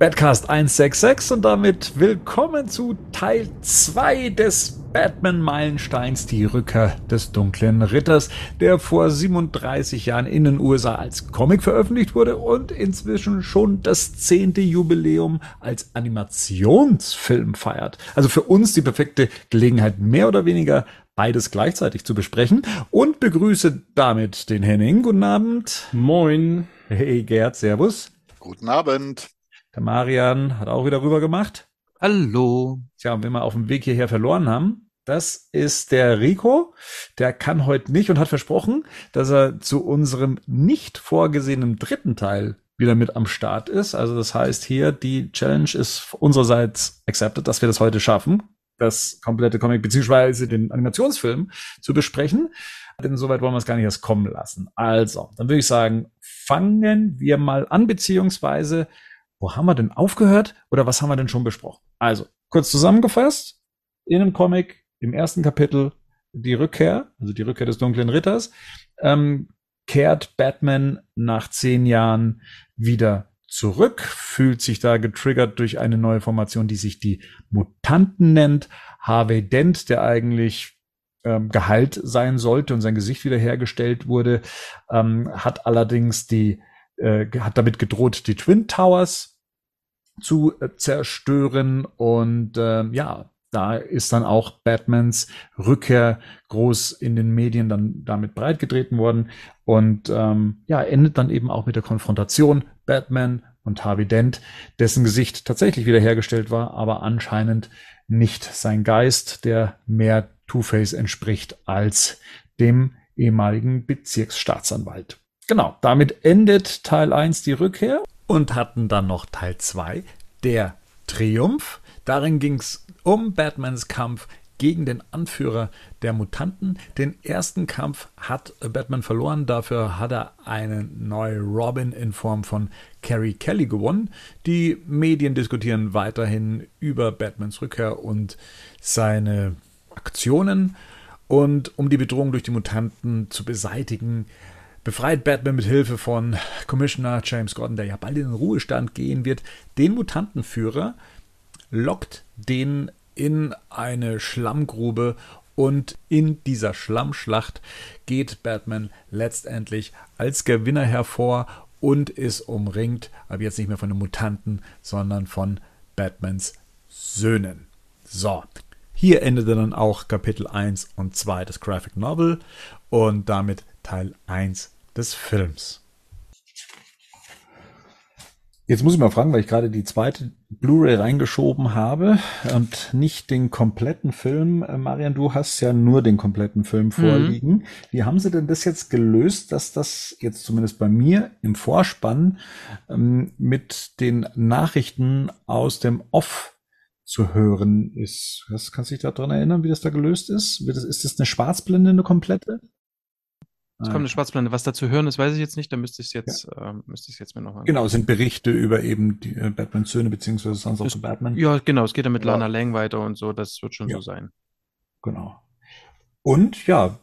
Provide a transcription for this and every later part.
Badcast 166 und damit willkommen zu Teil 2 des Batman-Meilensteins, die Rückkehr des dunklen Ritters, der vor 37 Jahren in den USA als Comic veröffentlicht wurde und inzwischen schon das zehnte Jubiläum als Animationsfilm feiert. Also für uns die perfekte Gelegenheit, mehr oder weniger beides gleichzeitig zu besprechen und begrüße damit den Henning. Guten Abend. Moin. Hey Gerd, Servus. Guten Abend. Der Marian hat auch wieder rüber gemacht. Hallo. Tja, und wenn wir auf dem Weg hierher verloren haben, das ist der Rico. Der kann heute nicht und hat versprochen, dass er zu unserem nicht vorgesehenen dritten Teil wieder mit am Start ist. Also das heißt hier, die Challenge ist unsererseits accepted, dass wir das heute schaffen, das komplette Comic beziehungsweise den Animationsfilm zu besprechen. Denn soweit wollen wir es gar nicht erst kommen lassen. Also, dann würde ich sagen, fangen wir mal an, beziehungsweise wo haben wir denn aufgehört oder was haben wir denn schon besprochen? Also, kurz zusammengefasst, in einem Comic, im ersten Kapitel, die Rückkehr, also die Rückkehr des dunklen Ritters, ähm, kehrt Batman nach zehn Jahren wieder zurück, fühlt sich da getriggert durch eine neue Formation, die sich die Mutanten nennt. Harvey Dent, der eigentlich ähm, geheilt sein sollte und sein Gesicht wiederhergestellt wurde, ähm, hat allerdings die äh, hat damit gedroht, die Twin Towers zu äh, zerstören. Und äh, ja, da ist dann auch Batmans Rückkehr groß in den Medien dann damit breitgetreten worden. Und ähm, ja, endet dann eben auch mit der Konfrontation Batman und Harvey Dent, dessen Gesicht tatsächlich wiederhergestellt war, aber anscheinend nicht sein Geist, der mehr Two-Face entspricht als dem ehemaligen Bezirksstaatsanwalt. Genau, damit endet Teil 1 die Rückkehr und hatten dann noch Teil 2, der Triumph. Darin ging es um Batmans Kampf gegen den Anführer der Mutanten. Den ersten Kampf hat Batman verloren, dafür hat er eine neue Robin in Form von Carrie Kelly gewonnen. Die Medien diskutieren weiterhin über Batmans Rückkehr und seine Aktionen. Und um die Bedrohung durch die Mutanten zu beseitigen, befreit Batman mit Hilfe von Commissioner James Gordon, der ja bald in den Ruhestand gehen wird, den Mutantenführer, lockt den in eine Schlammgrube und in dieser Schlammschlacht geht Batman letztendlich als Gewinner hervor und ist umringt, aber jetzt nicht mehr von den Mutanten, sondern von Batmans Söhnen. So, hier endete dann auch Kapitel 1 und 2 des Graphic Novel und damit Teil 1 des Films. Jetzt muss ich mal fragen, weil ich gerade die zweite Blu-ray reingeschoben habe und nicht den kompletten Film. Äh, Marian, du hast ja nur den kompletten Film mhm. vorliegen. Mhm. Wie haben sie denn das jetzt gelöst, dass das jetzt zumindest bei mir im Vorspann ähm, mit den Nachrichten aus dem Off zu hören ist? Was kannst du dich daran erinnern, wie das da gelöst ist? Ist das eine Schwarzblende, eine komplette? Es kommt eine Schwarzblende. Was da zu hören ist, weiß ich jetzt nicht. Da müsste ich es jetzt, ja. ähm, müsste ich jetzt mir nochmal. Genau, es sind Berichte über eben die äh, Batman-Söhne beziehungsweise Sons of the Batman. Ja, genau. Es geht dann mit ja. Lana Lang weiter und so. Das wird schon ja. so sein. Genau. Und ja,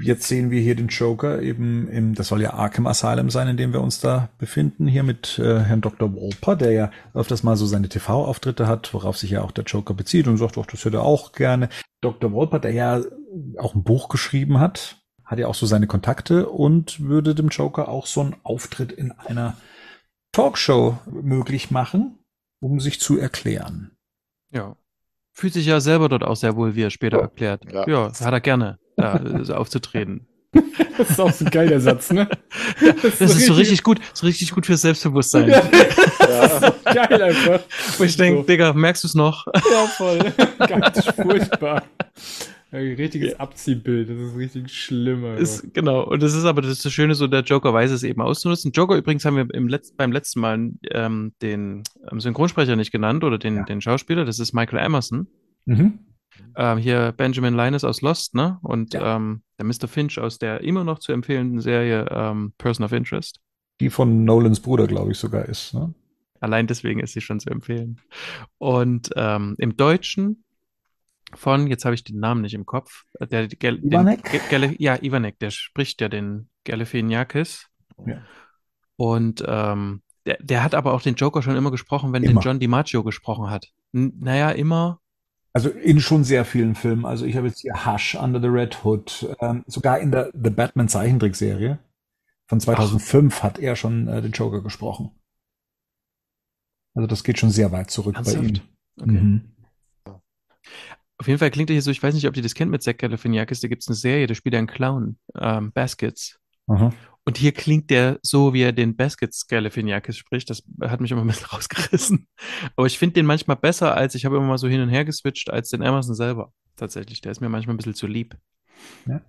jetzt sehen wir hier den Joker eben im, das soll ja Arkham Asylum sein, in dem wir uns da befinden, hier mit äh, Herrn Dr. Wolper, der ja öfters mal so seine TV-Auftritte hat, worauf sich ja auch der Joker bezieht und sagt, doch, das hätte er auch gerne. Dr. Wolper, der ja auch ein Buch geschrieben hat, hat ja auch so seine Kontakte und würde dem Joker auch so einen Auftritt in einer Talkshow möglich machen, um sich zu erklären. Ja. Fühlt sich ja selber dort auch sehr wohl, wie er später erklärt. Ja, ja hat er gerne, da aufzutreten. Das ist auch so ein geiler Satz, ne? Das, das ist, ist so richtig gut, so richtig gut fürs Selbstbewusstsein. Ja. ja. Geil einfach. Wo ich denke, so. Digga, merkst du es noch? Ja, voll. Ganz furchtbar. Ein richtiges ja. Abziehbild, das ist richtig schlimm. Ist, genau, und das ist aber das, ist das Schöne, so der Joker weiß es eben auszunutzen. Joker übrigens haben wir im Letz-, beim letzten Mal ähm, den ähm, Synchronsprecher nicht genannt oder den, ja. den Schauspieler, das ist Michael Emerson. Mhm. Ähm, hier Benjamin Linus aus Lost, ne? Und ja. ähm, der Mr. Finch aus der immer noch zu empfehlenden Serie ähm, Person of Interest. Die von Nolans Bruder, glaube ich, sogar ist, ne? Allein deswegen ist sie schon zu empfehlen. Und ähm, im Deutschen von, jetzt habe ich den Namen nicht im Kopf, äh, der, der Ivanek? Den, ja, Ivanek, der spricht ja den Galifianakis. Ja. Und ähm, Der, der hat aber auch den Joker schon immer gesprochen, wenn immer. den John DiMaggio gesprochen hat. N naja, immer. Also in schon sehr vielen Filmen. Also ich habe jetzt hier Hush, Under the Red Hood, ähm, sogar in der The Batman Zeichentrickserie von 2005 Ach. hat er schon äh, den Joker gesprochen. Also das geht schon sehr weit zurück Ernsthaft? bei ihm. Okay. Mhm. Auf jeden Fall klingt er hier so, ich weiß nicht, ob ihr das kennt mit Zach Galifianakis, da gibt es eine Serie, da spielt er einen Clown, ähm, Baskets. Aha. Und hier klingt der so, wie er den Baskets Galifianakis spricht. Das hat mich immer ein bisschen rausgerissen. Aber ich finde den manchmal besser, als ich habe immer mal so hin und her geswitcht, als den Emerson selber. Tatsächlich. Der ist mir manchmal ein bisschen zu lieb. Ja.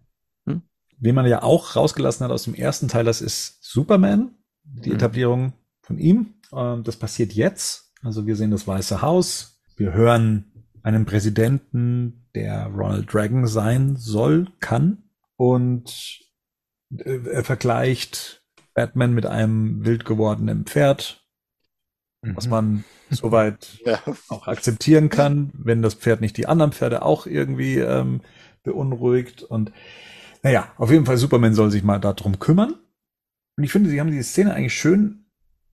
Hm? Wen man ja auch rausgelassen hat aus dem ersten Teil, das ist Superman. Die hm. Etablierung von ihm. Ähm, das passiert jetzt. Also wir sehen das Weiße Haus. Wir hören einen Präsidenten, der Ronald Reagan sein soll, kann. Und äh, er vergleicht Batman mit einem wild gewordenen Pferd, mhm. was man soweit ja. auch akzeptieren kann, wenn das Pferd nicht die anderen Pferde auch irgendwie ähm, beunruhigt. Und naja, auf jeden Fall Superman soll sich mal darum kümmern. Und ich finde, sie haben diese Szene eigentlich schön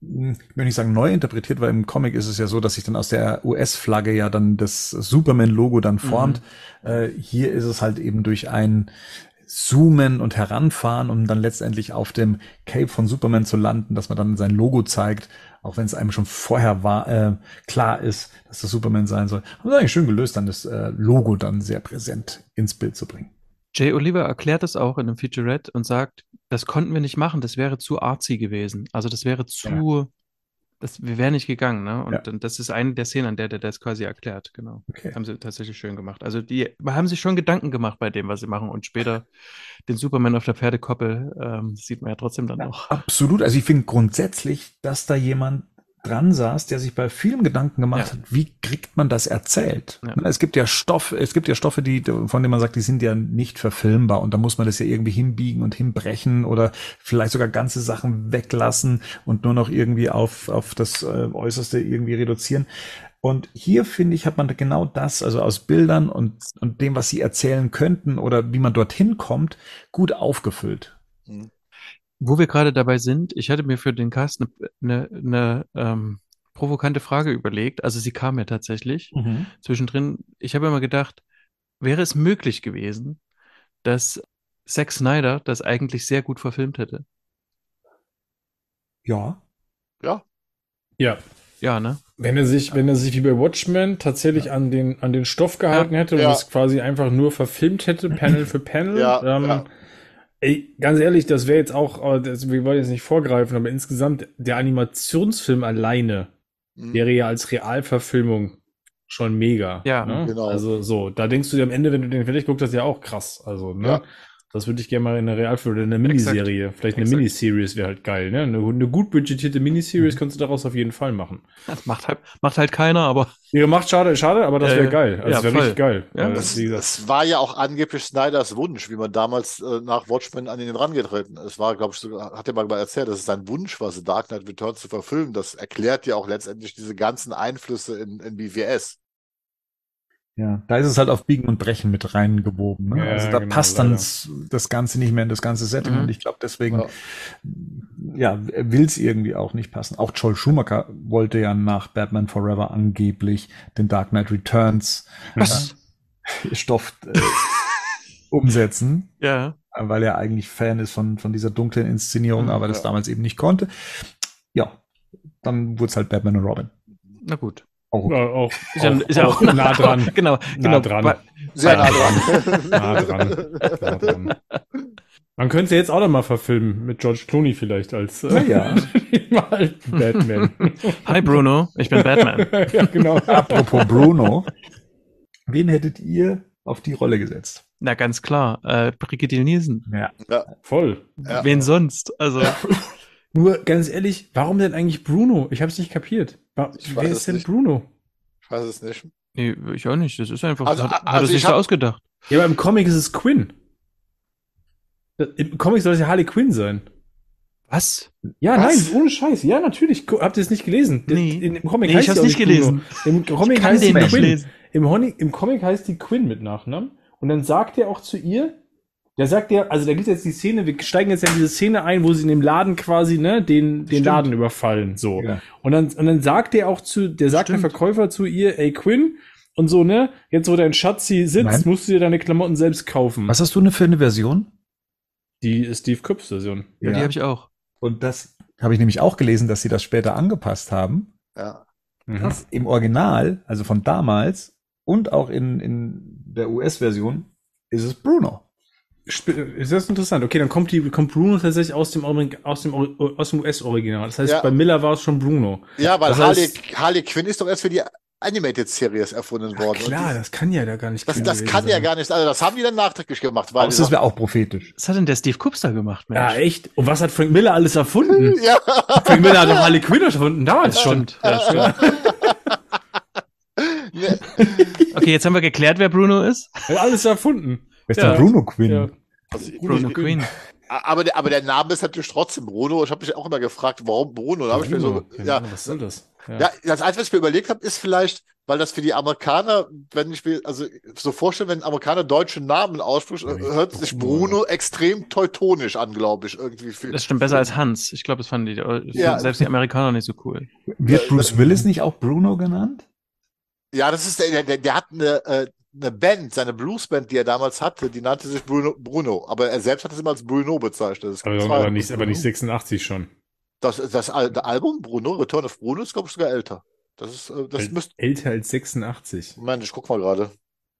ich will nicht sagen neu interpretiert, weil im Comic ist es ja so, dass sich dann aus der US-Flagge ja dann das Superman-Logo dann formt. Mhm. Äh, hier ist es halt eben durch ein Zoomen und Heranfahren, um dann letztendlich auf dem Cape von Superman zu landen, dass man dann sein Logo zeigt, auch wenn es einem schon vorher war, äh, klar ist, dass das Superman sein soll. Haben sie eigentlich schön gelöst, dann das äh, Logo dann sehr präsent ins Bild zu bringen. Jay Oliver erklärt es auch in einem Featurette und sagt, das konnten wir nicht machen, das wäre zu artsy gewesen. Also das wäre zu, ja. das, wir wären nicht gegangen, ne? Und, ja. und, das ist eine der Szenen, an der der das quasi erklärt, genau. Okay. Haben sie tatsächlich schön gemacht. Also die haben sich schon Gedanken gemacht bei dem, was sie machen. Und später den Superman auf der Pferdekoppel ähm, sieht man ja trotzdem dann ja, noch. Absolut. Also ich finde grundsätzlich, dass da jemand dran saß, der sich bei vielen Gedanken gemacht ja. hat, wie kriegt man das erzählt? Ja. Es gibt ja Stoff, es gibt ja Stoffe, die, von denen man sagt, die sind ja nicht verfilmbar und da muss man das ja irgendwie hinbiegen und hinbrechen oder vielleicht sogar ganze Sachen weglassen und nur noch irgendwie auf, auf das äh, Äußerste irgendwie reduzieren. Und hier finde ich, hat man genau das, also aus Bildern und, und dem, was sie erzählen könnten oder wie man dorthin kommt, gut aufgefüllt. Mhm. Wo wir gerade dabei sind, ich hatte mir für den Cast eine, eine, eine ähm, provokante Frage überlegt. Also sie kam ja tatsächlich mhm. zwischendrin. Ich habe immer gedacht, wäre es möglich gewesen, dass Zack Snyder das eigentlich sehr gut verfilmt hätte? Ja. Ja. Ja. Ja, ne? Wenn er sich, wenn er sich wie bei Watchmen tatsächlich ja. an den, an den Stoff gehalten ja. hätte und ja. es quasi einfach nur verfilmt hätte, Panel für Panel, ja, ähm, ja. Ey, ganz ehrlich, das wäre jetzt auch, äh, das, wir wollen jetzt nicht vorgreifen, aber insgesamt der Animationsfilm alleine mhm. wäre ja als Realverfilmung schon mega. Ja, ne? genau. Also so, da denkst du dir am Ende, wenn du den fertig guckst, das ja auch krass. Also, ne? Ja. Das würde ich gerne mal in einer Realfilm oder in einer Miniserie. Exakt. Vielleicht eine Exakt. Miniseries wäre halt geil, ne? Eine, eine gut budgetierte Miniseries mhm. kannst du daraus auf jeden Fall machen. Das macht halt, macht halt keiner, aber. Ja, macht schade, schade, aber das wäre äh, geil. Also ja, das wäre richtig geil. Ja, das, das, war ja auch angeblich Snyders Wunsch, wie man damals äh, nach Watchmen an ihn rangetreten ist. Es war, glaube ich, sogar, hat er mal erzählt, dass es sein Wunsch war, The Dark Knight Returns zu verfilmen. Das erklärt ja auch letztendlich diese ganzen Einflüsse in, in BVS. Ja, da ist es halt auf Biegen und Brechen mit reingewoben. Ne? Ja, also da genau, passt dann das Ganze nicht mehr in das ganze Setting mhm. und ich glaube deswegen, ja, ja will es irgendwie auch nicht passen. Auch Joel Schumacher wollte ja nach Batman Forever angeblich den Dark Knight Returns äh, Stoff äh, umsetzen. Ja. Weil er eigentlich Fan ist von, von dieser dunklen Inszenierung, mhm, aber das damals eben nicht konnte. Ja, dann wurde es halt Batman und Robin. Na gut. Auch, ja, auch, ist ja, ist ja auch, nah, nah dran. genau, nah genau. dran. Sehr nah dran. nah dran. nah dran. Man könnte jetzt auch noch mal verfilmen mit George Clooney vielleicht als äh, ja. Batman. Hi Bruno, ich bin Batman. ja, genau. Apropos Bruno, wen hättet ihr auf die Rolle gesetzt? Na ganz klar, äh, Brigitte Nielsen. Ja, ja. voll. Ja. Wen sonst? Also nur ganz ehrlich, warum denn eigentlich Bruno? Ich habe es nicht kapiert. Ich Wer ist denn nicht. Bruno? Ich weiß es nicht. Nee, ich auch nicht. Das ist einfach, also, hat, also hat sich so ausgedacht. Ja, aber im Comic ist es Quinn. Im Comic soll es ja Harley Quinn sein. Was? Ja, Was? nein, ohne Scheiß. Ja, natürlich. Habt ihr es nicht gelesen? Nee. In, Im Comic nee, heißt ich hab's nicht gelesen. Bruno. Im Comic heißt die Quinn. Im, Im, Comic heißt die Quinn mit Nachnamen. Und dann sagt er auch zu ihr, Der sagt ja, also da gibt jetzt die Szene, wir steigen jetzt ja in diese Szene ein, wo sie in dem Laden quasi, ne, den, den Laden überfallen, so. Ja. Und dann, und dann sagt der auch zu, der sagt Stimmt. der Verkäufer zu ihr, ey Quinn, und so, ne, jetzt wo dein Schatzi sitzt, Nein. musst du dir deine Klamotten selbst kaufen. Was hast du denn für eine Version? Die Steve Coops Version. Ja, ja. die habe ich auch. Und das habe ich nämlich auch gelesen, dass sie das später angepasst haben. Ja. Mhm. Das im Original, also von damals und auch in, in der US-Version, ist es Bruno. Ist das interessant? Okay, dann kommt die kommt Bruno tatsächlich aus dem aus dem aus dem US-Original. Das heißt, ja. bei Miller war es schon Bruno. Ja, weil das Harley, Harley Quinn ist doch erst für die Animated Series erfunden worden. Klar, die, das kann ja da gar nicht. Das, das kann sein. ja gar nicht. Also das haben die dann nachträglich gemacht. Weil das wäre auch prophetisch. Was hat denn der Steve da gemacht? Mensch? Ja, echt. Und was hat Frank Miller alles erfunden? ja. Frank Miller hat doch Harley Quinn erfunden. Damals schon. Ja, okay, jetzt haben wir geklärt, wer Bruno ist. Hat alles erfunden. Wer ist ja. denn Bruno Quinn? Ja. Also, Bruno Quinn. Aber der, aber der Name ist natürlich trotzdem Bruno. Ich habe mich auch immer gefragt, warum Bruno? Da habe ich mir so, ja, was soll das? Ja. ja, das Einzige, was ich mir überlegt habe, ist vielleicht, weil das für die Amerikaner, wenn ich mir also so vorstelle, wenn Amerikaner deutsche Namen ausspricht, ja, hört sich Bruno ja. extrem teutonisch an, glaube ich, irgendwie. Für, das stimmt besser als Hans. Ich glaube, das fanden die ja. selbst die Amerikaner nicht so cool. Wird Bruce Willis nicht auch Bruno genannt? Ja, das ist der, der, der hat eine, äh, eine Band, seine Bluesband, die er damals hatte, die nannte sich Bruno, Bruno aber er selbst hat es immer als Bruno bezeichnet. Aber, aber, nicht, aber nicht 86 schon. Das, das, das Album Bruno, Return of Bruno, ist, glaube ich, sogar älter. Das ist, äh, das Äl müsste. Älter als 86. Moment, ich guck mal gerade.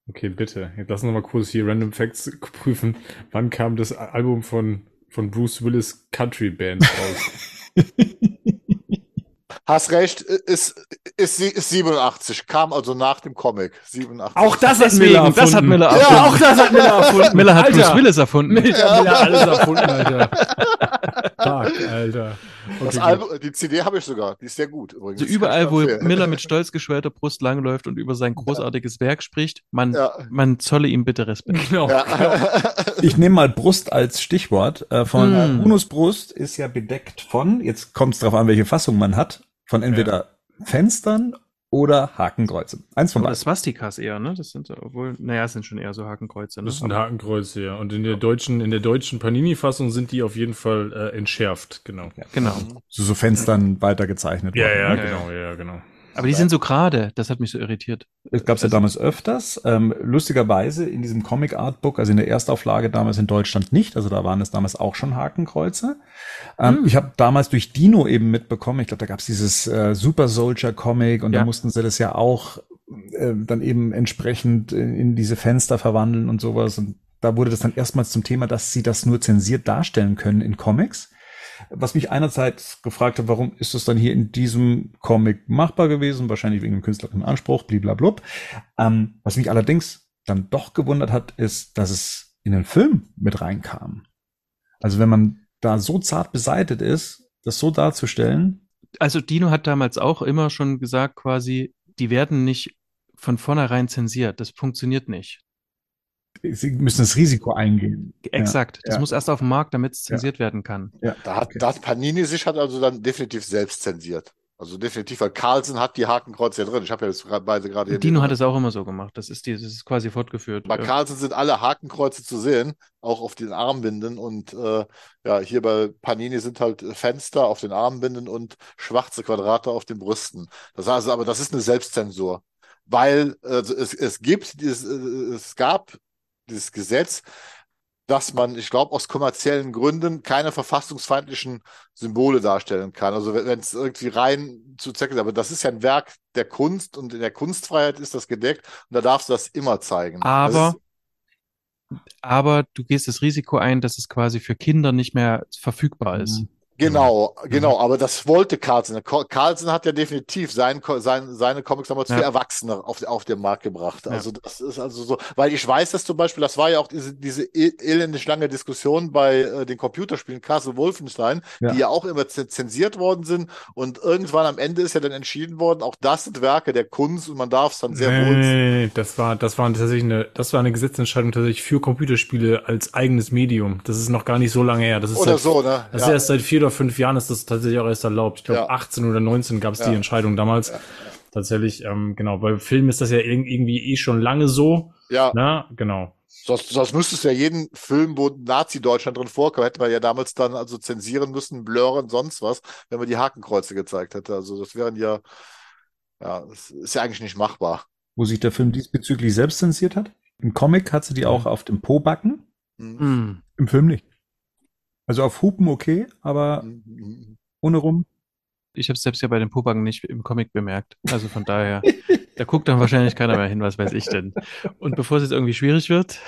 Okay, bitte. Jetzt lass uns noch mal kurz hier Random Facts prüfen. Wann kam das Album von, von Bruce Willis Country Band raus? Hast recht, ist, ist, ist 87, kam also nach dem Comic. 87. Auch das hat Miller erfunden. Das hat Miller erfunden. Ja, auch das hat Miller erfunden. Miller hat Alter. Bruce Willis erfunden. Miller, ja. Miller alles erfunden, Alter. Fuck, Alter. Okay, Album, die CD habe ich sogar, die ist sehr gut übrigens. Also überall, wo Miller mit stolz geschwellter Brust langläuft und über sein großartiges ja. Werk spricht, man, ja. man zolle ihm bitte Respekt. Genau. Ja. genau. Ich nehme mal Brust als Stichwort. Äh, von hm. Brunos Brust ist ja bedeckt von, jetzt kommt es darauf an, welche Fassung man hat, von entweder Fenstern oder Hakenkreuze. Eins von beiden. Oder Swastikas eher, ne? Das sind obwohl, naja, es sind schon eher so Hakenkreuze. Ne? Das sind Hakenkreuze, ja. Und in der deutschen, in der deutschen Panini-Fassung sind die auf jeden Fall äh, entschärft, genau. Ja, genau. So, so Fenstern weitergezeichnet. Ja, ja, ne? genau, ja, ja, genau. Aber die sind so gerade, das hat mich so irritiert. Das gab es ja damals öfters. Ähm, lustigerweise in diesem Comic Artbook, also in der Erstauflage damals in Deutschland nicht, also da waren es damals auch schon Hakenkreuze. Ähm, hm. Ich habe damals durch Dino eben mitbekommen, ich glaube, da gab es dieses äh, Super Soldier Comic und ja. da mussten sie das ja auch äh, dann eben entsprechend in, in diese Fenster verwandeln und sowas. Und da wurde das dann erstmals zum Thema, dass sie das nur zensiert darstellen können in Comics. Was mich einerseits gefragt hat, warum ist das dann hier in diesem Comic machbar gewesen? Wahrscheinlich wegen dem künstlerischen Anspruch, bliblablub. Ähm, was mich allerdings dann doch gewundert hat, ist, dass es in den Film mit reinkam. Also wenn man da so zart beseitet ist, das so darzustellen. Also Dino hat damals auch immer schon gesagt, quasi, die werden nicht von vornherein zensiert. Das funktioniert nicht. Sie müssen das Risiko eingehen. Exakt. Ja, das ja. muss erst auf dem Markt, damit es zensiert ja. werden kann. Ja. Da hat, okay. da hat Panini sich hat also dann definitiv selbst zensiert. Also definitiv, weil Carlsen hat die Hakenkreuze ja drin. Ich habe ja jetzt beide gerade hier. Dino hat es auch immer so gemacht. Das ist, die, das ist quasi fortgeführt. Bei ja. Carlsen sind alle Hakenkreuze zu sehen, auch auf den Armbinden. Und äh, ja, hier bei Panini sind halt Fenster auf den Armbinden und schwarze Quadrate auf den Brüsten. Das heißt aber, das ist eine Selbstzensur. Weil also es, es gibt, es, es gab dieses Gesetz, dass man, ich glaube, aus kommerziellen Gründen keine verfassungsfeindlichen Symbole darstellen kann. Also wenn es irgendwie rein zu Zwecke ist, aber das ist ja ein Werk der Kunst und in der Kunstfreiheit ist das gedeckt und da darfst du das immer zeigen. Aber, aber du gehst das Risiko ein, dass es quasi für Kinder nicht mehr verfügbar ist. Mhm. Genau, mhm. genau, aber das wollte Carlsen. Carlsen hat ja definitiv sein, sein, seine Comics damals ja. für Erwachsene auf, auf den Markt gebracht. Also ja. das ist also so, weil ich weiß, dass zum Beispiel, das war ja auch diese, diese elendig lange Diskussion bei äh, den Computerspielen Castle Wolfenstein, ja. die ja auch immer zensiert worden sind und irgendwann am Ende ist ja dann entschieden worden, auch das sind Werke der Kunst und man darf es dann sehr nee, wohl. Nee, das war, das war tatsächlich eine, das war eine Gesetzentscheidung tatsächlich für Computerspiele als eigenes Medium. Das ist noch gar nicht so lange her. Das ist Oder seit, so, ne? Das ist erst seit vier oder fünf Jahren ist das tatsächlich auch erst erlaubt. Ich glaube, ja. 18 oder 19 gab es ja. die Entscheidung damals. Ja. Tatsächlich, ähm, genau. Bei Filmen ist das ja irgendwie eh schon lange so. Ja. Na, genau. Sonst, sonst müsste es ja jeden Film, wo Nazi-Deutschland drin vorkommt, hätte man ja damals dann also zensieren müssen, blurren, sonst was, wenn man die Hakenkreuze gezeigt hätte. Also das wären ja, ja, das ist ja eigentlich nicht machbar. Wo sich der Film diesbezüglich selbst zensiert hat? Im Comic hat sie die auch auf dem Po-Backen. Mhm. Im Film nicht. Also auf Hupen okay, aber ohne rum. Ich habe es selbst ja bei den Pobacken nicht im Comic bemerkt. Also von daher, da guckt dann wahrscheinlich keiner mehr hin, was weiß ich denn. Und bevor es jetzt irgendwie schwierig wird,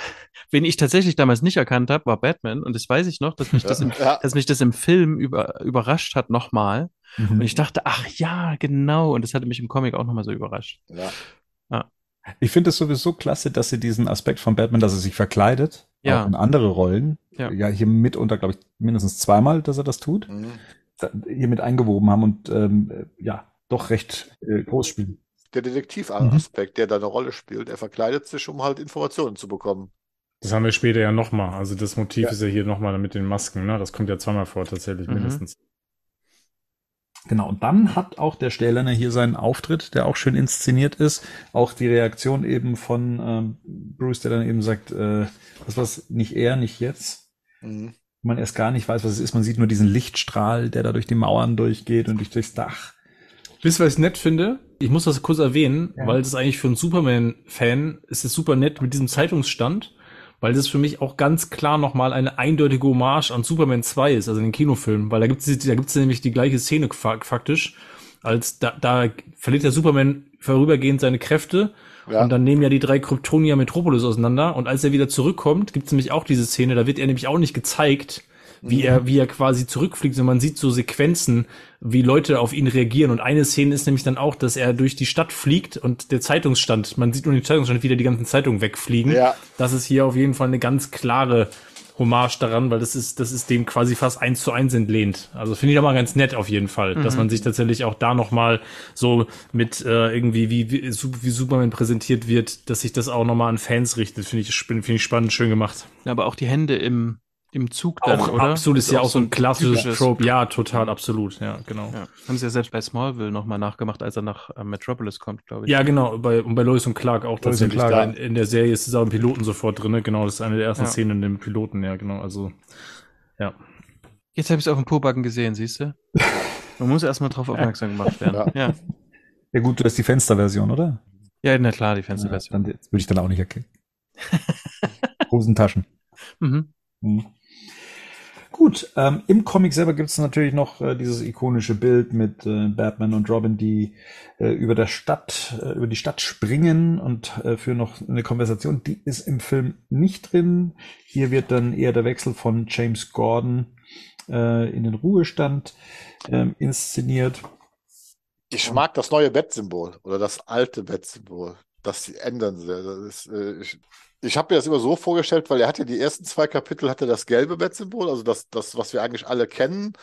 wen ich tatsächlich damals nicht erkannt habe, war Batman. Und das weiß ich noch, dass mich das im, ja. dass mich das im Film über, überrascht hat nochmal. Mhm. Und ich dachte, ach ja, genau. Und das hatte mich im Comic auch nochmal so überrascht. Ja. ja. Ich finde es sowieso klasse, dass sie diesen Aspekt von Batman, dass er sich verkleidet, ja. auch in andere Rollen. Ja, ja hier mitunter, glaube ich, mindestens zweimal, dass er das tut. Mhm. Hier mit eingewoben haben und ähm, ja, doch recht äh, groß spielen. Der Detektivaspekt, mhm. der da eine Rolle spielt, er verkleidet sich, um halt Informationen zu bekommen. Das haben wir später ja nochmal. Also das Motiv ja. ist ja hier nochmal mit den Masken, ne? Das kommt ja zweimal vor, tatsächlich, mhm. mindestens. Genau, und dann hat auch der Stählerner hier seinen Auftritt, der auch schön inszeniert ist. Auch die Reaktion eben von ähm, Bruce, der dann eben sagt, äh, was was nicht er, nicht jetzt. Mhm. Man erst gar nicht weiß, was es ist. Man sieht nur diesen Lichtstrahl, der da durch die Mauern durchgeht und durch durchs Dach. Wisst ihr, was ich nett finde? Ich muss das kurz erwähnen, ja. weil das eigentlich für einen Superman-Fan ist es super nett mit diesem Zeitungsstand weil das für mich auch ganz klar nochmal eine eindeutige Hommage an Superman 2 ist, also den Kinofilm, weil da gibt es da gibt's nämlich die gleiche Szene faktisch, als da, da verliert der Superman vorübergehend seine Kräfte ja. und dann nehmen ja die drei Kryptonier Metropolis auseinander und als er wieder zurückkommt, gibt es nämlich auch diese Szene, da wird er nämlich auch nicht gezeigt, wie er, wie er quasi zurückfliegt, sondern man sieht so Sequenzen, wie Leute auf ihn reagieren. Und eine Szene ist nämlich dann auch, dass er durch die Stadt fliegt und der Zeitungsstand, man sieht nur den Zeitungsstand wieder die ganzen Zeitungen wegfliegen. Ja. Das ist hier auf jeden Fall eine ganz klare Hommage daran, weil das ist, das ist dem quasi fast eins zu eins entlehnt. Also finde ich aber ganz nett auf jeden Fall, mhm. dass man sich tatsächlich auch da nochmal so mit äh, irgendwie, wie, wie, wie Superman präsentiert wird, dass sich das auch nochmal an Fans richtet, finde ich, finde ich spannend, schön gemacht. Ja, aber auch die Hände im, im Zug dann, auch, oder? Absolut, ist, ist ja auch so ein klassisches Trope. Ja, total, absolut. Ja, genau. Ja. Haben sie ja selbst bei Smallville nochmal nachgemacht, als er nach äh, Metropolis kommt, glaube ich. Ja, genau. Bei, und bei Lois und Clark auch Lois tatsächlich. Clark, da in, in, der Serie ist es auch im Piloten sofort drin. Genau, das ist eine der ersten ja. Szenen in dem Piloten. Ja, genau. Also, ja. Jetzt habe ich es auf dem Pobacken gesehen, siehst du? Man muss erstmal drauf aufmerksam gemacht werden. Ja. ja. Ja, gut, du hast die Fensterversion, oder? Ja, na klar, die Fensterversion. Ja, würde ich dann auch nicht erkennen. Hosentaschen. Mhm. mhm. Gut, ähm, im Comic selber gibt es natürlich noch äh, dieses ikonische Bild mit äh, Batman und Robin, die äh, über der Stadt, äh, über die Stadt springen und äh, für noch eine Konversation. Die ist im Film nicht drin. Hier wird dann eher der Wechsel von James Gordon äh, in den Ruhestand äh, inszeniert. Ich mag das neue Bettsymbol oder das alte Bettsymbol. Das ändern sie. Das ist, ich, ich habe mir das immer so vorgestellt, weil er hatte die ersten zwei Kapitel hatte das gelbe Bettsymbol, also das, das, was wir eigentlich alle kennen.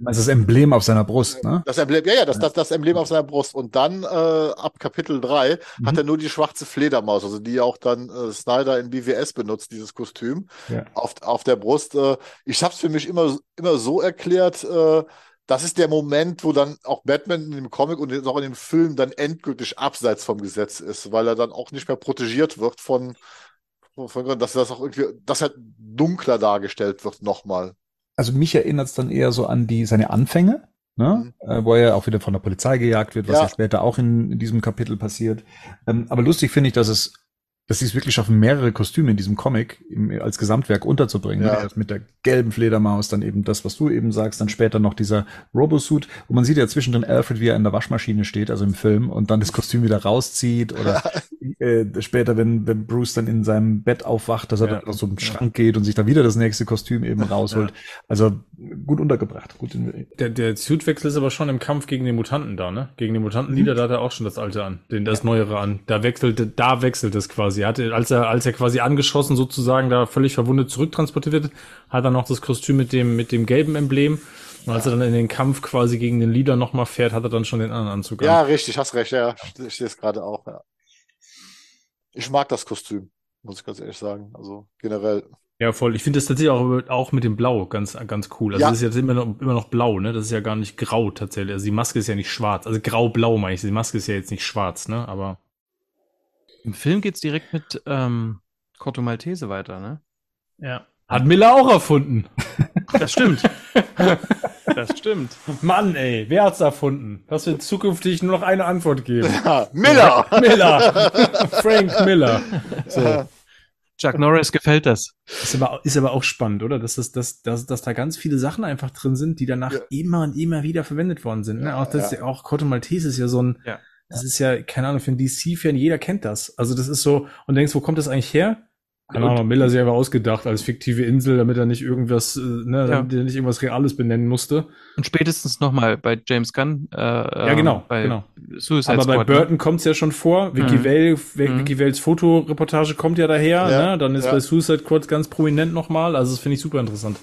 Das ist das Emblem auf seiner Brust, ne? Das Emblem, ja, ja, das, das, das Emblem auf seiner Brust. Und dann äh, ab Kapitel 3 mhm. hat er nur die schwarze Fledermaus, also die auch dann äh, Snyder in BWS benutzt, dieses Kostüm, ja. auf, auf der Brust. Äh, ich habe es für mich immer, immer so erklärt, äh, das ist der Moment, wo dann auch Batman in dem Comic und auch in dem Film dann endgültig abseits vom Gesetz ist, weil er dann auch nicht mehr protegiert wird von, dass das auch irgendwie, dass halt dunkler dargestellt wird nochmal. Also mich erinnert es dann eher so an die seine Anfänge, ne? Mhm. Äh, wo er auch wieder von der Polizei gejagt wird, was ja, ja später auch in, in, diesem Kapitel passiert. Ähm, aber lustig finde ich, dass es dass sie es wirklich schaffen, mehrere Kostüme in diesem Comic im, als Gesamtwerk unterzubringen. Ja. Mit der gelben Fledermaus, dann eben das, was du eben sagst, dann später noch dieser Robosuit. Und man sieht ja zwischendrin Alfred, wie er in der Waschmaschine steht, also im Film, und dann das Kostüm wieder rauszieht. Oder äh, später, wenn, wenn Bruce dann in seinem Bett aufwacht, dass er ja. dann aus so einem Schrank geht und sich dann wieder das nächste Kostüm eben rausholt. Ja. Also gut untergebracht. Gut in, der, der Suitwechsel ist aber schon im Kampf gegen den Mutanten da, ne? Gegen den Mutantenlieder, mhm. da hat er auch schon das alte an, den das Neuere an. Da wechselte, da wechselt es quasi quasi. Er hatte, als er, als er quasi angeschossen sozusagen da völlig verwundet zurücktransportiert wird, hat er noch das Kostüm mit dem, mit dem gelben Emblem. Und als er dann in den Kampf quasi gegen den Leader nochmal fährt, hat er dann schon den anderen Anzug Ja, richtig, hast recht, ja. Ich sehe es gerade auch, ja. Ich mag das Kostüm, muss ich ganz ehrlich sagen. Also generell. Ja, voll. Ich finde das tatsächlich auch, auch mit dem Blau ganz, ganz cool. Also ja. das ist jetzt immer noch, immer noch blau, ne? Das ist ja gar nicht grau tatsächlich. Also die Maske ist ja nicht schwarz. Also grau-blau meine ich. Die Maske ist ja jetzt nicht schwarz, ne? Aber. Im Film geht's direkt mit ähm, Corto Maltese weiter, ne? Ja. Hat Miller auch erfunden. Das stimmt. das stimmt. Mann, ey, wer hat's erfunden? Das wird zukünftig nur noch eine Antwort geben. Ja, Miller! Miller! Frank Miller. So. Chuck Norris gefällt das. Ist aber, ist aber auch spannend, oder? Dass, das, dass, dass, dass da ganz viele Sachen einfach drin sind, die danach ja. immer und immer wieder verwendet worden sind. Ne? Auch, das, ja. auch Corto Maltese ist ja so ein, ja. Das ist ja, keine Ahnung, für einen DC-Fan, jeder kennt das. Also das ist so, und denkst, wo kommt das eigentlich her? Keine Ahnung, Miller sich einfach ausgedacht als fiktive Insel, damit er nicht irgendwas, äh, ne, ja. damit er nicht irgendwas Reales benennen musste. Und spätestens nochmal bei James Gunn. Äh, ja, genau, bei genau. Suicide Aber Squad, bei ne? Burton ne? kommt's ja schon vor. Vicky mhm. Vale, mhm. Vicky Vales Fotoreportage kommt ja daher. Ja. Ne? Dann ist ja. bei Suicide Squad ganz prominent nochmal. Also das finde ich super interessant.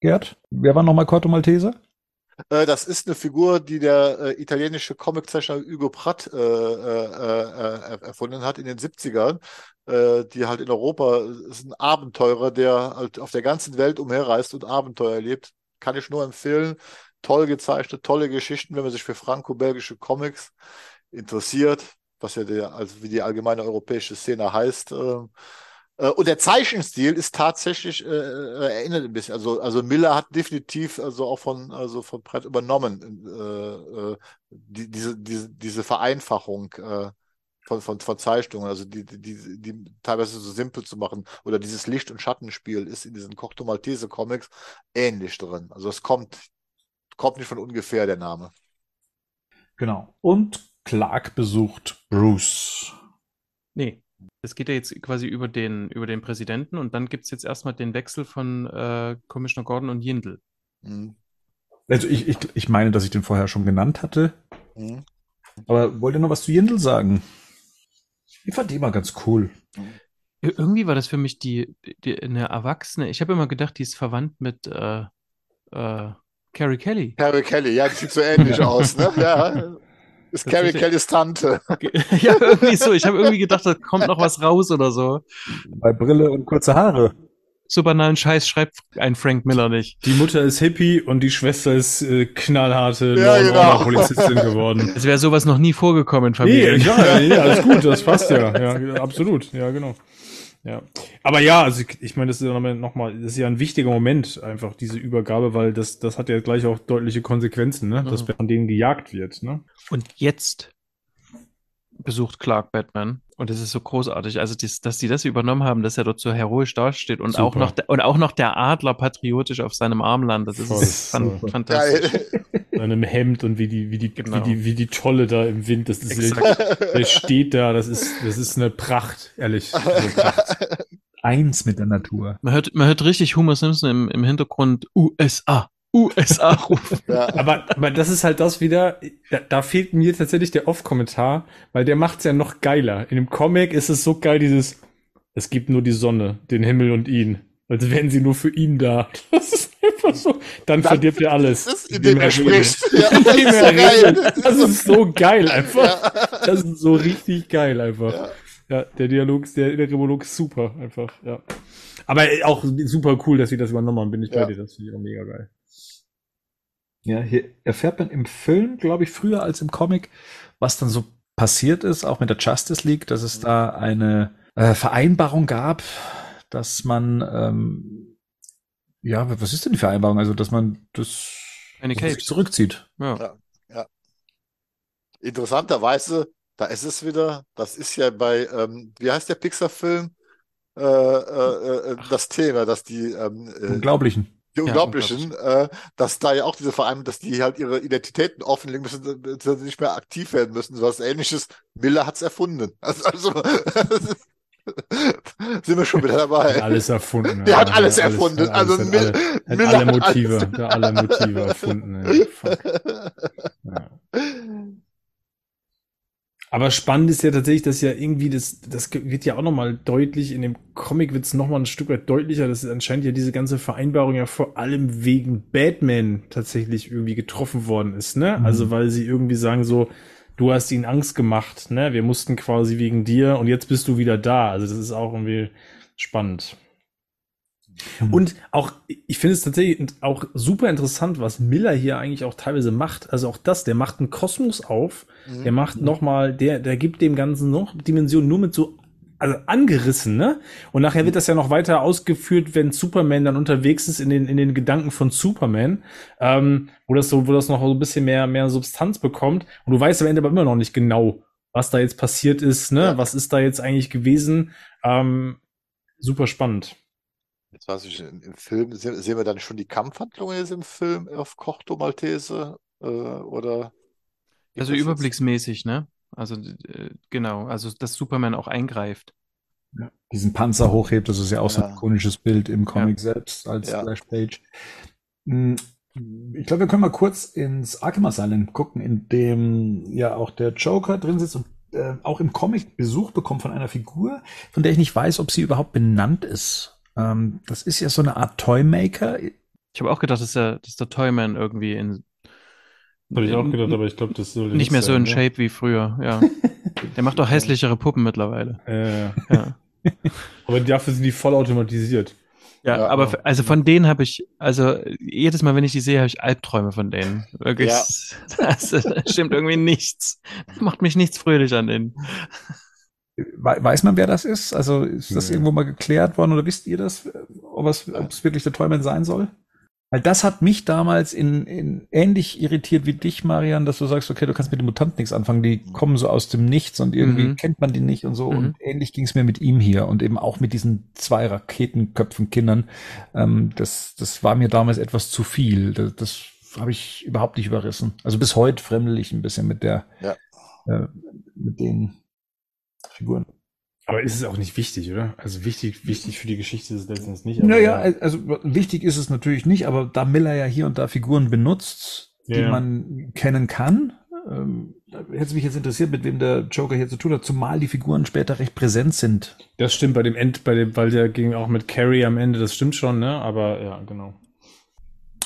Gerd, wer war nochmal Corto Maltese? Äh, das ist eine Figur, die der äh, italienische Comiczeichner Hugo Pratt äh, äh, äh erfunden hat in den 70ern äh, die halt in Europa, ist ein Abenteurer, der halt auf der ganzen Welt umherreist und Abenteuer erlebt. Kann ich nur empfehlen. Toll gezeichnet, tolle Geschichten, wenn man sich für franco-belgische Comics interessiert, was ja der, also wie die allgemeine europäische Szene heißt. Äh, und der Zeichenstil ist tatsächlich, äh, äh, erinnert ein bisschen. Also, also Miller hat definitiv also auch von, also von Brett übernommen, äh, äh, die, diese, diese, diese Vereinfachung äh, von, von, von Zeichnungen, also die, die, die, die teilweise so simpel zu machen. Oder dieses Licht- und Schattenspiel ist in diesen Cocteau Maltese Comics ähnlich drin. Also es kommt, kommt nicht von ungefähr der Name. Genau. Und Clark besucht Bruce. Nee, es geht ja jetzt quasi über den, über den Präsidenten und dann gibt es jetzt erstmal den Wechsel von äh, Commissioner Gordon und Jindl. Mhm. Also ich, ich, ich meine, dass ich den vorher schon genannt hatte. Mhm. Aber wollt ihr noch was zu Jindl sagen? Ich fand die immer ganz cool. Irgendwie war das für mich die, die eine Erwachsene. Ich habe immer gedacht, die ist verwandt mit äh, äh, Carrie Kelly. Carrie Kelly, ja, die sieht so ähnlich aus, ne? Ja. Ist Carrie Kellys Tante. ja, irgendwie so. Ich habe irgendwie gedacht, da kommt noch was raus oder so. Bei Brille und kurze Haare so banalen Scheiß schreibt ein Frank Miller nicht. Die Mutter ist Hippie und die Schwester ist äh, knallharte ja, genau. Polizistin geworden. Es wäre sowas noch nie vorgekommen in Familien. Nee, ja, ja, alles gut, das passt ja. Ja, absolut. Ja, genau. Ja. Aber ja, also ich, ich meine, das ist ja nochmal, das ist ja ein wichtiger Moment, einfach diese Übergabe, weil das, das hat ja gleich auch deutliche Konsequenzen, ne? Dass mhm. von denen gejagt wird, ne? Und jetzt besucht Clark Batman und es ist so großartig, also dies, dass die das übernommen haben, dass er dort so heroisch dasteht und auch noch der, und auch noch der Adler patriotisch auf seinem Arm landet. Das Voll, ist fan so. fantastisch. Seinem Hemd und wie die wie die, genau. wie die wie die Tolle da im Wind, das ist der steht da, das ist das ist eine Pracht, ehrlich. Eine Pracht. Eins mit der Natur. Man hört man hört richtig Homer Simpson im, im Hintergrund USA. USA rufen. Ja. Aber, aber das ist halt das wieder, da, da fehlt mir tatsächlich der Off-Kommentar, weil der macht's ja noch geiler. In dem Comic ist es so geil, dieses, es gibt nur die Sonne, den Himmel und ihn. Als wären sie nur für ihn da. Das ist einfach so. Dann das, verdirbt er alles. Das ist, indem er spricht. Ja, das, ist so geil. das ist so geil einfach. Ja. Das ist so richtig geil einfach. Ja, ja der Dialog, der, der Monolog ist super einfach, ja. Aber auch super cool, dass sie das übernommen haben, bin ich bei dir. Das finde ich auch mega geil. Ja, hier erfährt man im Film, glaube ich, früher als im Comic, was dann so passiert ist, auch mit der Justice League, dass es da eine äh, Vereinbarung gab, dass man, ähm, ja, was ist denn die Vereinbarung? Also, dass man das Capes. zurückzieht. Ja. ja. ja. Interessanterweise, da ist es wieder, das ist ja bei, ähm, wie heißt der Pixar-Film? Äh, äh, äh, das Thema, dass die ähm, äh, Unglaublichen die Unglaublichen, äh, dass da ja auch diese Vereine, dass die halt ihre Identitäten offenlegen müssen, dass sie nicht mehr aktiv werden müssen. So was ähnliches. Miller hat's erfunden. Also, also sind wir schon wieder dabei. Alles erfunden. Der hat alles, erfunden. Alles, also Mil alle, Miller alle Motive, hat alle Motive erfunden. Ja. Aber spannend ist ja tatsächlich, dass ja irgendwie das, das wird ja auch nochmal deutlich, in dem Comic wird es nochmal ein Stück weit deutlicher, dass anscheinend ja diese ganze Vereinbarung ja vor allem wegen Batman tatsächlich irgendwie getroffen worden ist, ne? Mhm. Also weil sie irgendwie sagen so, du hast ihnen Angst gemacht, ne? Wir mussten quasi wegen dir und jetzt bist du wieder da. Also das ist auch irgendwie spannend. Mhm. Und auch, ich finde es tatsächlich auch super interessant, was Miller hier eigentlich auch teilweise macht. Also auch das, der macht einen Kosmos auf, mhm. der macht nochmal, der, der gibt dem Ganzen noch Dimensionen nur mit so also angerissen, ne? Und nachher wird das ja noch weiter ausgeführt, wenn Superman dann unterwegs ist in den, in den Gedanken von Superman, ähm, wo das so, wo das noch so ein bisschen mehr, mehr Substanz bekommt. Und du weißt am Ende aber immer noch nicht genau, was da jetzt passiert ist, ne? Ja. Was ist da jetzt eigentlich gewesen? Ähm, super spannend. Jetzt weiß ich, im Film sehen wir dann schon die Kampfhandlungen jetzt im Film auf Kochto Maltese äh, oder? Also überblicksmäßig, ne? Also äh, genau, also dass Superman auch eingreift. Ja. Diesen Panzer hochhebt, das ist ja auch ja. so ein ikonisches Bild im Comic ja. selbst als ja. Splash-Page. Hm, ich glaube, wir können mal kurz ins Arkham Asylum gucken, in dem ja auch der Joker drin sitzt und äh, auch im Comic Besuch bekommt von einer Figur, von der ich nicht weiß, ob sie überhaupt benannt ist. Ähm, das ist ja so eine Art Toymaker. Ich habe auch gedacht, dass der, dass der Toyman irgendwie in habe ich auch gedacht, aber ich glaube, das soll nicht mehr so in Shape wie früher, ja. Der macht doch hässlichere Puppen mittlerweile. Äh, ja. aber dafür sind die voll automatisiert. Ja, ja aber also von denen habe ich, also jedes Mal, wenn ich die sehe, habe ich Albträume von denen. Wirklich. Ja. Das, das stimmt irgendwie nichts. Das macht mich nichts fröhlich an denen. Weiß man, wer das ist? Also ist das ja. irgendwo mal geklärt worden oder wisst ihr das, ob es, ob es wirklich der Toyman sein soll? Weil das hat mich damals in, in ähnlich irritiert wie dich, Marian, dass du sagst, okay, du kannst mit den Mutanten nichts anfangen, die kommen so aus dem Nichts und irgendwie mhm. kennt man die nicht und so. Mhm. Und ähnlich ging es mir mit ihm hier und eben auch mit diesen zwei Raketenköpfen Kindern. Ähm, das, das war mir damals etwas zu viel. Das, das habe ich überhaupt nicht überrissen. Also bis heute fremdel ich ein bisschen mit der, ja. äh, mit den Figuren. Aber ist es auch nicht wichtig, oder? Also wichtig, wichtig für die Geschichte ist es letztens nicht. naja, ja. also wichtig ist es natürlich nicht, aber da Miller ja hier und da Figuren benutzt, die ja. man kennen kann, ähm, hätte es mich jetzt interessiert, mit wem der Joker hier zu tun hat, zumal die Figuren später recht präsent sind. Das stimmt bei dem End, bei dem, weil der ging auch mit Carrie am Ende, das stimmt schon, ne? Aber ja, genau.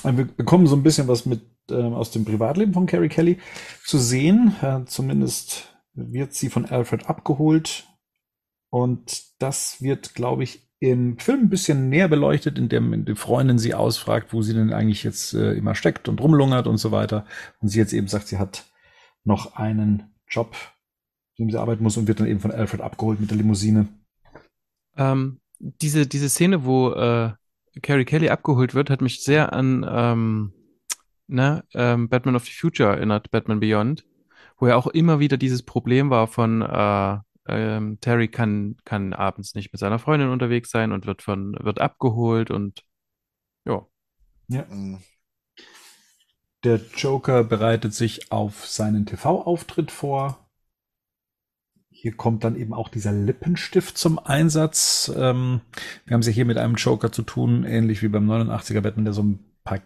Wir bekommen so ein bisschen was mit äh, aus dem Privatleben von Carrie Kelly zu sehen. Äh, zumindest wird sie von Alfred abgeholt und das wird, glaube ich, im Film ein bisschen näher beleuchtet, indem die Freundin sie ausfragt, wo sie denn eigentlich jetzt äh, immer steckt und rumlungert und so weiter. Und sie jetzt eben sagt, sie hat noch einen Job, in dem sie arbeiten muss und wird dann eben von Alfred abgeholt mit der Limousine. Ähm, diese, diese Szene, wo äh, Carrie Kelly abgeholt wird, hat mich sehr an ähm, ne, ähm, Batman of the Future erinnert, Batman Beyond, wo ja auch immer wieder dieses Problem war von äh, ähm, Terry kann, kann abends nicht mit seiner Freundin unterwegs sein und wird von, wird abgeholt und ja. Ja. Mhm. Der Joker bereitet sich auf seinen TV-Auftritt vor. Hier kommt dann eben auch dieser Lippenstift zum Einsatz. Ähm, wir haben es ja hier mit einem Joker zu tun, ähnlich wie beim 89er Batman, der so ein paar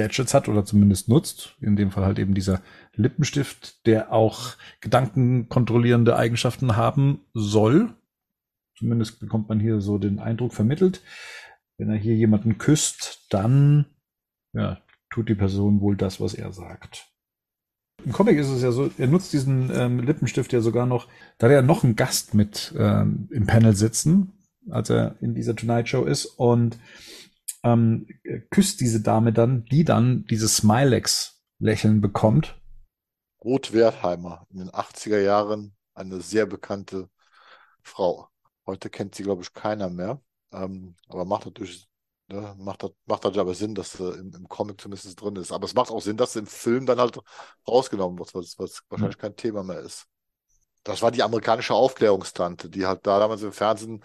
Gadgets hat oder zumindest nutzt. In dem Fall halt eben dieser Lippenstift, der auch gedankenkontrollierende Eigenschaften haben soll. Zumindest bekommt man hier so den Eindruck vermittelt. Wenn er hier jemanden küsst, dann ja, tut die Person wohl das, was er sagt. Im Comic ist es ja so, er nutzt diesen ähm, Lippenstift ja sogar noch, da hat er noch einen Gast mit ähm, im Panel sitzen, als er in dieser Tonight Show ist und ähm, küsst diese Dame dann, die dann dieses Smilex-Lächeln bekommt. Ruth Wertheimer, in den 80er Jahren eine sehr bekannte Frau. Heute kennt sie, glaube ich, keiner mehr. Ähm, aber macht natürlich, ne, macht, macht natürlich aber Sinn, dass sie im, im, Comic zumindest drin ist. Aber es macht auch Sinn, dass sie im Film dann halt rausgenommen wird, was, was wahrscheinlich mhm. kein Thema mehr ist. Das war die amerikanische Aufklärungstante, die halt da damals im Fernsehen.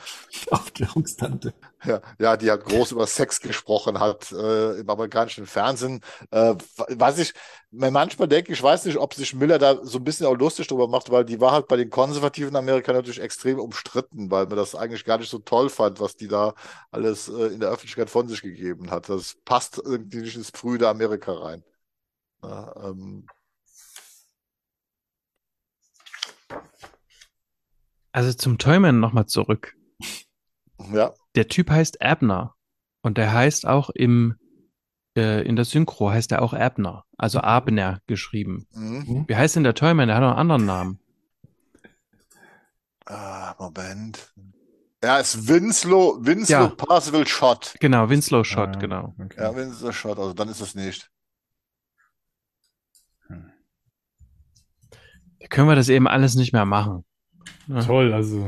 Aufklärungstante. Ja, ja, die halt groß über Sex gesprochen hat äh, im amerikanischen Fernsehen. Äh, weiß ich, manchmal denke ich, weiß nicht, ob sich Miller da so ein bisschen auch lustig drüber macht, weil die war halt bei den konservativen Amerikanern natürlich extrem umstritten, weil man das eigentlich gar nicht so toll fand, was die da alles äh, in der Öffentlichkeit von sich gegeben hat. Das passt irgendwie nicht ins frühe Amerika rein. Ja, ähm, Also zum Toyman nochmal zurück. Ja. Der Typ heißt Abner. Und der heißt auch im, äh, in der Synchro heißt er auch Abner. Also Abner geschrieben. Mhm. Wie heißt denn der Toyman? Der hat noch einen anderen Namen. Ah, Moment. Er ist Winslow, Winslow ja. Parsifal Shot. Genau, Winslow Shot, ah, genau. Okay. Ja, Winslow Shot, also dann ist es nicht. Da können wir das eben alles nicht mehr machen. Ja. Toll, also.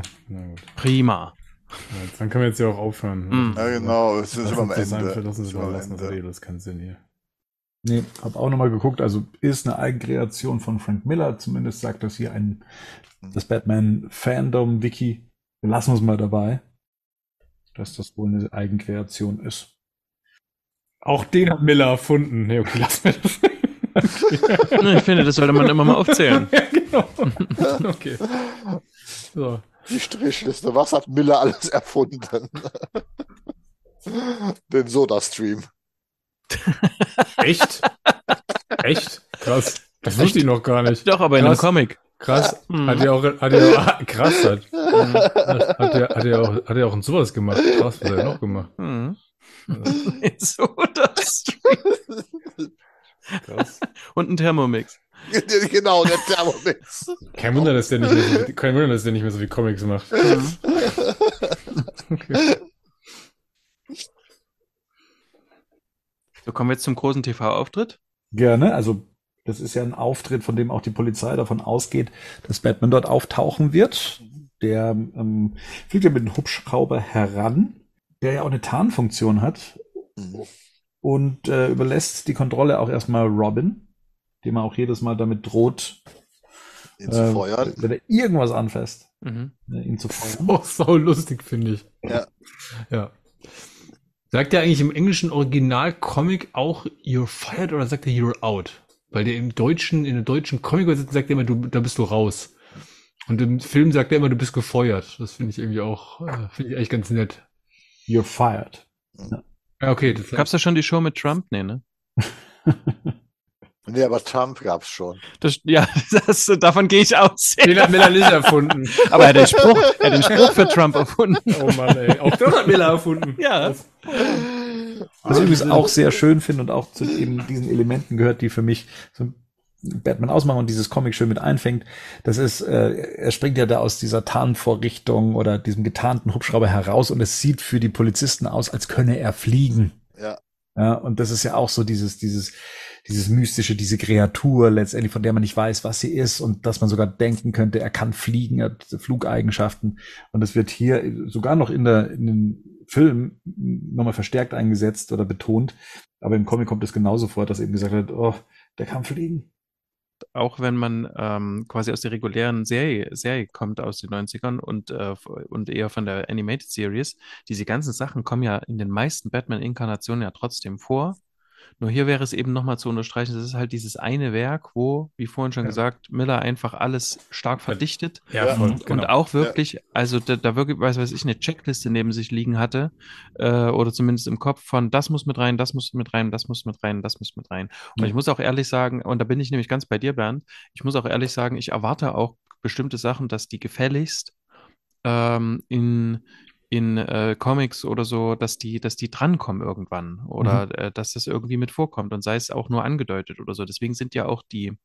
Prima. Ja, dann können wir jetzt ja auch aufhören. Mm. Ja, genau. Es ist am Ende. Einfach, lassen Sie mal, lassen das keinen Sinn hier. Nee, hab auch nochmal geguckt, also ist eine Eigenkreation von Frank Miller, zumindest sagt das hier ein, das Batman-Fandom-Wiki. Wir lassen uns mal dabei, dass das wohl eine Eigenkreation ist. Auch den hat Miller erfunden. Nee, okay, lass mir das. ich finde, das sollte man immer mal aufzählen. genau. Okay. So. Die Strichliste. Was hat Miller alles erfunden? Den Soda-Stream. Echt? Echt? Krass. Das Echt? wusste ich noch gar nicht. Doch, aber krass. in einem Comic. Krass. Hm. Hat er auch, hat er auch, krass hat. Hat er, hat er auch, hat er auch ein sowas gemacht. Krass, was hat er noch gemacht? Hm. Soda-Stream. Krass. Und ein Thermomix. genau, der Thermomix. Kein Wunder, dass der nicht mehr so, kein Wunder, dass der nicht mehr so wie Comics macht. okay. So kommen wir jetzt zum großen TV-Auftritt. Gerne, also das ist ja ein Auftritt, von dem auch die Polizei davon ausgeht, dass Batman dort auftauchen wird. Der ähm, fliegt ja mit dem Hubschrauber heran, der ja auch eine Tarnfunktion hat mhm. und äh, überlässt die Kontrolle auch erstmal Robin dem er auch jedes Mal damit droht, ihn zu äh, feuern. Wenn er irgendwas anfasst, mhm. Äh, ihn zu feuern. Oh, so lustig, finde ich. Ja. Ja. Sagt er eigentlich im englischen Original-Comic auch You're fired oder sagt er You're out? Weil der im deutschen, in der deutschen Comic-Übersetzung sagt er immer, du, da bist du raus. Und im Film sagt er immer, du bist gefeuert. Das finde ich irgendwie auch, äh, finde ich eigentlich ganz nett. You're fired. Ja. Okay. Das Gab's da schon die Show mit Trump? Nee, ne? Nee, aber Trump gab es schon. Das, ja, das, davon gehe ich aus. Den hat Miller nicht erfunden. Aber er hat den Spruch, er hat den Spruch für Trump erfunden. Oh Mann, ey. Auch das hat Miller erfunden. Ja. Was ich übrigens auch sehr schön finde und auch zu eben diesen Elementen gehört, die für mich so Batman ausmachen und dieses Comic schön mit einfängt. Das ist, äh, er springt ja da aus dieser Tarnvorrichtung oder diesem getarnten Hubschrauber heraus und es sieht für die Polizisten aus, als könne er fliegen. Ja. Ja, und das ist ja auch so dieses, dieses, dieses mystische, diese Kreatur letztendlich, von der man nicht weiß, was sie ist und dass man sogar denken könnte, er kann fliegen, er hat Flugeigenschaften. Und das wird hier sogar noch in der, in den Film nochmal verstärkt eingesetzt oder betont. Aber im Comic kommt es genauso vor, dass eben gesagt wird, oh, der kann fliegen. Auch wenn man ähm, quasi aus der regulären Serie, Serie kommt aus den 90ern und, äh, und eher von der Animated Series, diese ganzen Sachen kommen ja in den meisten Batman-Inkarnationen ja trotzdem vor. Nur hier wäre es eben nochmal zu unterstreichen, das ist halt dieses eine Werk, wo, wie vorhin schon ja. gesagt, Miller einfach alles stark verdichtet. Ja, voll, und, genau. und auch wirklich, ja. also da, da, wirklich, weiß weiß ich, eine Checkliste neben sich liegen hatte, äh, oder zumindest im Kopf von, das muss mit rein, das muss mit rein, das muss mit rein, das muss mit rein. Und ich muss auch ehrlich sagen, und da bin ich nämlich ganz bei dir, Bernd, ich muss auch ehrlich sagen, ich erwarte auch bestimmte Sachen, dass die gefälligst ähm, in in äh, Comics oder so, dass die, dass die drankommen irgendwann oder mhm. äh, dass das irgendwie mit vorkommt und sei es auch nur angedeutet oder so. Deswegen sind ja auch die,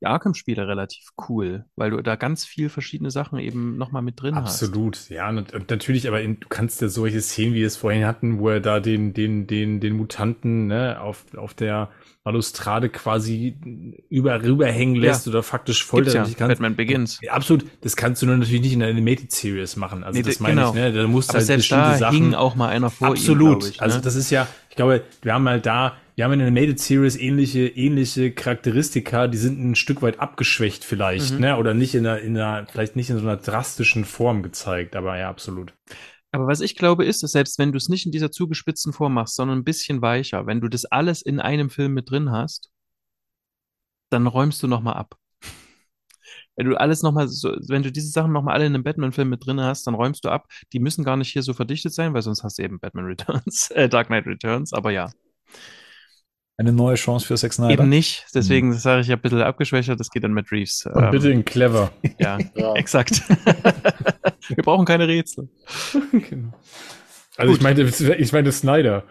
die Arkham-Spiele relativ cool, weil du da ganz viel verschiedene Sachen eben nochmal mit drin Absolut. hast. Absolut, ja, natürlich, aber in, du kannst ja solche Szenen, wie wir es vorhin hatten, wo er da den, den, den, den Mutanten ne, auf, auf der Balustrade quasi über rüberhängen lässt ja. oder faktisch foltert. Ja. Batman Begins. Absolut. Das kannst du natürlich nicht in einer Animated Series machen. Also nee, das meine genau. ich, ne? Da musst Aber halt selbst da Sachen. hing auch mal einer vor Absolut. Ihm, ich, ne? Also das ist ja, ich glaube, wir haben halt da, wir haben in der Animated Series ähnliche, ähnliche Charakteristika, die sind ein Stück weit abgeschwächt vielleicht, mhm. ne? Oder nicht in einer, in einer, vielleicht nicht in so einer drastischen Form gezeigt, aber ja, absolut. Aber was ich glaube, ist, dass selbst wenn du es nicht in dieser zugespitzten Form machst, sondern ein bisschen weicher, wenn du das alles in einem Film mit drin hast, dann räumst du nochmal ab. Wenn du alles nochmal so, wenn du diese Sachen nochmal alle in einem Batman-Film mit drin hast, dann räumst du ab. Die müssen gar nicht hier so verdichtet sein, weil sonst hast du eben Batman Returns, äh, Dark Knight Returns, aber ja. Eine neue Chance für Sex Snyder? Eben nicht. Deswegen mhm. sage ich ja ein bisschen abgeschwächt, das geht dann mit Reeves. Und ähm, bitte in clever. Ja, ja. exakt. Wir brauchen keine Rätsel. genau. Also Gut. ich meinte, ich meinte Snyder.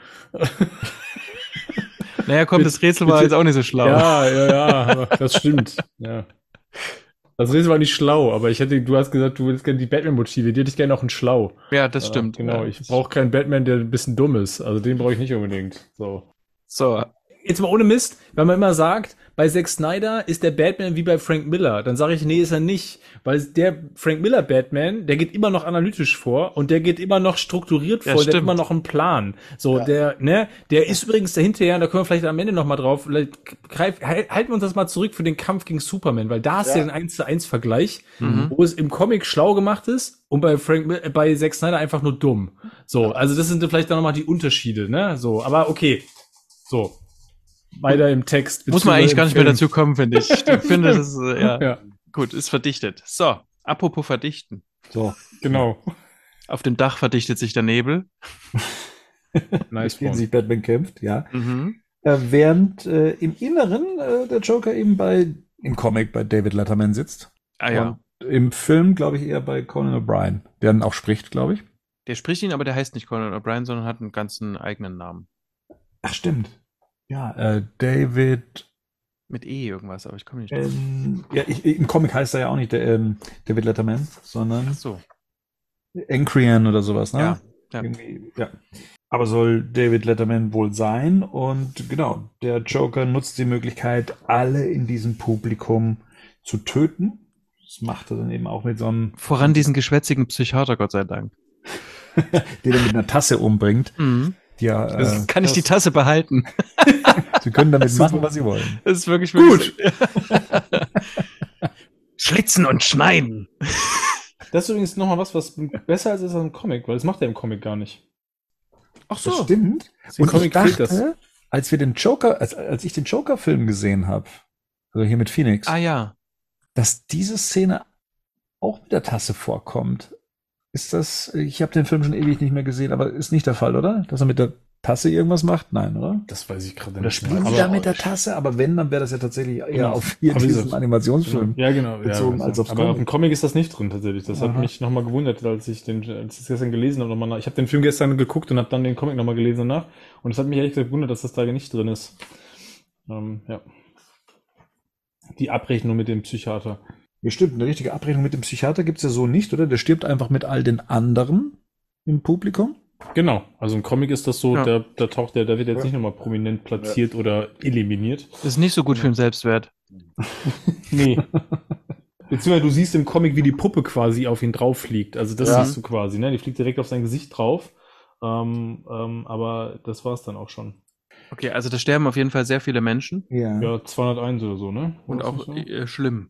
Naja, komm, das Rätsel war jetzt auch nicht so schlau. Ja, ja, ja, das stimmt. Ja. Das Rätsel war nicht schlau, aber ich hätte, du hast gesagt, du willst gerne die Batman-Motive, die hätte ich gerne auch ein Schlau. Ja, das stimmt. Genau, ja, ich brauche keinen Batman, der ein bisschen dumm ist. Also den brauche ich nicht unbedingt. So. So, jetzt mal ohne Mist, weil man immer sagt, bei Zack Snyder ist der Batman wie bei Frank Miller. Dann sage ich, nee, ist er nicht. Weil der Frank Miller Batman, der geht immer noch analytisch vor und der geht immer noch strukturiert vor, ja, der hat immer noch einen Plan. So, ja. der, ne, der ist übrigens dahinterher, da können wir vielleicht am Ende noch mal drauf, vielleicht greif, halten wir uns das mal zurück für den Kampf gegen Superman, weil da ist ja, ja ein 1 zu 1 Vergleich, mhm. wo es im Comic schlau gemacht ist und bei Frank, äh, bei Zack Snyder einfach nur dumm. So, also das sind vielleicht dann noch mal die Unterschiede, ne, so, aber okay. So, weiter im Text. Muss man eigentlich gar nicht mehr dazu kommen, finde ich. Ich finde, das ist, äh, ja, ja, gut, ist verdichtet. So, apropos verdichten. So, genau. Auf dem Dach verdichtet sich der Nebel. nice Wie sich Batman kämpft, ja. Mhm. Äh, während äh, im Inneren äh, der Joker eben bei, im Comic bei David Letterman sitzt. Ah ja. Und im Film, glaube ich, eher bei Conan O'Brien, der dann auch spricht, glaube ich. Der spricht ihn, aber der heißt nicht Conan O'Brien, sondern hat einen ganzen eigenen Namen. Ach, stimmt. Ja, äh, David. Mit E irgendwas, aber ich komme nicht drauf. Ähm, ja, ich, im Comic heißt er ja auch nicht der, ähm, David Letterman, sondern. Ach so. Encrian oder sowas, ne? Ja. Ja. ja. Aber soll David Letterman wohl sein und genau, der Joker nutzt die Möglichkeit, alle in diesem Publikum zu töten. Das macht er dann eben auch mit so einem. Voran diesen geschwätzigen Psychiater, Gott sei Dank. den er mit einer Tasse umbringt. Mhm. Ja, äh, kann ich die Tasse behalten? Sie können damit machen, was Sie wollen. Das ist wirklich gut. Schlitzen und schneiden. Das ist übrigens nochmal was, was besser als ist im Comic, weil das macht er im Comic gar nicht. Ach so. Das stimmt. Und Comic ich dachte, das. als wir den Joker, als, als ich den Joker-Film gesehen habe, also hier mit Phoenix. Ah ja. Dass diese Szene auch mit der Tasse vorkommt. Ist das, ich habe den Film schon ewig nicht mehr gesehen, aber ist nicht der Fall, oder? Dass er mit der Tasse irgendwas macht? Nein, oder? Das weiß ich gerade nicht. Oder spielen sie da mit der Tasse? Aber wenn, dann wäre das ja tatsächlich eher genau. auf hier diesen Animationsfilm ja, genau. bezogen ja, als aufs Aber auf dem Comic ist das nicht drin tatsächlich. Das Aha. hat mich nochmal gewundert, als ich den als ich das gestern gelesen habe. Nochmal Ich habe den Film gestern geguckt und habe dann den Comic nochmal gelesen danach. Und es hat mich ehrlich gesagt gewundert, dass das da nicht drin ist. Ähm, ja. Die Abrechnung mit dem Psychiater. Ja, stimmt. Eine richtige Abrechnung mit dem Psychiater gibt es ja so nicht, oder? Der stirbt einfach mit all den anderen im Publikum. Genau, also im Comic ist das so, ja. da, da taucht der, da wird jetzt nicht nochmal prominent platziert ja. oder eliminiert. Das ist nicht so gut für den Selbstwert. nee. Beziehungsweise du siehst im Comic, wie die Puppe quasi auf ihn drauf fliegt. Also das ja. siehst du quasi, ne? Die fliegt direkt auf sein Gesicht drauf. Ähm, ähm, aber das war es dann auch schon. Okay, also da sterben auf jeden Fall sehr viele Menschen. Ja, ja 201 oder so, ne? Und auch so? äh, schlimm.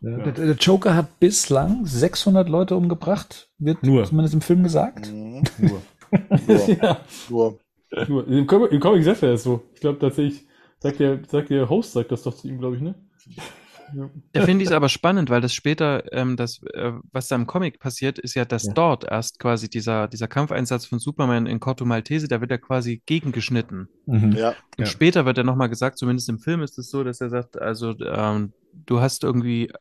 Ja. Der, der, Joker hat bislang 600 Leute umgebracht, wird Nur. zumindest im Film gesagt. Mhm. Nur. Nur. ja. Nur. Nur. Im, Com Im Comic sagt er das so. Ich glaube tatsächlich, sagt der, sagt der Host, sagt das doch zu ihm, glaube ich, ne? Ja. Da finde ich es aber spannend, weil das später, ähm, das, äh, was da im Comic passiert, ist ja, dass ja. dort erst quasi dieser, dieser Kampfeinsatz von Superman in Corto Maltese, da wird er quasi gegengeschnitten. Mhm. Ja. Und ja. später wird er nochmal gesagt, zumindest im Film ist es so, dass er sagt, also ähm, du hast irgendwie,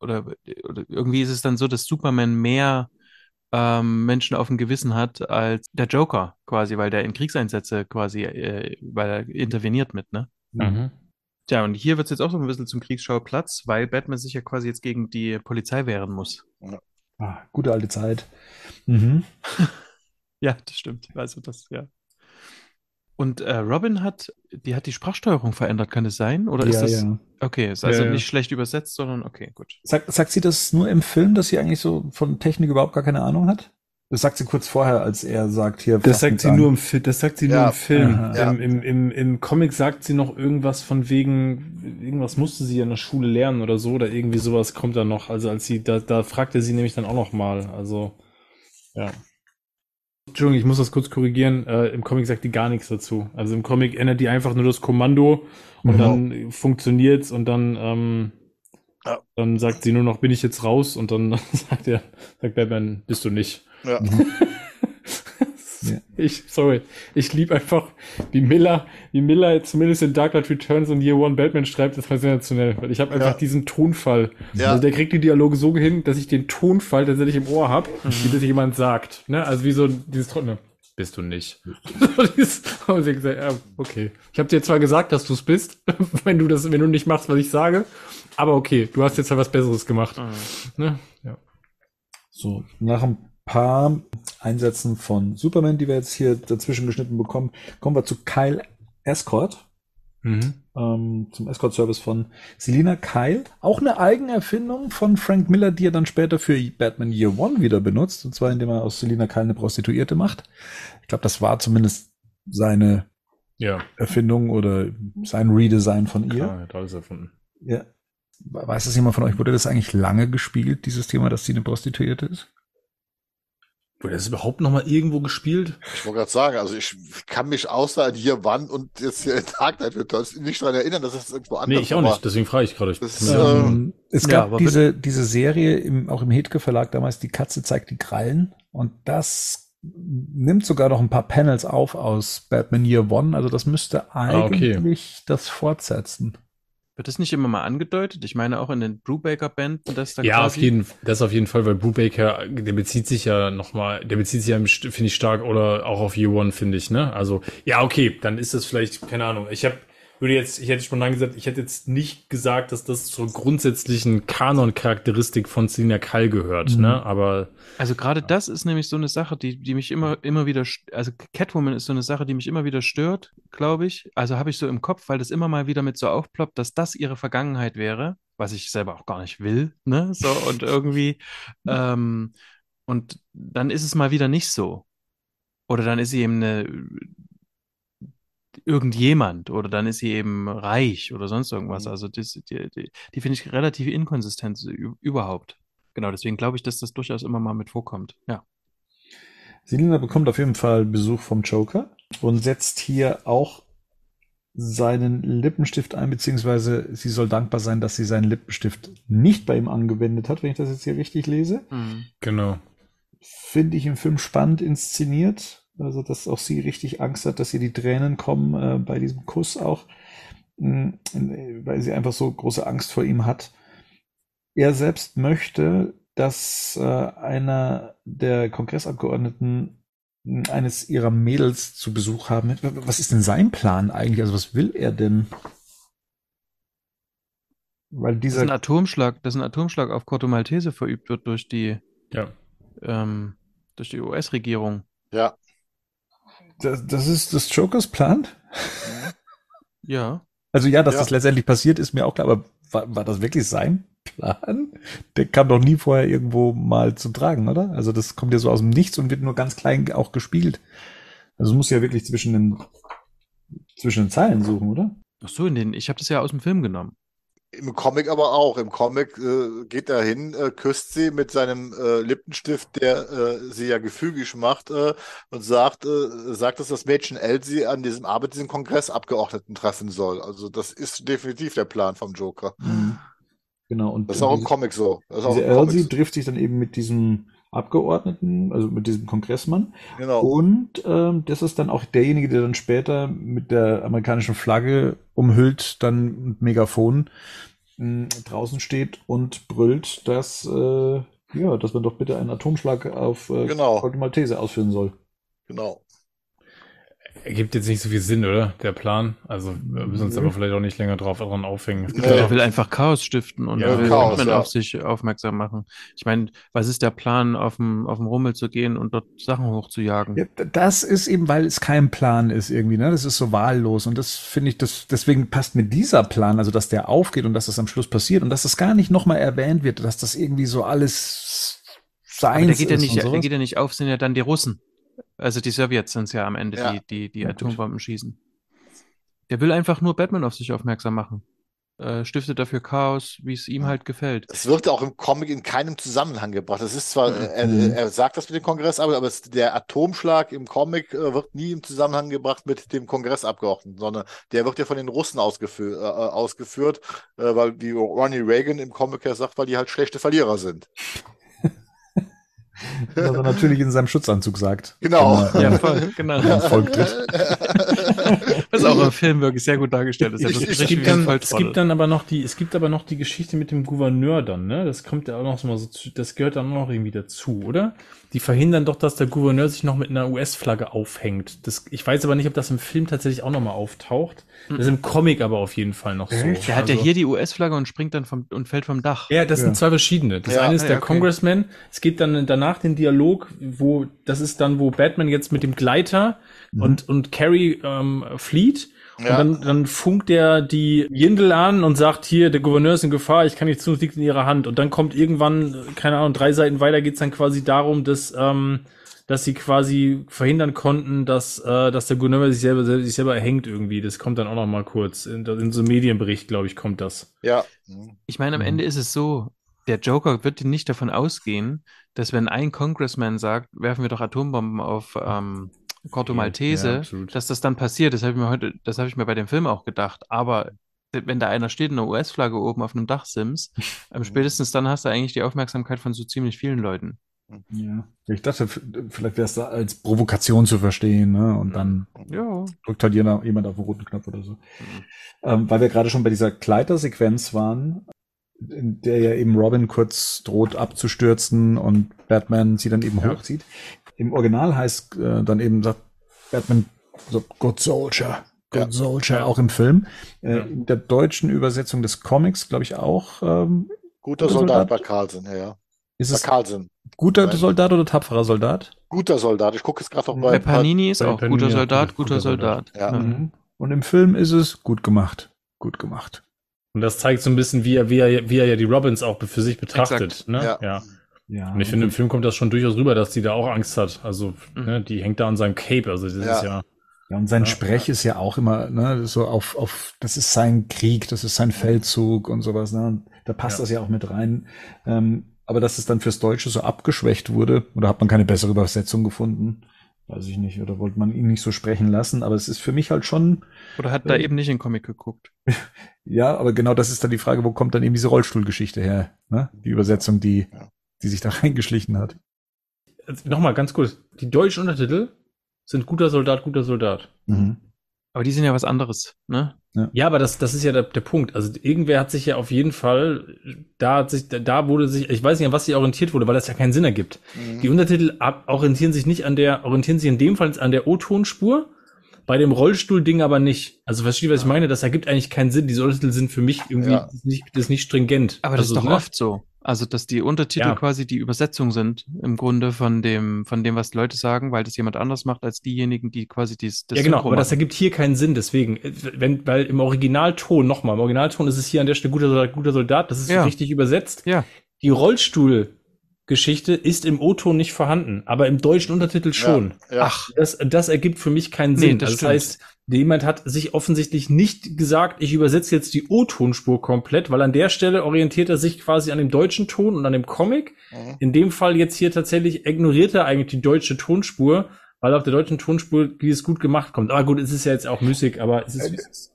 oder, oder irgendwie ist es dann so, dass Superman mehr ähm, Menschen auf dem Gewissen hat als der Joker quasi, weil der in Kriegseinsätze quasi, äh, weil er interveniert mit, ne? Mhm. Tja, und hier wird es jetzt auch so ein bisschen zum Kriegsschauplatz, weil Batman sich ja quasi jetzt gegen die Polizei wehren muss. Ja. Ah, gute alte Zeit. Mhm. ja, das stimmt. Also das, ja. Und äh, Robin hat, die hat die Sprachsteuerung verändert, kann es sein? Oder ist das? Ja. Okay, ist also ja, nicht schlecht übersetzt, sondern okay, gut. Sagt, sagt sie das nur im Film, dass sie eigentlich so von Technik überhaupt gar keine Ahnung hat? Das sagt sie kurz vorher, als er sagt hier. Das sagt sie an. nur im Film. Das sagt sie ja. nur im Film. Ja. Im, im, im, Im Comic sagt sie noch irgendwas von wegen, irgendwas musste sie in der Schule lernen oder so, oder irgendwie sowas kommt da noch. Also als sie, da, da fragte sie nämlich dann auch noch mal. Also, ja. Entschuldigung, ich muss das kurz korrigieren. Äh, Im Comic sagt die gar nichts dazu. Also im Comic ändert die einfach nur das Kommando und mhm. dann funktioniert's und dann, ähm, ja. dann sagt sie nur noch, bin ich jetzt raus? Und dann sagt er, sagt Batman, bist du nicht. Ja. Ich, sorry, ich liebe einfach, wie Miller, wie Miller zumindest in Dark Knight Returns und Year One Batman schreibt, das war sensationell, weil ich habe einfach ja. diesen Tonfall. Ja. Also der kriegt die Dialoge so hin, dass ich den Tonfall tatsächlich im Ohr habe, mhm. wie das jemand sagt. Ne? Also wie so dieses Trockene. Bist du nicht. okay. Ich habe dir zwar gesagt, dass du es bist, wenn du das, wenn du nicht machst, was ich sage, aber okay, du hast jetzt halt was Besseres gemacht. Mhm. Ne? Ja. So, nach ein paar Einsätzen von Superman, die wir jetzt hier dazwischen geschnitten bekommen, kommen wir zu Kyle Escort. Mhm. Ähm, zum Escort-Service von Selina Kyle. Auch eine Eigenerfindung von Frank Miller, die er dann später für Batman Year One wieder benutzt. Und zwar, indem er aus Selina Kyle eine Prostituierte macht. Ich glaube, das war zumindest seine ja. Erfindung oder sein Redesign von ihr. Ja, hat alles erfunden. Ja. Weiß das jemand von euch, wurde das eigentlich lange gespielt, dieses Thema, dass sie eine Prostituierte ist? Wurde das überhaupt noch mal irgendwo gespielt? Ich wollte gerade sagen, also ich kann mich außer an hier wann und jetzt hier in Dark Knight Returns nicht daran erinnern, dass es irgendwo anders Nee, ich auch war. nicht, deswegen frage ich gerade. Ähm, es gab ja, diese, diese Serie im, auch im Hetke Verlag damals, die Katze zeigt die Krallen und das nimmt sogar noch ein paar Panels auf aus Batman Year One, also das müsste eigentlich ah, okay. das fortsetzen. Wird das nicht immer mal angedeutet? Ich meine auch in den Brubaker-Bänden, dass da Ja, auf jeden, das auf jeden Fall, weil Brubaker, der bezieht sich ja nochmal, der bezieht sich ja, finde ich, stark oder auch auf Year One, finde ich, ne? Also, ja, okay, dann ist das vielleicht, keine Ahnung. Ich habe würde jetzt, ich hätte spontan gesagt, ich hätte jetzt nicht gesagt, dass das zur grundsätzlichen Kanon-Charakteristik von Selina Kall gehört, mhm. ne? Aber. Also gerade ja. das ist nämlich so eine Sache, die, die mich immer, immer wieder, also Catwoman ist so eine Sache, die mich immer wieder stört, glaube ich. Also habe ich so im Kopf, weil das immer mal wieder mit so aufploppt, dass das ihre Vergangenheit wäre, was ich selber auch gar nicht will, ne? So, und irgendwie, ähm, und dann ist es mal wieder nicht so. Oder dann ist sie eben eine irgendjemand oder dann ist sie eben reich oder sonst irgendwas. Mhm. Also das, die, die, die finde ich relativ inkonsistent überhaupt. Genau, deswegen glaube ich, dass das durchaus immer mal mit vorkommt. Ja. Selina bekommt auf jeden Fall Besuch vom Joker und setzt hier auch seinen Lippenstift ein, beziehungsweise sie soll dankbar sein, dass sie seinen Lippenstift nicht bei ihm angewendet hat, wenn ich das jetzt hier richtig lese. Mhm. Genau. Finde ich im Film spannend inszeniert. Also, dass auch sie richtig Angst hat, dass ihr die Tränen kommen äh, bei diesem Kuss auch, mh, mm, weil sie einfach so große Angst vor ihm hat. Er selbst möchte, dass äh, einer der Kongressabgeordneten mm, eines ihrer Mädels zu Besuch haben. Was ist denn sein Plan eigentlich? Also was will er denn? Weil dieser das ist ein Atomschlag, dass ein Atomschlag auf Corto Maltese verübt wird durch die, ja. ähm, durch die US-Regierung. Ja. Das, das ist des Jokers Plan? Ja. Also ja, dass ja. das letztendlich passiert, ist mir auch klar, aber war, war das wirklich sein Plan? Der kam doch nie vorher irgendwo mal zu tragen, oder? Also das kommt ja so aus dem Nichts und wird nur ganz klein auch gespielt. Also muss ja wirklich zwischen den zwischen den Zeilen suchen, oder? Ach so, in den, ich habe das ja aus dem Film genommen. Im Comic aber auch. Im Comic äh, geht er hin, äh, küsst sie mit seinem äh, Lippenstift, der äh, sie ja gefügig macht, äh, und sagt, äh, sagt, dass das Mädchen Elsie an diesem Abend diesen Kongressabgeordneten treffen soll. Also das ist definitiv der Plan vom Joker. Mhm. Genau. Und das ist auch im Comic so. Das Elsie trifft sich dann eben mit diesem Abgeordneten, also mit diesem Kongressmann. Genau. Und ähm, das ist dann auch derjenige, der dann später mit der amerikanischen Flagge umhüllt, dann mit Megafon mh, draußen steht und brüllt, dass äh, ja, dass man doch bitte einen Atomschlag auf äh, genau. Maltese ausführen soll. Genau. Ergibt jetzt nicht so viel Sinn, oder? Der Plan. Also wir müssen uns mhm. aber vielleicht auch nicht länger drauf dran aufhängen. Nee. Er will einfach Chaos stiften und ja, will Chaos, ja. auf sich aufmerksam machen. Ich meine, was ist der Plan, auf dem, auf dem Rummel zu gehen und dort Sachen hochzujagen? Ja, das ist eben, weil es kein Plan ist irgendwie, ne? Das ist so wahllos. Und das finde ich, das, deswegen passt mir dieser Plan, also dass der aufgeht und dass das am Schluss passiert und dass das gar nicht nochmal erwähnt wird, dass das irgendwie so alles sein der geht ja nicht, der geht ja nicht auf, sind ja dann die Russen. Also die Sowjets sind es ja am Ende, ja. die die, die Atombomben schießen. Der will einfach nur Batman auf sich aufmerksam machen. Äh, stiftet dafür Chaos, wie es ihm halt gefällt. Es wird auch im Comic in keinem Zusammenhang gebracht. Es ist zwar, mhm. er, er, sagt das mit dem Kongress, aber, aber es, der Atomschlag im Comic äh, wird nie im Zusammenhang gebracht mit dem Kongressabgeordneten, sondern der wird ja von den Russen ausgefü äh, ausgeführt, äh, weil wie Ronnie Reagan im Comic ja sagt, weil die halt schlechte Verlierer sind. Was er natürlich in seinem Schutzanzug sagt. Genau. Er, ja, voll, genau. Volk tritt. Was auch im Film wirklich sehr gut dargestellt ist. Es, es, gibt dann, es gibt dann aber noch die, es gibt aber noch die Geschichte mit dem Gouverneur dann, ne? Das kommt ja auch noch so, das gehört dann auch noch irgendwie dazu, oder? Die verhindern doch, dass der Gouverneur sich noch mit einer US-Flagge aufhängt. Das, ich weiß aber nicht, ob das im Film tatsächlich auch nochmal auftaucht. Das ist im Comic aber auf jeden Fall noch so. Der hat also, ja hier die US-Flagge und springt dann vom, und fällt vom Dach. Ja, das ja. sind zwei verschiedene. Das ja, eine ist ja, der okay. Congressman. Es gibt dann danach den Dialog, wo, das ist dann, wo Batman jetzt mit dem Gleiter mhm. und, und Carrie ähm, flieht Ja. Und dann, dann funkt er die Jindel an und sagt, hier, der Gouverneur ist in Gefahr, ich kann nicht zu, es liegt in ihrer Hand. Und dann kommt irgendwann, keine Ahnung, drei Seiten weiter geht's dann quasi darum, dass, ähm, dass sie quasi verhindern konnten, dass, äh, dass der Gouverneur sich selber, sich selber erhängt irgendwie. Das kommt dann auch noch mal kurz. In, in so einem Medienbericht, glaube ich, kommt das. Ja. Ich meine, am mhm. Ende ist es so, der Joker wird nicht davon ausgehen, dass wenn ein Congressman sagt, werfen wir doch Atombomben auf ähm, Corto Maltese, ja, dass das dann passiert. Das habe ich mir heute, das habe ich mir bei dem Film auch gedacht. Aber wenn da einer steht, eine US-Flagge oben auf einem Dach Sims, ähm, spätestens dann hast du eigentlich die Aufmerksamkeit von so ziemlich vielen Leuten. Ja, ich dachte, vielleicht wäre es da als Provokation zu verstehen, ne? Und dann ja. drückt halt jemand, jemand auf den roten Knopf oder so. Mhm. Ähm, weil wir gerade schon bei dieser Kleidersequenz waren, in der ja eben Robin kurz droht abzustürzen und Batman sie dann eben ja. hochzieht. Im Original heißt äh, dann eben sagt Batman so Good Soldier, Good ja. Soldier, auch im Film. Äh, ja. In der deutschen Übersetzung des Comics, glaube ich, auch. Ähm, guter Soldat, Soldat bei Carlsen, ja, ja. Ist bei es Carlsen. guter Nein. Soldat oder tapferer Soldat? Guter Soldat. Ich gucke jetzt gerade noch bei. Bei Panini ist auch Panini guter Soldat, guter, guter Soldat. Soldat. Ja. Mhm. Und im Film ist es gut gemacht. Gut gemacht. Und das zeigt so ein bisschen, wie er, wie er, wie er ja die Robins auch für sich betrachtet. Ne? Ja. ja. Ja. Und ich finde, im Film kommt das schon durchaus rüber, dass die da auch Angst hat. Also, mhm. ne, die hängt da an seinem Cape. Also, das ja. ist ja. Ja, und sein ja, Sprech ist ja auch immer, ne, so auf, auf, das ist sein Krieg, das ist sein Feldzug und sowas, ne? Und da passt das ja auch mit rein. Ähm, aber dass es dann fürs Deutsche so abgeschwächt wurde, oder hat man keine bessere Übersetzung gefunden? Weiß ich nicht, oder wollte man ihn nicht so sprechen lassen, aber es ist für mich halt schon. Oder hat äh, da eben nicht in Comic geguckt? ja, aber genau das ist dann die Frage, wo kommt dann eben diese Rollstuhlgeschichte her? Ne? Die Übersetzung, die, die sich da reingeschlichen hat. Nochmal ganz kurz. Die deutschen Untertitel sind guter Soldat, guter Soldat. Mhm. Aber die sind ja was anderes, ne? Ja, ja aber das, das ist ja der, der Punkt. Also irgendwer hat sich ja auf jeden Fall, da hat sich, da wurde sich, ich weiß nicht, an was sie orientiert wurde, weil das ja keinen Sinn ergibt. Mhm. Die Untertitel ab, orientieren sich nicht an der, orientieren sich in dem Fall an der O-Tonspur, bei dem Rollstuhl-Ding aber nicht. Also versteht, was ich meine? Das ergibt eigentlich keinen Sinn. Die Untertitel sind für mich irgendwie ja. nicht, das ist nicht stringent. Aber das also, ist doch ne? oft so. Also, dass die Untertitel ja. quasi die Übersetzung sind im Grunde von dem, von dem, was die Leute sagen, weil das jemand anders macht als diejenigen, die quasi dies, das Ja, genau, aber das ergibt hier keinen Sinn. Deswegen, wenn, weil im Originalton, nochmal, im Originalton ist es hier an der Stelle guter Soldat, guter Soldat, das ist ja. richtig übersetzt. Ja. Die Rollstuhl, Geschichte ist im O-Ton nicht vorhanden, aber im deutschen Untertitel schon. Ja, ja. Ach, das, das ergibt für mich keinen Sinn. Nee, das, also das heißt, jemand hat sich offensichtlich nicht gesagt, ich übersetze jetzt die O-Tonspur komplett, weil an der Stelle orientiert er sich quasi an dem deutschen Ton und an dem Comic. Mhm. In dem Fall jetzt hier tatsächlich ignoriert er eigentlich die deutsche Tonspur, weil auf der deutschen Tonspur dieses gut gemacht kommt. Aber gut, es ist ja jetzt auch Musik, aber es ist. Äh,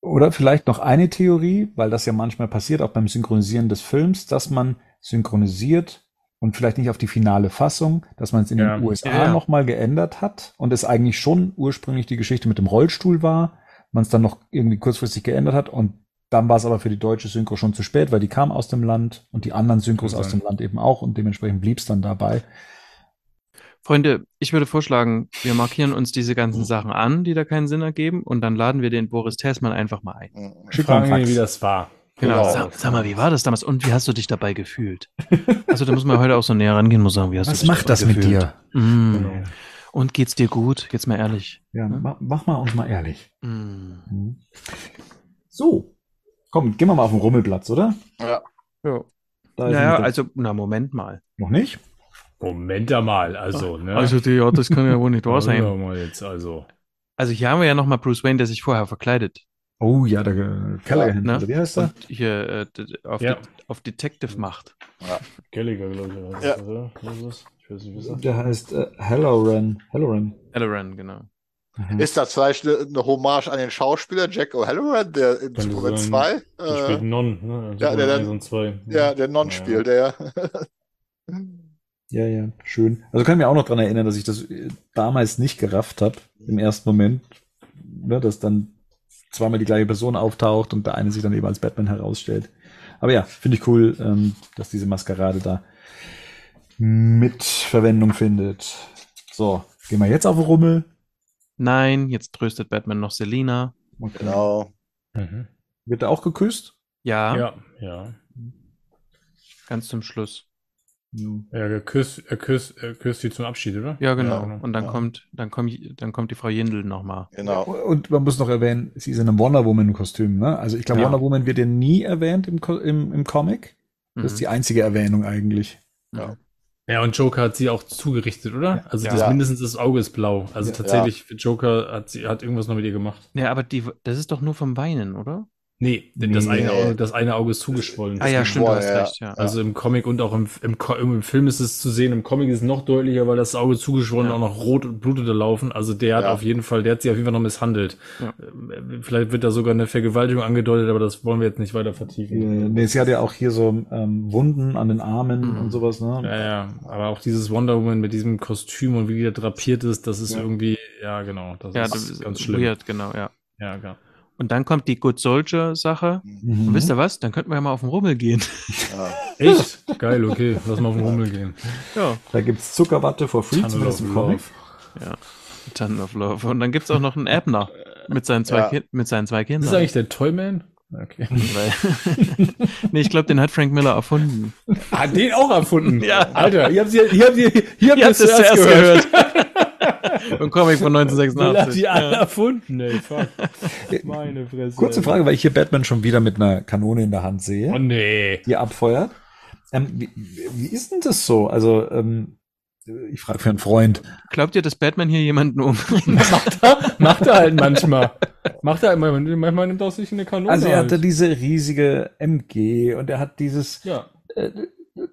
oder vielleicht noch eine Theorie, weil das ja manchmal passiert, auch beim Synchronisieren des Films, dass man synchronisiert und vielleicht nicht auf die finale Fassung, dass man es in ja. den USA ja. nochmal geändert hat und es eigentlich schon ursprünglich die Geschichte mit dem Rollstuhl war, man es dann noch irgendwie kurzfristig geändert hat und dann war es aber für die deutsche Synchro schon zu spät, weil die kam aus dem Land und die anderen Synchros aus dem Land eben auch und dementsprechend blieb es dann dabei. Freunde, ich würde vorschlagen, wir markieren uns diese ganzen Sachen an, die da keinen Sinn ergeben und dann laden wir den Boris Tessmann einfach mal ein. Fragen ihn, wie das war. Genau. genau. Sag, sag, mal, wie war das damals und wie hast du dich dabei gefühlt? Also da muss man heute auch so näher rangehen, muss sagen, wie hast Was du dich macht das gefühlt? mit dir? Mm. Genau. Und geht's dir gut? Jetzt mal ehrlich. Ja, hm? mach, mach, mal uns mal ehrlich. Mm. So. Komm, gehen wir mal auf den Rummelplatz, oder? Ja. Ja. Naja, also, na, Moment mal. Noch nicht? Moment mal, also, ne? Also, die, ja, das kann ja wohl nicht wahr sein. Also. Also, hier haben wir ja nochmal Bruce Wayne, der sich vorher verkleidet. Oh ja, der Callaghan, ne? wie heißt er? Und hier äh, auf, ja. De auf Detective macht. Ja. Gallagher, glaube ich. Ja. Also, ich weiß nicht, was der heißt äh, Halloran. Halloran. Halloran, genau. Mhm. Ist das vielleicht eine, eine, Hommage an den Schauspieler Jack O'Halloran, der in Superman 2? Äh, spielt Non, ne? Ja, der, der, ja, der Non spielt, der. ja, ja, schön. Also kann ich mir auch noch dran erinnern, dass ich das äh, damals nicht gerafft habe, im ersten Moment, ne, dass dann zweimal die gleiche Person auftaucht und der eine sich dann eben als Batman herausstellt. Aber ja, finde ich cool, ähm, dass diese Maskerade da mit Verwendung findet. So, gehen wir jetzt auf den Rummel. Nein, jetzt tröstet Batman noch Selina. Okay. Genau. Mhm. Wird er auch geküsst? Ja. Ja, ja. Ganz zum Schluss. Ja, er küsst, er küsst, er küsst sie zum Abschied, oder? Ja, genau. Ja, und dann ja. kommt, dann kommt, dann kommt die Frau Jindl nochmal. Genau. Und man muss noch erwähnen, sie ist in einem Wonder Woman Kostüm, ne? Also ich glaube, ja. Wonder Woman wird ja nie erwähnt im, im, im Comic. Das mhm. ist die einzige Erwähnung eigentlich. Ja. Ja, und Joker hat sie auch zugerichtet, oder? Also das mindestens das Auge ist blau. Also tatsächlich, Joker hat sie hat irgendwas noch mit ihr gemacht. Ja, aber die, das ist doch nur vom Weinen, oder? Nee, das, nee. Eine Auge, das eine Auge ist zugeschwollen. Ah ja, stimmt, du hast recht, ja. Also im Comic und auch im, im, im, Film ist es zu sehen. Im Comic ist es noch deutlicher, weil das Auge zugeschwollen ja. auch noch rot und blutete laufen. Also der hat ja. auf jeden Fall, der hat sie auf jeden Fall noch misshandelt. Ja. Äh, vielleicht wird da sogar eine Vergewaltigung angedeutet, aber das wollen wir jetzt nicht weiter vertiefen. Nee, sie hat ja auch hier so ähm, Wunden an den Armen mhm. und sowas, ne? Ja, ja. Aber auch dieses Wonder Woman mit diesem Kostüm und wie der drapiert ist, das ist irgendwie, ja genau, das ist das ganz schlimm. Weird, genau, ja. Ja, genau. Und dann kommt die Good Soldier Sache. Mhm. Und wisst ihr was? Dann könnten wir ja mal auf den Rummel gehen. Ja. Echt? Geil, okay. Lass mal auf den Rummel gehen. Ja. Da gibt's Zuckerwatte for free, zumindest im Comic. Ja. Ton of Love. Und dann gibt's auch noch einen Abner mit seinen zwei, ja. kind, mit seinen zwei Kindern. Das ist eigentlich der Toyman? Okay. nee, ich glaube, den hat Frank Miller erfunden. Hat den auch erfunden? ja. Alter, ihr habt hier, hier habt ihr, hier habt ihr es zuerst gehört. gehört. Ein Comic von 1986. hat die alle erfunden, ey. Fuck. Meine Fresse. Kurze Frage, weil ich hier Batman schon wieder mit einer Kanone in der Hand sehe. Oh nee. Die abfeuert. Ähm, wie, wie ist denn das so? Also, ähm, ich frage für einen Freund. Glaubt ihr, dass Batman hier jemanden umbringt? macht, er, macht er halt manchmal. Macht er immer, manchmal nimmt er sich eine Kanone. Also er halt. hatte diese riesige MG und er hat dieses ja. äh,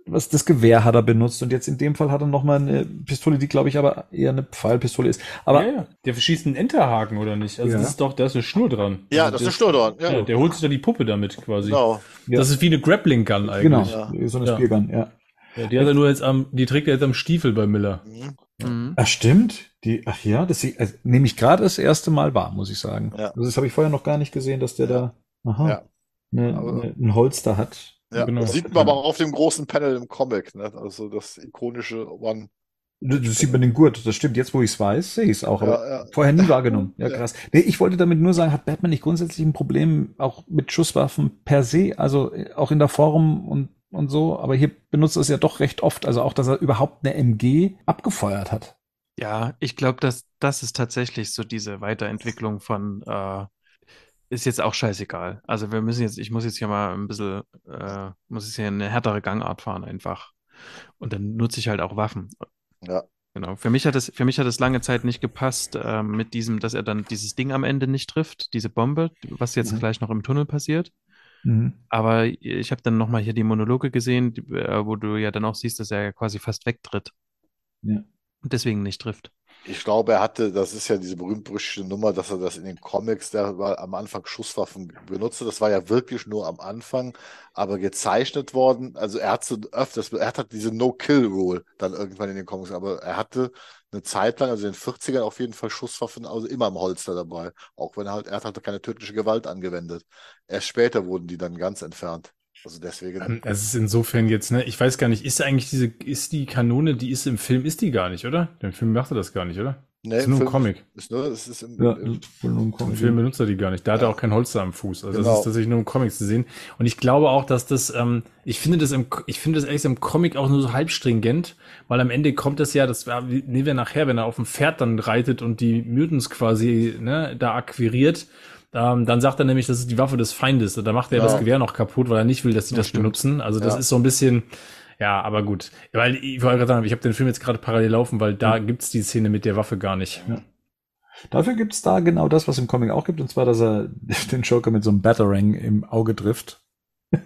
was das Gewehr hat er benutzt und jetzt in dem Fall hat er noch mal eine Pistole, die glaube ich aber eher eine Pfeilpistole ist. Aber ja, ja. der verschießt einen Enterhaken oder nicht? Also ja. das ist doch, da ist eine Schnur dran. Ja, also das ist eine Schnur dran. Ja. der holt sich da die Puppe damit quasi. Genau. Das ist wie eine Grappling Gun eigentlich. Genau, so eine Spielgun, ja. ja. Die hat er nur jetzt am, die trägt er jetzt am Stiefel bei Miller. Mhm. Mhm. Ach stimmt. Die, ach ja, das also, nehme ich gerade das erste Mal wahr, muss ich sagen. Ja. Also das habe ich vorher noch gar nicht gesehen, dass der da aha, eine, eine, ein Holster hat. Ja, genau. Das sieht man aber auch auf dem großen Panel im Comic, ne? Also das ikonische One. Das sieht man den Gurt, das stimmt. Jetzt, wo ich es weiß, sehe ich es auch, aber ja, ja. vorher nie wahrgenommen. Ja, krass. Nee, ich wollte damit nur sagen, hat Batman nicht grundsätzlich ein Problem auch mit Schusswaffen per se, also äh, auch in der Form und, und so, aber hier benutzt er es ja doch recht oft, also auch, dass er überhaupt eine MG abgefeuert hat. Ja, ich glaube, dass das ist tatsächlich so diese Weiterentwicklung von äh, ist jetzt auch scheißegal. Also wir müssen jetzt, ich muss jetzt hier mal ein bisschen, äh, muss jetzt hier eine härtere Gangart fahren einfach. Und dann nutze ich halt auch Waffen. Ja. Genau. Für mich hat es, für mich hat es lange Zeit nicht gepasst äh, mit diesem, dass er dann dieses Ding am Ende nicht trifft, diese Bombe, was jetzt mhm. gleich noch im Tunnel passiert. Mhm. Aber ich habe dann nochmal hier die Monologe gesehen, die, äh, wo du ja dann auch siehst, dass er ja quasi fast wegtritt. Ja. Und deswegen nicht trifft. Ich glaube, er hatte, das ist ja diese berühmt-berüchtigte Nummer, dass er das in den Comics, der war am Anfang Schusswaffen benutzte. Das war ja wirklich nur am Anfang, aber gezeichnet worden. Also er hat so öfters, er hat halt diese No-Kill-Rule dann irgendwann in den Comics, aber er hatte eine Zeit lang, also in den 40ern auf jeden Fall Schusswaffen also immer im Holster dabei. Auch wenn er halt, er hat halt keine tödliche Gewalt angewendet. Erst später wurden die dann ganz entfernt. Also deswegen. Ähm, es ist insofern jetzt, ne, ich weiß gar nicht, ist eigentlich diese, ist die Kanone, die ist im Film, ist die gar nicht, oder? Im Film macht er das gar nicht, oder? Nee, ist nur Film, ein Comic. Ist nur, es ist im, ja, im, im, Im Film benutzt er die gar nicht. Da ja. hat er auch kein Holster am Fuß. Also genau. das ist tatsächlich nur im Comic zu sehen. Und ich glaube auch, dass das, ähm, ich finde das im, ich finde das ehrlich im Comic auch nur so halb stringent, weil am Ende kommt das ja, das nehmen wir nachher, wenn er auf dem Pferd dann reitet und die Mutants quasi, ne, da akquiriert ähm, dann sagt er nämlich, das ist die Waffe des Feindes. Da macht er ja. das Gewehr noch kaputt, weil er nicht will, dass sie das, das benutzen. Also das ja. ist so ein bisschen, ja, aber gut. Weil ich wollte gerade sagen, ich habe den Film jetzt gerade parallel laufen, weil da mhm. gibt's die Szene mit der Waffe gar nicht. Ja. Dafür gibt's da genau das, was im Comic auch gibt, und zwar, dass er den Joker mit so einem Batarang im Auge trifft.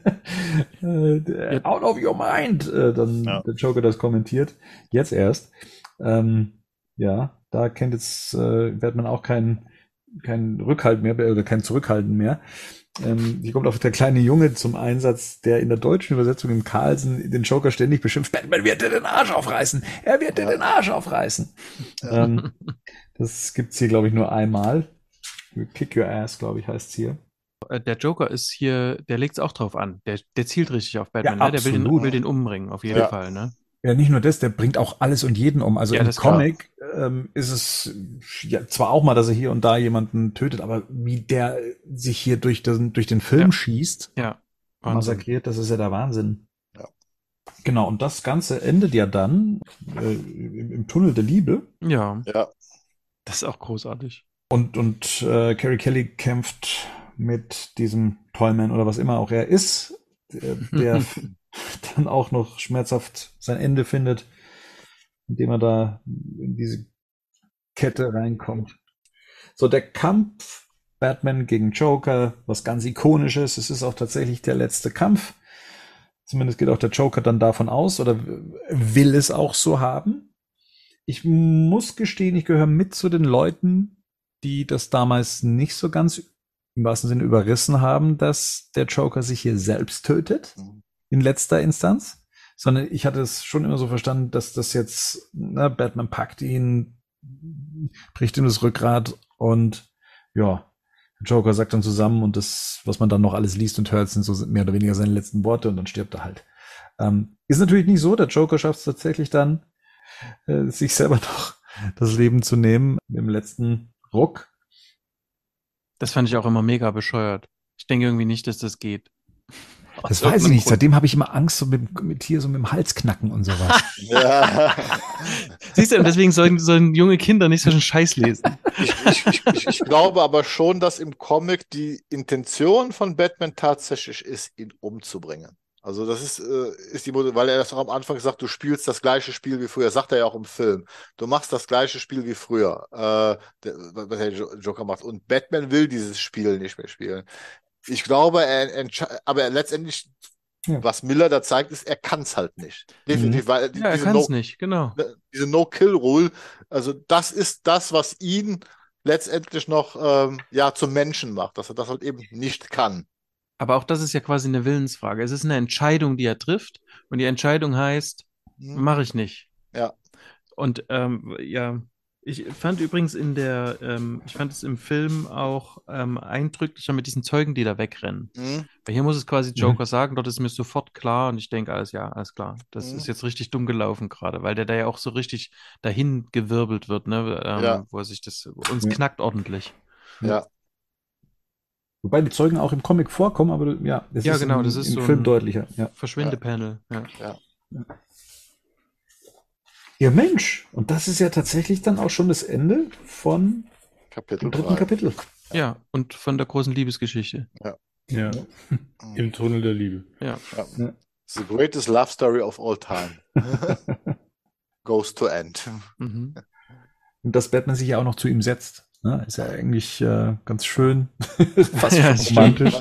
Äh, out of your mind, äh, dann ja. der Joker das kommentiert. Jetzt erst. Ähm, ja, da kennt jetzt äh, Batman auch keinen kein Rückhalt mehr oder kein Zurückhalten mehr. Ähm, hier kommt auch der kleine Junge zum Einsatz, der in der deutschen Übersetzung im Carlsen den Joker ständig beschimpft. Batman wird dir den Arsch aufreißen. Er wird dir den Arsch aufreißen. ähm, das gibt's hier, glaube ich, nur einmal. Kick your ass, glaube ich, heißt's hier. Äh, der Joker ist hier, der legt's auch drauf an. Der, der zielt richtig auf Batman. Ja, ne? Der will den, will den umbringen, auf jeden ja. Fall. Ne? Ja, nicht nur das, der bringt auch alles und jeden um. Also ja, im Comic ähm, ist es ja zwar auch mal, dass er hier und da jemanden tötet, aber wie der sich hier durch den, durch den Film ja. schießt, ja. massakriert, das ist ja der Wahnsinn. Ja. Genau, und das Ganze endet ja dann äh, im, im, Tunnel der Liebe. Ja. Ja. Das ist auch großartig. Und, und äh, Carrie Kelly kämpft mit diesem Tollman oder was immer auch er ist, der, der dann auch noch schmerzhaft sein Ende findet, indem er da in diese Kette reinkommt. So, der Kampf Batman gegen Joker, was ganz ikonisches. Es ist auch tatsächlich der letzte Kampf. Zumindest geht auch der Joker dann davon aus oder will es auch so haben. Ich muss gestehen, ich gehöre mit zu den Leuten, die das damals nicht so ganz im wahrsten Sinne überrissen haben, dass der Joker sich hier selbst tötet, mhm. In letzter Instanz. Sondern ich hatte es schon immer so verstanden, dass das jetzt, na, Batman packt ihn, bricht ihm das Rückgrat und ja, Joker sagt dann zusammen und das, was man dann noch alles liest und hört, sind so mehr oder weniger seine letzten Worte und dann stirbt er halt. Ähm, ist natürlich nicht so, der Joker schafft es tatsächlich dann, äh, sich selber noch das Leben zu nehmen im letzten Ruck. Das fand ich auch immer mega bescheuert. Ich denke irgendwie nicht, dass das geht. Das weiß ich nicht. Grund. Seitdem habe ich immer Angst so mit, mit hier so mit dem Halsknacken und sowas. ja. Siehst du, deswegen sollen, sollen junge Kinder nicht so einen Scheiß lesen. Ich, ich, ich, ich, glaube aber schon, dass im Comic die Intention von Batman tatsächlich ist, ihn umzubringen. Also das ist, äh, ist die, weil er das auch am Anfang sagt, du spielst das gleiche Spiel wie früher, sagt er ja auch im Film. Du machst das gleiche Spiel wie früher, äh, was der Joker macht. Und Batman will dieses Spiel nicht mehr spielen. Ich glaube, er, aber letztendlich, ja. was Miller da zeigt, ist, er kann es halt nicht. Definitiv, mhm. weil ja, er kann es no, nicht, genau. Ne, diese No-Kill-Rule, also das ist das, was ihn letztendlich noch ähm, ja zum Menschen macht, dass er das halt eben nicht kann. Aber auch das ist ja quasi eine Willensfrage. Es ist eine Entscheidung, die er trifft, und die Entscheidung heißt, mhm. mache ich nicht. Ja. Und ähm, ja, ich fand übrigens in der, ähm, ich fand es im Film auch ähm, eindrücklicher mit diesen Zeugen, die da wegrennen. Mhm. Weil hier muss es quasi mhm. Joker mhm. sagen, dort ist mir sofort klar und ich denke, alles ja, alles klar. Das mhm. ist jetzt richtig dumm gelaufen gerade, weil der da ja auch so richtig dahin gewirbelt wird, ne? Ähm, ja. Wo er sich das, uns knackt ordentlich. Ja. Wobei die Zeugen auch im Comic vorkommen, aber ja, das ja, ist genau, im, das ist im so Film deutlicher. Ja. Verschwindepanel. Ja. ja. ja. Ja, Mensch. Und das ist ja tatsächlich dann auch schon das Ende von Kapitel dem dritten 3. Kapitel. Ja, und von der großen Liebesgeschichte. Ja. Ja. Im Tunnel der Liebe. Ja. ja. The greatest love story of all time. Goes to end. Mhm. Und dass Batman sich ja auch noch zu ihm setzt. Ne? Ist ja eigentlich äh, ganz schön. Fast ja, romantisch.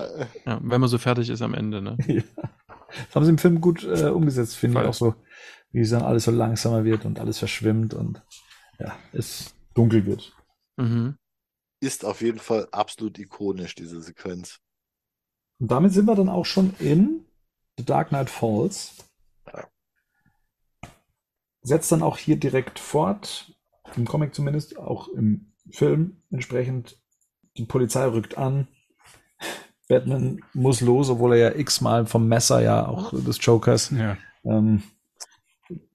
Ja, wenn man so fertig ist am Ende. Ne? Ja. Das haben sie im Film gut äh, umgesetzt, finde ich auch so wie es dann alles so langsamer wird und alles verschwimmt und ja, es dunkel wird. Mhm. Ist auf jeden Fall absolut ikonisch, diese Sequenz. Und damit sind wir dann auch schon in The Dark Knight Falls. Ja. Setzt dann auch hier direkt fort, im Comic zumindest, auch im Film entsprechend. Die Polizei rückt an. Batman muss los, obwohl er ja x-mal vom Messer ja auch des Jokers ja. ähm,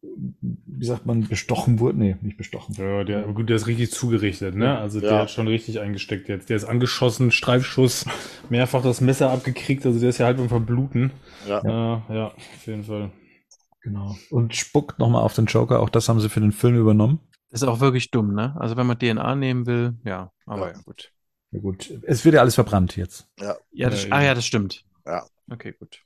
wie sagt man, bestochen wurde. Nee, nicht bestochen. Ja, der, gut, der ist richtig zugerichtet, ne? Also der ja. hat schon richtig eingesteckt jetzt. Der ist angeschossen, Streifschuss, mehrfach das Messer abgekriegt, also der ist ja halb im Verbluten. Ja. Äh, ja, auf jeden Fall. Genau. Und spuckt nochmal auf den Joker, auch das haben sie für den Film übernommen. Das ist auch wirklich dumm, ne? Also wenn man DNA nehmen will, ja, aber ja, gut. Ja gut. Es wird ja alles verbrannt jetzt. Ja. ja das, ah ja, das stimmt. Ja. Okay, gut.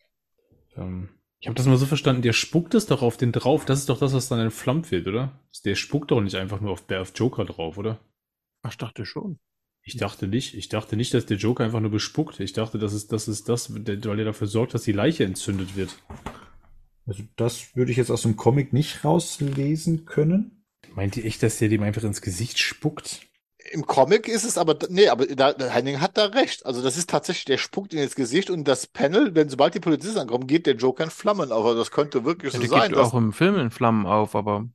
Ähm, ich habe das mal so verstanden, der spuckt es doch auf den drauf. Das ist doch das, was dann entflammt wird, oder? Der spuckt doch nicht einfach nur auf, auf Joker drauf, oder? Ach, ich dachte schon. Ich dachte nicht. Ich dachte nicht, dass der Joker einfach nur bespuckt. Ich dachte, das ist das, ist das weil er dafür sorgt, dass die Leiche entzündet wird. Also das würde ich jetzt aus dem Comic nicht rauslesen können. Meint ihr echt, dass der dem einfach ins Gesicht spuckt? Im Comic ist es aber, nee, aber da, Henning hat da recht. Also das ist tatsächlich, der spuckt in ins Gesicht und das Panel, wenn sobald die Polizisten ankommen, geht der Joker in Flammen auf. Also das könnte wirklich ja, so sein. Geht auch im Film in Flammen auf, aber.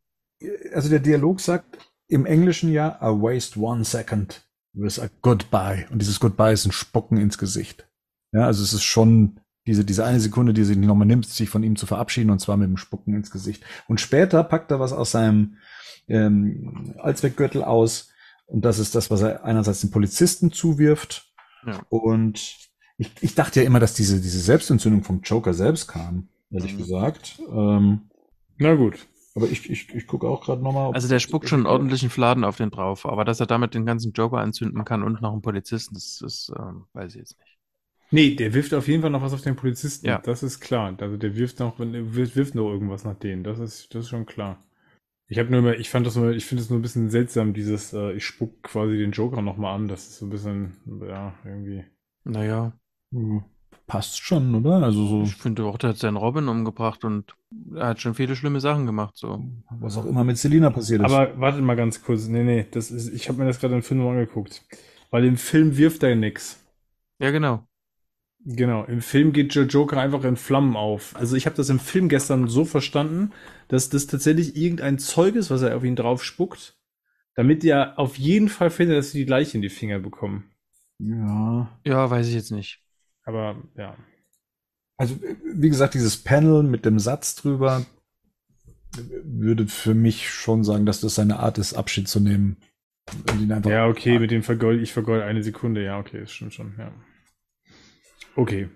Also der Dialog sagt im Englischen ja, I waste one second with a goodbye. Und dieses Goodbye ist ein Spucken ins Gesicht. Ja, also es ist schon diese, diese eine Sekunde, die sich nochmal nimmt, sich von ihm zu verabschieden und zwar mit dem Spucken ins Gesicht. Und später packt er was aus seinem ähm, Allzweckgürtel aus, und das ist das, was er einerseits den Polizisten zuwirft. Ja. Und ich, ich dachte ja immer, dass diese, diese Selbstentzündung vom Joker selbst kam. ehrlich mhm. gesagt. Ähm, Na gut. Aber ich, ich, ich gucke auch gerade nochmal. Also der spuckt schon einen ordentlichen Fladen auf den drauf, aber dass er damit den ganzen Joker anzünden kann und noch einen Polizisten, das, das ähm, weiß ich jetzt nicht. Nee, der wirft auf jeden Fall noch was auf den Polizisten. Ja. Das ist klar. Also der wirft noch, wirft, wirft noch irgendwas nach denen. Das ist, das ist schon klar. Ich habe nur immer, ich fand das nur, ich finde es nur ein bisschen seltsam, dieses, äh, ich spuck quasi den Joker nochmal an. Das ist so ein bisschen, ja, irgendwie. Naja. Hm, passt schon, oder? Also so. Ich finde auch, der hat seinen Robin umgebracht und er hat schon viele schlimme Sachen gemacht, so. Was auch immer mit Selina passiert ist. Aber wartet mal ganz kurz. Nee, nee, das ist, ich habe mir das gerade im Film angeguckt. Weil im Film wirft er nix. Ja, genau. Genau, im Film geht Joe Joker einfach in Flammen auf. Also ich habe das im Film gestern so verstanden, dass das tatsächlich irgendein Zeug ist, was er auf ihn drauf spuckt, damit er auf jeden Fall findet, dass sie die Leiche in die Finger bekommen. Ja. Ja, weiß ich jetzt nicht. Aber ja. Also wie gesagt, dieses Panel mit dem Satz drüber würde für mich schon sagen, dass das seine Art ist, Abschied zu nehmen. Ja, okay, mit dem vergold, ich vergolde eine Sekunde, ja, okay, das stimmt schon, ja. Okay.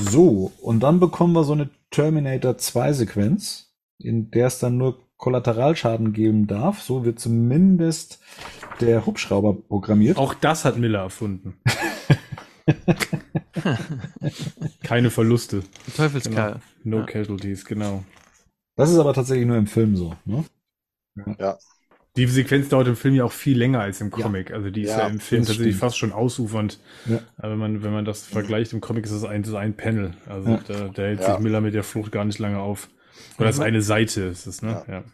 So, und dann bekommen wir so eine Terminator 2 Sequenz, in der es dann nur Kollateralschaden geben darf. So wird zumindest der Hubschrauber programmiert. Auch das hat Miller erfunden. Keine Verluste. Teufelskerl. Genau. No ja. Casualties, genau. Das ist aber tatsächlich nur im Film so, ne? Ja. ja. Die Sequenz dauert im Film ja auch viel länger als im Comic. Ja. Also die ist ja, ja im Film tatsächlich fast schon ausufernd. Ja. wenn man, wenn man das vergleicht, im Comic ist das ein, das ein Panel. Also da, da, hält sich Miller mit der Flucht gar nicht lange auf. Oder das ist eine Seite, ist es, ne? Ja.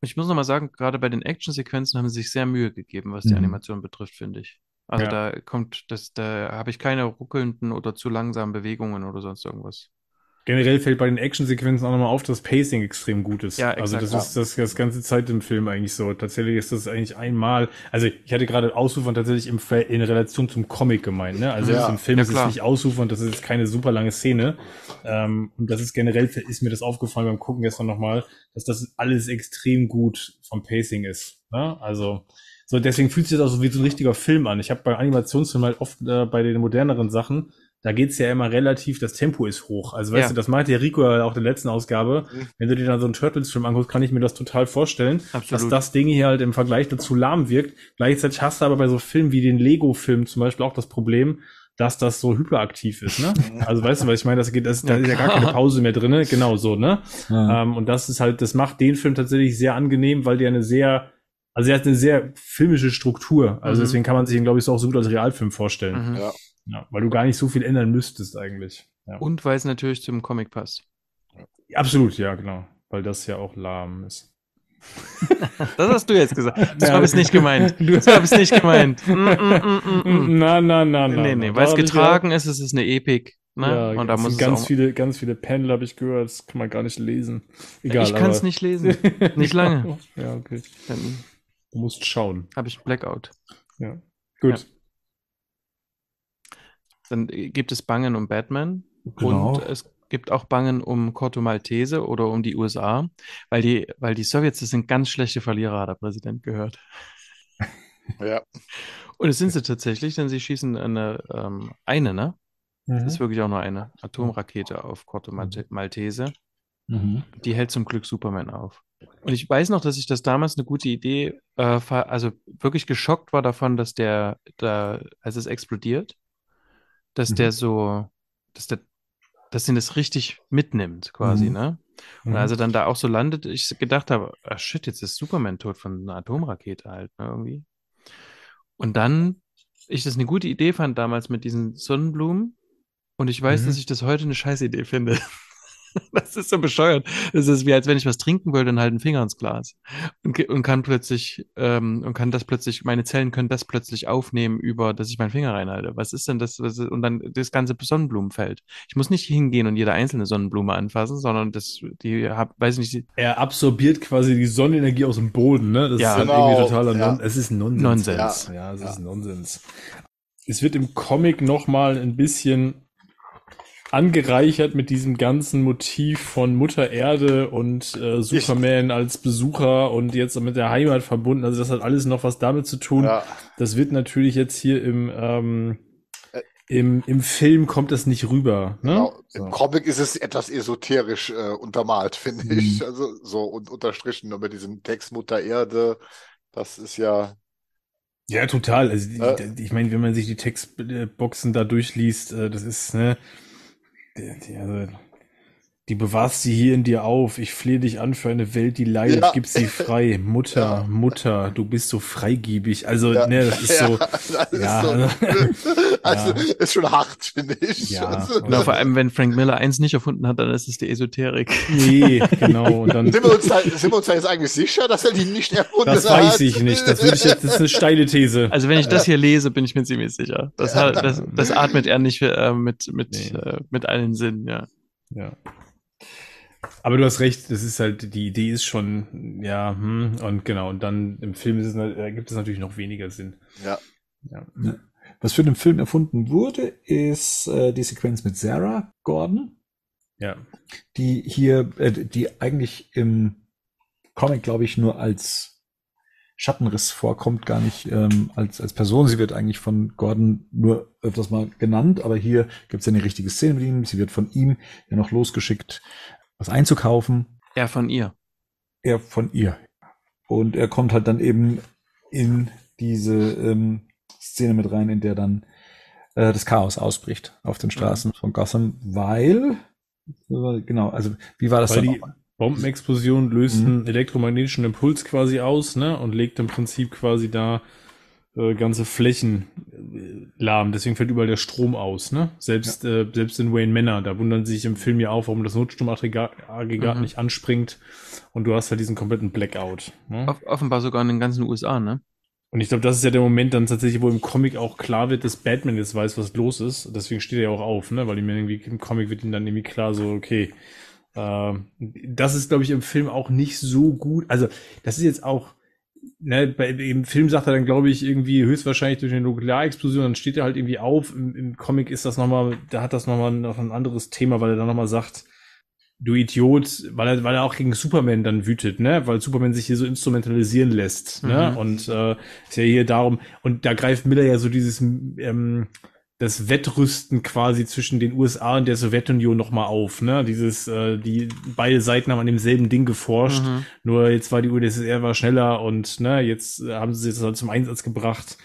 Ich muss nochmal sagen, gerade bei den Actionsequenzen haben sie sich sehr Mühe gegeben, was die mhm. Animation betrifft, finde ich. Also da kommt, das, da habe ich keine ruckelnden oder zu langsamen Bewegungen oder sonst irgendwas. Generell fällt bei den Actionsequenzen auch nochmal auf, dass Pacing extrem gut ist. Ja, also exakt, also das ja. ist das, das ganze Zeit im Film eigentlich so. Tatsächlich ist das eigentlich einmal, also ich hatte gerade Ausufern tatsächlich im, in Relation zum Comic gemeint, ne? Also ja. im Film ja, ist es nicht Ausufern, das ist jetzt keine super lange Szene. Ähm, und das ist generell, ist mir das aufgefallen beim Gucken gestern nochmal, dass das alles extrem gut vom Pacing ist. Ne? Also so deswegen fühlt sich das auch so wie so ein richtiger Film an. Ich habe bei Animationsfilmen halt oft äh, bei den moderneren Sachen da geht's ja immer relativ, das Tempo ist hoch. Also weißt ja. du, das meinte ja Rico ja auch in der letzten Ausgabe. Mhm. Wenn du dir dann so einen Turtles-Film anguckst, kann ich mir das total vorstellen, Absolut. dass das Ding hier halt im Vergleich dazu lahm wirkt. Gleichzeitig hast du aber bei so Filmen wie den Lego-Film zum Beispiel auch das Problem, dass das so hyperaktiv ist, ne? Also weißt du, was ich meine? Das geht, das, da ist ja gar keine Pause mehr drinne, genau so, ne? Ja. Ähm, und das ist halt, das macht den Film tatsächlich sehr angenehm, weil der eine sehr, also er hat eine sehr filmische Struktur. Also mhm. deswegen kann man sich ihn, glaube ich, so auch so gut als Realfilm vorstellen. Mhm. Ja. Ja, weil du gar nicht so viel ändern müsstest eigentlich. Ja. Und weil es natürlich zum Comic passt. Absolut, ja, genau. Weil das ja auch lahm ist. das hast du jetzt gesagt. Das ja, habe ich nicht gemeint. Das habe ich nicht gemeint. Mm, mm, mm, na, na, na, na. Nee, nee, weil es getragen ist, es ist eine Epik. Ne? Ja, und da muss ganz viele, ganz viele Panel habe ich gehört, das kann man gar nicht lesen. Egal. Ich kann es nicht lesen. nicht lange. ja, okay. Dann du musst schauen. Habe ich Blackout. Ja. Gut. Ja. Dann gibt es Bangen um Batman genau. und es gibt auch Bangen um Corto Maltese oder um die USA, weil die, weil die Sowjets, das sind ganz schlechte Verlierer, hat der Präsident gehört. Ja. Und es sind sie tatsächlich, denn sie schießen eine, ähm, eine, ne? Mhm. Das ist wirklich auch nur eine Atomrakete auf Corto Maltese. Mhm. Die hält zum Glück Superman auf. Und ich weiß noch, dass ich das damals eine gute Idee, äh, also wirklich geschockt war davon, dass der, da, als es explodiert, dass mhm. der so, dass der, dass ihn das richtig mitnimmt, quasi, mhm. ne? Und mhm. als er dann da auch so landet, ich gedacht habe, ah shit, jetzt ist Superman tot von einer Atomrakete halt, ne, irgendwie. Und dann, ich das eine gute Idee fand damals mit diesen Sonnenblumen. Und ich weiß, dass mhm. ich das heute eine scheiß Idee finde. Das ist so bescheuert. Das ist wie, als wenn ich was trinken würde und halt einen Finger ins Glas. Und, und kann plötzlich, ähm, und kann das plötzlich, meine Zellen können das plötzlich aufnehmen über, dass ich meinen Finger reinhalte. Was ist denn das? Was ist, und dann das ganze Sonnenblumenfeld. Ich muss nicht hingehen und jede einzelne Sonnenblume anfassen, sondern das, die hab, weiß nicht. Er absorbiert quasi die Sonnenenergie aus dem Boden, ne? Das ja, ist halt genau. irgendwie totaler ja. Non Es ist Nonsens. Nonsens. Ja, ja es ist Nonsens. Es wird im Comic nochmal ein bisschen angereichert mit diesem ganzen Motiv von Mutter Erde und äh, Superman ich, als Besucher und jetzt mit der Heimat verbunden. Also das hat alles noch was damit zu tun. Ja. Das wird natürlich jetzt hier im ähm, im, im Film kommt das nicht rüber. Ne? Genau. So. Im Comic ist es etwas esoterisch äh, untermalt, finde mhm. ich. Also so und unterstrichen über diesen Text Mutter Erde. Das ist ja. Ja, total. Also äh, ich meine, wenn man sich die Textboxen da durchliest, äh, das ist, ne, die, die, also die bewahrst sie hier in dir auf. Ich flehe dich an für eine Welt, die leidet. Ja. Gib sie frei. Mutter, ja. Mutter, du bist so freigiebig. Also, ja. ne, das ist so. Das ja, ist, so, also, ist schon hart, finde ich. Ja. Also, genau, vor allem, wenn Frank Miller eins nicht erfunden hat, dann ist es die Esoterik. Nee, genau. Und dann, sind, wir uns da, sind wir uns da jetzt eigentlich sicher, dass er die nicht erfunden das hat? Das weiß ich nicht. Das würde ich jetzt, das ist eine steile These. Also, wenn ich das hier lese, bin ich mir ziemlich sicher. Das, hat, das, das atmet er nicht äh, mit, mit, nee. äh, mit allen Sinnen, ja. Ja. Aber du hast recht, das ist halt, die Idee ist schon, ja, hm, und genau, und dann im Film ist es, äh, gibt es natürlich noch weniger Sinn. Ja. ja. Was für den Film erfunden wurde, ist äh, die Sequenz mit Sarah Gordon. Ja. Die hier, äh, die eigentlich im Comic, glaube ich, nur als Schattenriss vorkommt, gar nicht ähm, als, als Person. Sie wird eigentlich von Gordon nur öfters mal genannt, aber hier gibt es ja eine richtige Szene mit ihm. Sie wird von ihm ja noch losgeschickt, was einzukaufen. Er von ihr. Er von ihr. Und er kommt halt dann eben in diese ähm, Szene mit rein, in der dann äh, das Chaos ausbricht auf den Straßen mhm. von Gotham, weil genau, also wie war das weil dann? Die Bombenexplosion löst mhm. einen elektromagnetischen Impuls quasi aus, ne, und legt im Prinzip quasi da äh, ganze Flächen äh, lahm. Deswegen fällt überall der Strom aus. Ne? Selbst, ja. äh, selbst in Wayne Manor, da wundern sie sich im Film ja auf, warum das Notstromaggregat mhm. nicht anspringt und du hast halt diesen kompletten Blackout. Ne? Off offenbar sogar in den ganzen USA, ne? Und ich glaube, das ist ja der Moment dann tatsächlich, wo im Comic auch klar wird, dass Batman jetzt weiß, was los ist. Deswegen steht er ja auch auf, ne? Weil ihm irgendwie im Comic wird ihm dann irgendwie klar, so, okay, äh, das ist, glaube ich, im Film auch nicht so gut. Also, das ist jetzt auch, ne, bei, im Film sagt er dann, glaube ich, irgendwie höchstwahrscheinlich durch eine Nuklearexplosion, dann steht er halt irgendwie auf. Im, im Comic ist das nochmal, da hat das nochmal noch ein anderes Thema, weil er dann nochmal sagt, du Idiot, weil er, weil er auch gegen Superman dann wütet, ne, weil Superman sich hier so instrumentalisieren lässt, ne, mhm. ne, und äh, ist ja hier darum, und da greift Miller ja so dieses, ähm, das Wettrüsten quasi zwischen den USA und der Sowjetunion nochmal auf. Ne? Dieses, äh, die beide Seiten haben an demselben Ding geforscht. Mhm. Nur jetzt war die UdSSR war schneller und ne, jetzt äh, haben sie es halt zum Einsatz gebracht.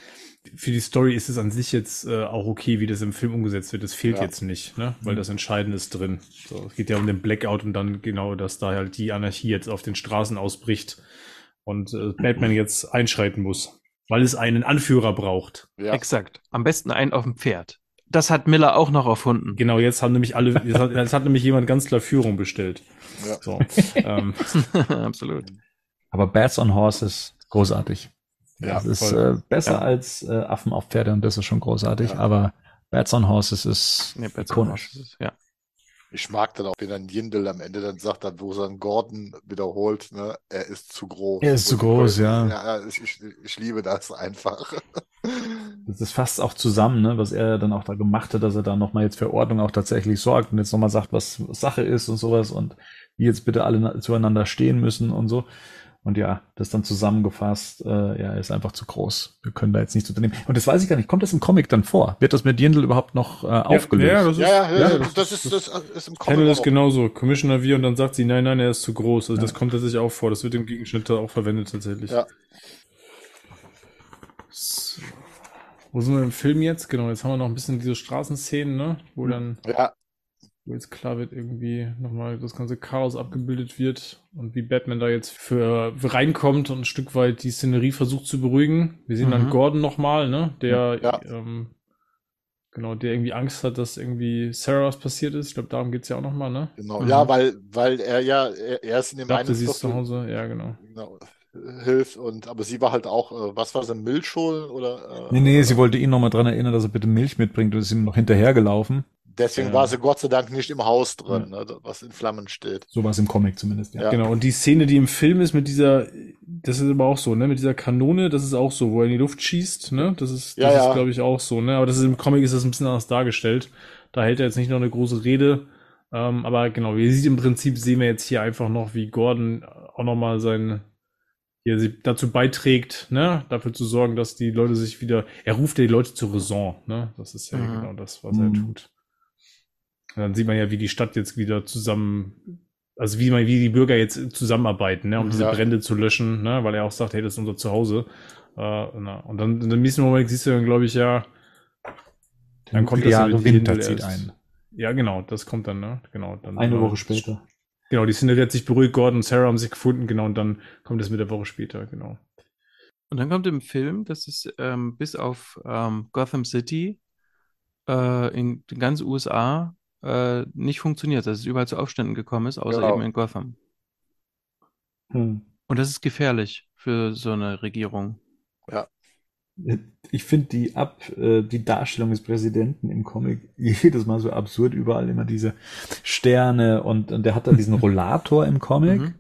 Für die Story ist es an sich jetzt äh, auch okay, wie das im Film umgesetzt wird. Das fehlt ja. jetzt nicht, ne? weil mhm. das Entscheidende ist drin. So, es geht ja um den Blackout und dann genau, dass da halt die Anarchie jetzt auf den Straßen ausbricht und äh, Batman jetzt einschreiten muss weil es einen Anführer braucht. Ja. Exakt. Am besten einen auf dem Pferd. Das hat Miller auch noch erfunden. Genau, jetzt haben nämlich alle, jetzt hat, jetzt hat nämlich jemand ganz klar Führung bestellt. Ja. So, ähm. Absolut. Aber Bats on Horses, großartig. Ja, das ist äh, besser ja. als äh, Affen auf Pferde und das ist schon großartig, ja. aber Bats on Horses ist nee, Bats ikonisch. On Horses, ja. Ich mag dann auch, wenn dann Jindel am Ende dann sagt, dann, wo dann Gordon wiederholt, ne, er ist zu groß. Er ist zu groß, ja. Ja, ich, ich, ich liebe das einfach. Das ist fast auch zusammen, ne, was er dann auch da gemacht hat, dass er da nochmal jetzt für Ordnung auch tatsächlich sorgt und jetzt nochmal sagt, was Sache ist und sowas und wie jetzt bitte alle zueinander stehen müssen und so. Und ja, das dann zusammengefasst, äh, ja, ist einfach zu groß. Wir können da jetzt nichts unternehmen. Und das weiß ich gar nicht. Kommt das im Comic dann vor? Wird das mit Jindl überhaupt noch äh, aufgelöst? Ja, das ist, ja, ja, ja, das, das, ist, das ist im Comic. Panel ist genauso. Commissioner wie und dann sagt sie, nein, nein, er ist zu groß. Also ja. das kommt tatsächlich auch vor. Das wird im Gegenschnitt auch verwendet tatsächlich. Ja. So. Wo sind wir im Film jetzt? Genau, jetzt haben wir noch ein bisschen diese Straßenszenen, ne? Wo dann. Ja, wo jetzt klar wird, irgendwie nochmal das ganze Chaos abgebildet wird und wie Batman da jetzt für, reinkommt und ein Stück weit die Szenerie versucht zu beruhigen. Wir sehen mhm. dann Gordon nochmal, ne, der ja. ähm, genau, der irgendwie Angst hat, dass irgendwie Sarah was passiert ist. Ich glaube, darum geht es ja auch nochmal, ne? Genau, mhm. ja, weil, weil er ja, er, er ist in dem Dachte, einen sie ist zu Hause, ja, genau. genau hilft und aber sie war halt auch, äh, was war sie, Milch holen oder? Äh, nee, nee, sie wollte ihn nochmal dran erinnern, dass er bitte Milch mitbringt und ist ihm noch hinterhergelaufen. Deswegen ja. war sie Gott sei Dank nicht im Haus drin, ja. ne, was in Flammen steht. So war es im Comic zumindest, ja. ja. Genau, und die Szene, die im Film ist mit dieser, das ist aber auch so, ne, mit dieser Kanone, das ist auch so, wo er in die Luft schießt, ne, das ist, das ist, glaube ich, auch so, ne, aber das ist im Comic ist das ein bisschen anders dargestellt. Da hält er jetzt nicht noch eine große Rede, ähm, aber genau, wie sieht im Prinzip, sehen wir jetzt hier einfach noch, wie Gordon auch nochmal sein, hier sie dazu beiträgt, ne, dafür zu sorgen, dass die Leute sich wieder, er ruft ja die Leute zur Raison, ne, das ist ja mhm. genau das, was mhm. er tut. Und dann sieht man ja, wie die Stadt jetzt wieder zusammen, also wie man, wie die Bürger jetzt zusammenarbeiten, ne, um diese ja. Brände zu löschen, ne, weil er auch sagt, hey, das ist unser Zuhause. Äh, na, und dann in dem nächsten Moment siehst du dann, glaube ich, ja, dann kommt das Jahre Winter zieht ein. Ja, genau, das kommt dann, ne, genau. Dann, Eine Woche später. Genau, die Szenerie hat sich beruhigt, Gordon und Sarah haben sich gefunden, genau, und dann kommt es mit der Woche später, genau. Und dann kommt im Film, dass es ähm, bis auf ähm, Gotham City äh, in ganz USA äh, nicht funktioniert, dass es überall zu Aufständen gekommen ist, außer genau. eben in Gotham. Hm. Und das ist gefährlich für so eine Regierung. Ja ich finde die ab äh, die Darstellung des Präsidenten im Comic jedes Mal so absurd überall immer diese Sterne und, und der hat da diesen Rollator im Comic mhm.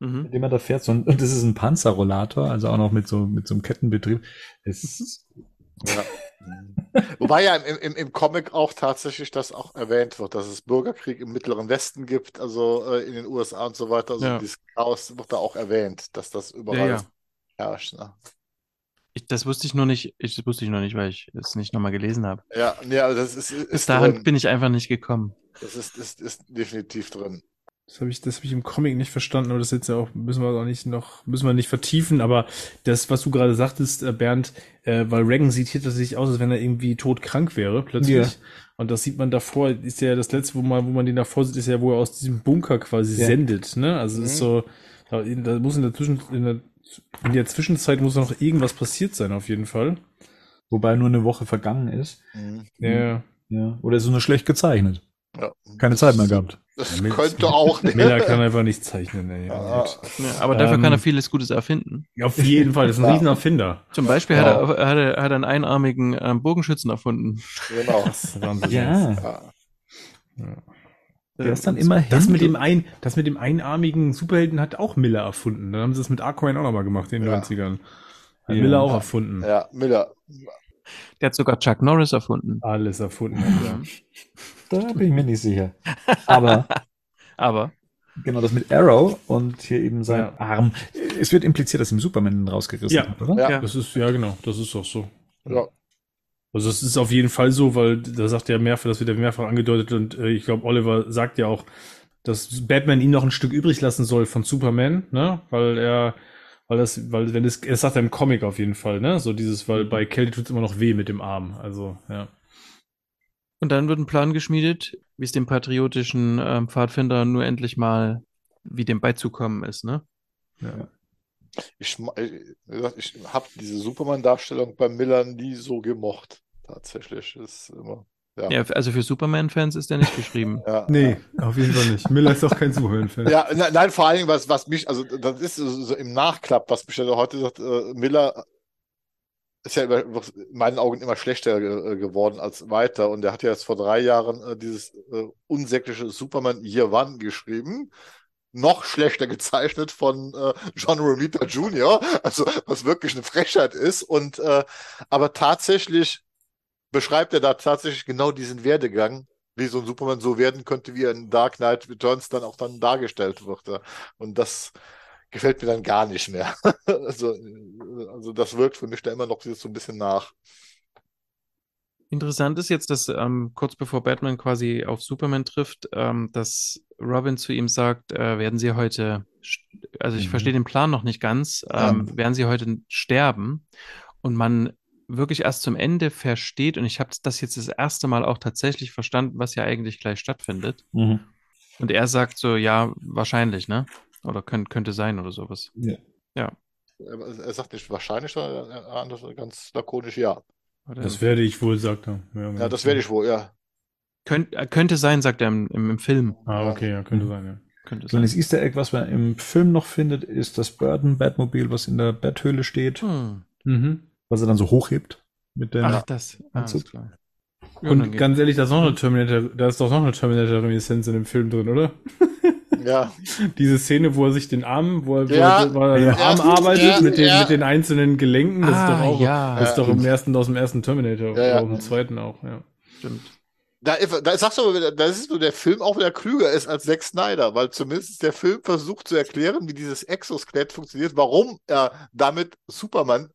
Mhm. mit dem er da fährt so, und das ist ein Panzerrollator also auch noch mit so mit so einem Kettenbetrieb es ja. Wobei ja im, im, im Comic auch tatsächlich das auch erwähnt wird, dass es Bürgerkrieg im Mittleren Westen gibt, also äh, in den USA und so weiter. Also ja. dieses Chaos wird da auch erwähnt, dass das überall ja, herrscht. Ne? Ich, das wusste ich nur nicht, ich das wusste ich noch nicht, weil ich es nicht nochmal gelesen habe. Ja, ja, das ist. ist Bis dahin drin. bin ich einfach nicht gekommen. Das ist, ist, ist definitiv drin. Das habe ich, das habe ich im Comic nicht verstanden, aber das jetzt ja auch, müssen wir auch nicht noch, müssen wir nicht vertiefen, aber das, was du gerade sagtest, äh, Bernd, äh, weil Reagan sieht hier tatsächlich aus, als wenn er irgendwie todkrank wäre, plötzlich. Ja. Und das sieht man davor, ist ja das letzte, wo man, wo man den davor sieht, ist ja, wo er aus diesem Bunker quasi ja. sendet, ne? Also, mhm. ist so, da, da muss in der Zwischen, in der in der Zwischenzeit muss noch irgendwas passiert sein, auf jeden Fall. Wobei nur eine Woche vergangen ist. Mhm. Ja. ja. Oder ist es nur schlecht gezeichnet? Ja. Keine Zeit mehr gehabt. Das ja, könnte auch nicht. Miller kann einfach nicht zeichnen. Ey. Ja. aber dafür ähm, kann er vieles Gutes erfinden. Auf jeden Fall, das ist ein Riesenerfinder. Zum Beispiel hat, er, hat, er, hat er einen einarmigen ähm, Bogenschützen erfunden. Genau. ja. ja. Der ist dann immerhin. Das mit dem ein, das mit dem einarmigen Superhelden hat auch Miller erfunden. Dann haben sie das mit Aquaman auch nochmal gemacht in den ja. 90ern. Hat ja. Miller auch erfunden. Ja, Miller. Der hat sogar Chuck Norris erfunden. Alles erfunden. ja. Da bin ich mir nicht sicher. Aber. Aber. Genau, das mit Arrow und hier eben sein ja. Arm. Es wird impliziert, dass ihm Superman rausgerissen ja. hat, oder? Ja, das ist, ja, genau, das ist auch so. Ja. Also es ist auf jeden Fall so, weil da sagt er mehrfach, das wird ja mehrfach angedeutet und äh, ich glaube, Oliver sagt ja auch, dass Batman ihn noch ein Stück übrig lassen soll von Superman, ne? Weil er, weil das, weil wenn es, er sagt er im Comic auf jeden Fall, ne? So dieses, weil bei Kälte tut es immer noch weh mit dem Arm. Also, ja. Und dann wird ein Plan geschmiedet, wie es dem patriotischen ähm, Pfadfinder nur endlich mal wie dem beizukommen ist, ne? Ja. Ich, ich habe diese Superman-Darstellung bei Miller nie so gemocht. Tatsächlich ist immer. Ja. ja also für Superman-Fans ist der nicht geschrieben. ja, nee, ja. auf jeden Fall nicht. Miller ist auch kein Superman-Fan. Ja, nein, vor allen Dingen, was, was mich, also das ist so im Nachklapp, was mich ja heute sagt, äh, Miller ist ja in meinen Augen immer schlechter äh, geworden als weiter. Und er hat ja jetzt vor drei Jahren äh, dieses äh, unsägliche Superman Year One geschrieben noch schlechter gezeichnet von äh, John Romita Jr., also was wirklich eine Frechheit ist. Und äh, aber tatsächlich beschreibt er da tatsächlich genau diesen Werdegang, wie so ein Superman so werden könnte, wie er in Dark Knight Returns dann auch dann dargestellt wird. Und das gefällt mir dann gar nicht mehr. also, also das wirkt für mich da immer noch so ein bisschen nach. Interessant ist jetzt, dass ähm, kurz bevor Batman quasi auf Superman trifft, ähm, dass Robin zu ihm sagt, äh, werden Sie heute, also ich mhm. verstehe den Plan noch nicht ganz, ähm, ja. werden Sie heute sterben? Und man wirklich erst zum Ende versteht, und ich habe das jetzt das erste Mal auch tatsächlich verstanden, was ja eigentlich gleich stattfindet. Mhm. Und er sagt so, ja, wahrscheinlich, ne? Oder könnt, könnte sein oder sowas. Ja. ja. Er sagt nicht wahrscheinlich, sondern ganz lakonisch ja. Das werde ich wohl, sagt er. Ja, ja das werde ich wohl, ja. Könnt, äh, könnte sein, sagt er im, im, im Film. Ah, okay, ja, könnte mhm. sein, ja. Könnte sein. Das Easter Egg, was man im Film noch findet, ist das Burton Batmobil, was in der Betthöhle steht. Hm. Mhm. Was er dann so hochhebt. Mit dem Ach, das. Ah, Anzug. klar. Und ganz ehrlich, da ist noch eine Terminator, da ist doch noch eine Terminator-Reminiszenz in dem Film drin, oder? Ja. Diese Szene, wo er sich den Arm, wo er, ja. wo er ja. Arm ja. arbeitet mit, den, mit den einzelnen Gelenken, das ah, ist doch auch, ja. das ist doch im ersten, aus dem ersten Terminator, ja, ja. auch im zweiten auch, ja. Stimmt. Da, da sagst du aber, da ist so der Film auch wieder klüger ist als Zack Snyder, weil zumindest der Film versucht zu erklären, wie dieses Exoskelett funktioniert, warum er damit Superman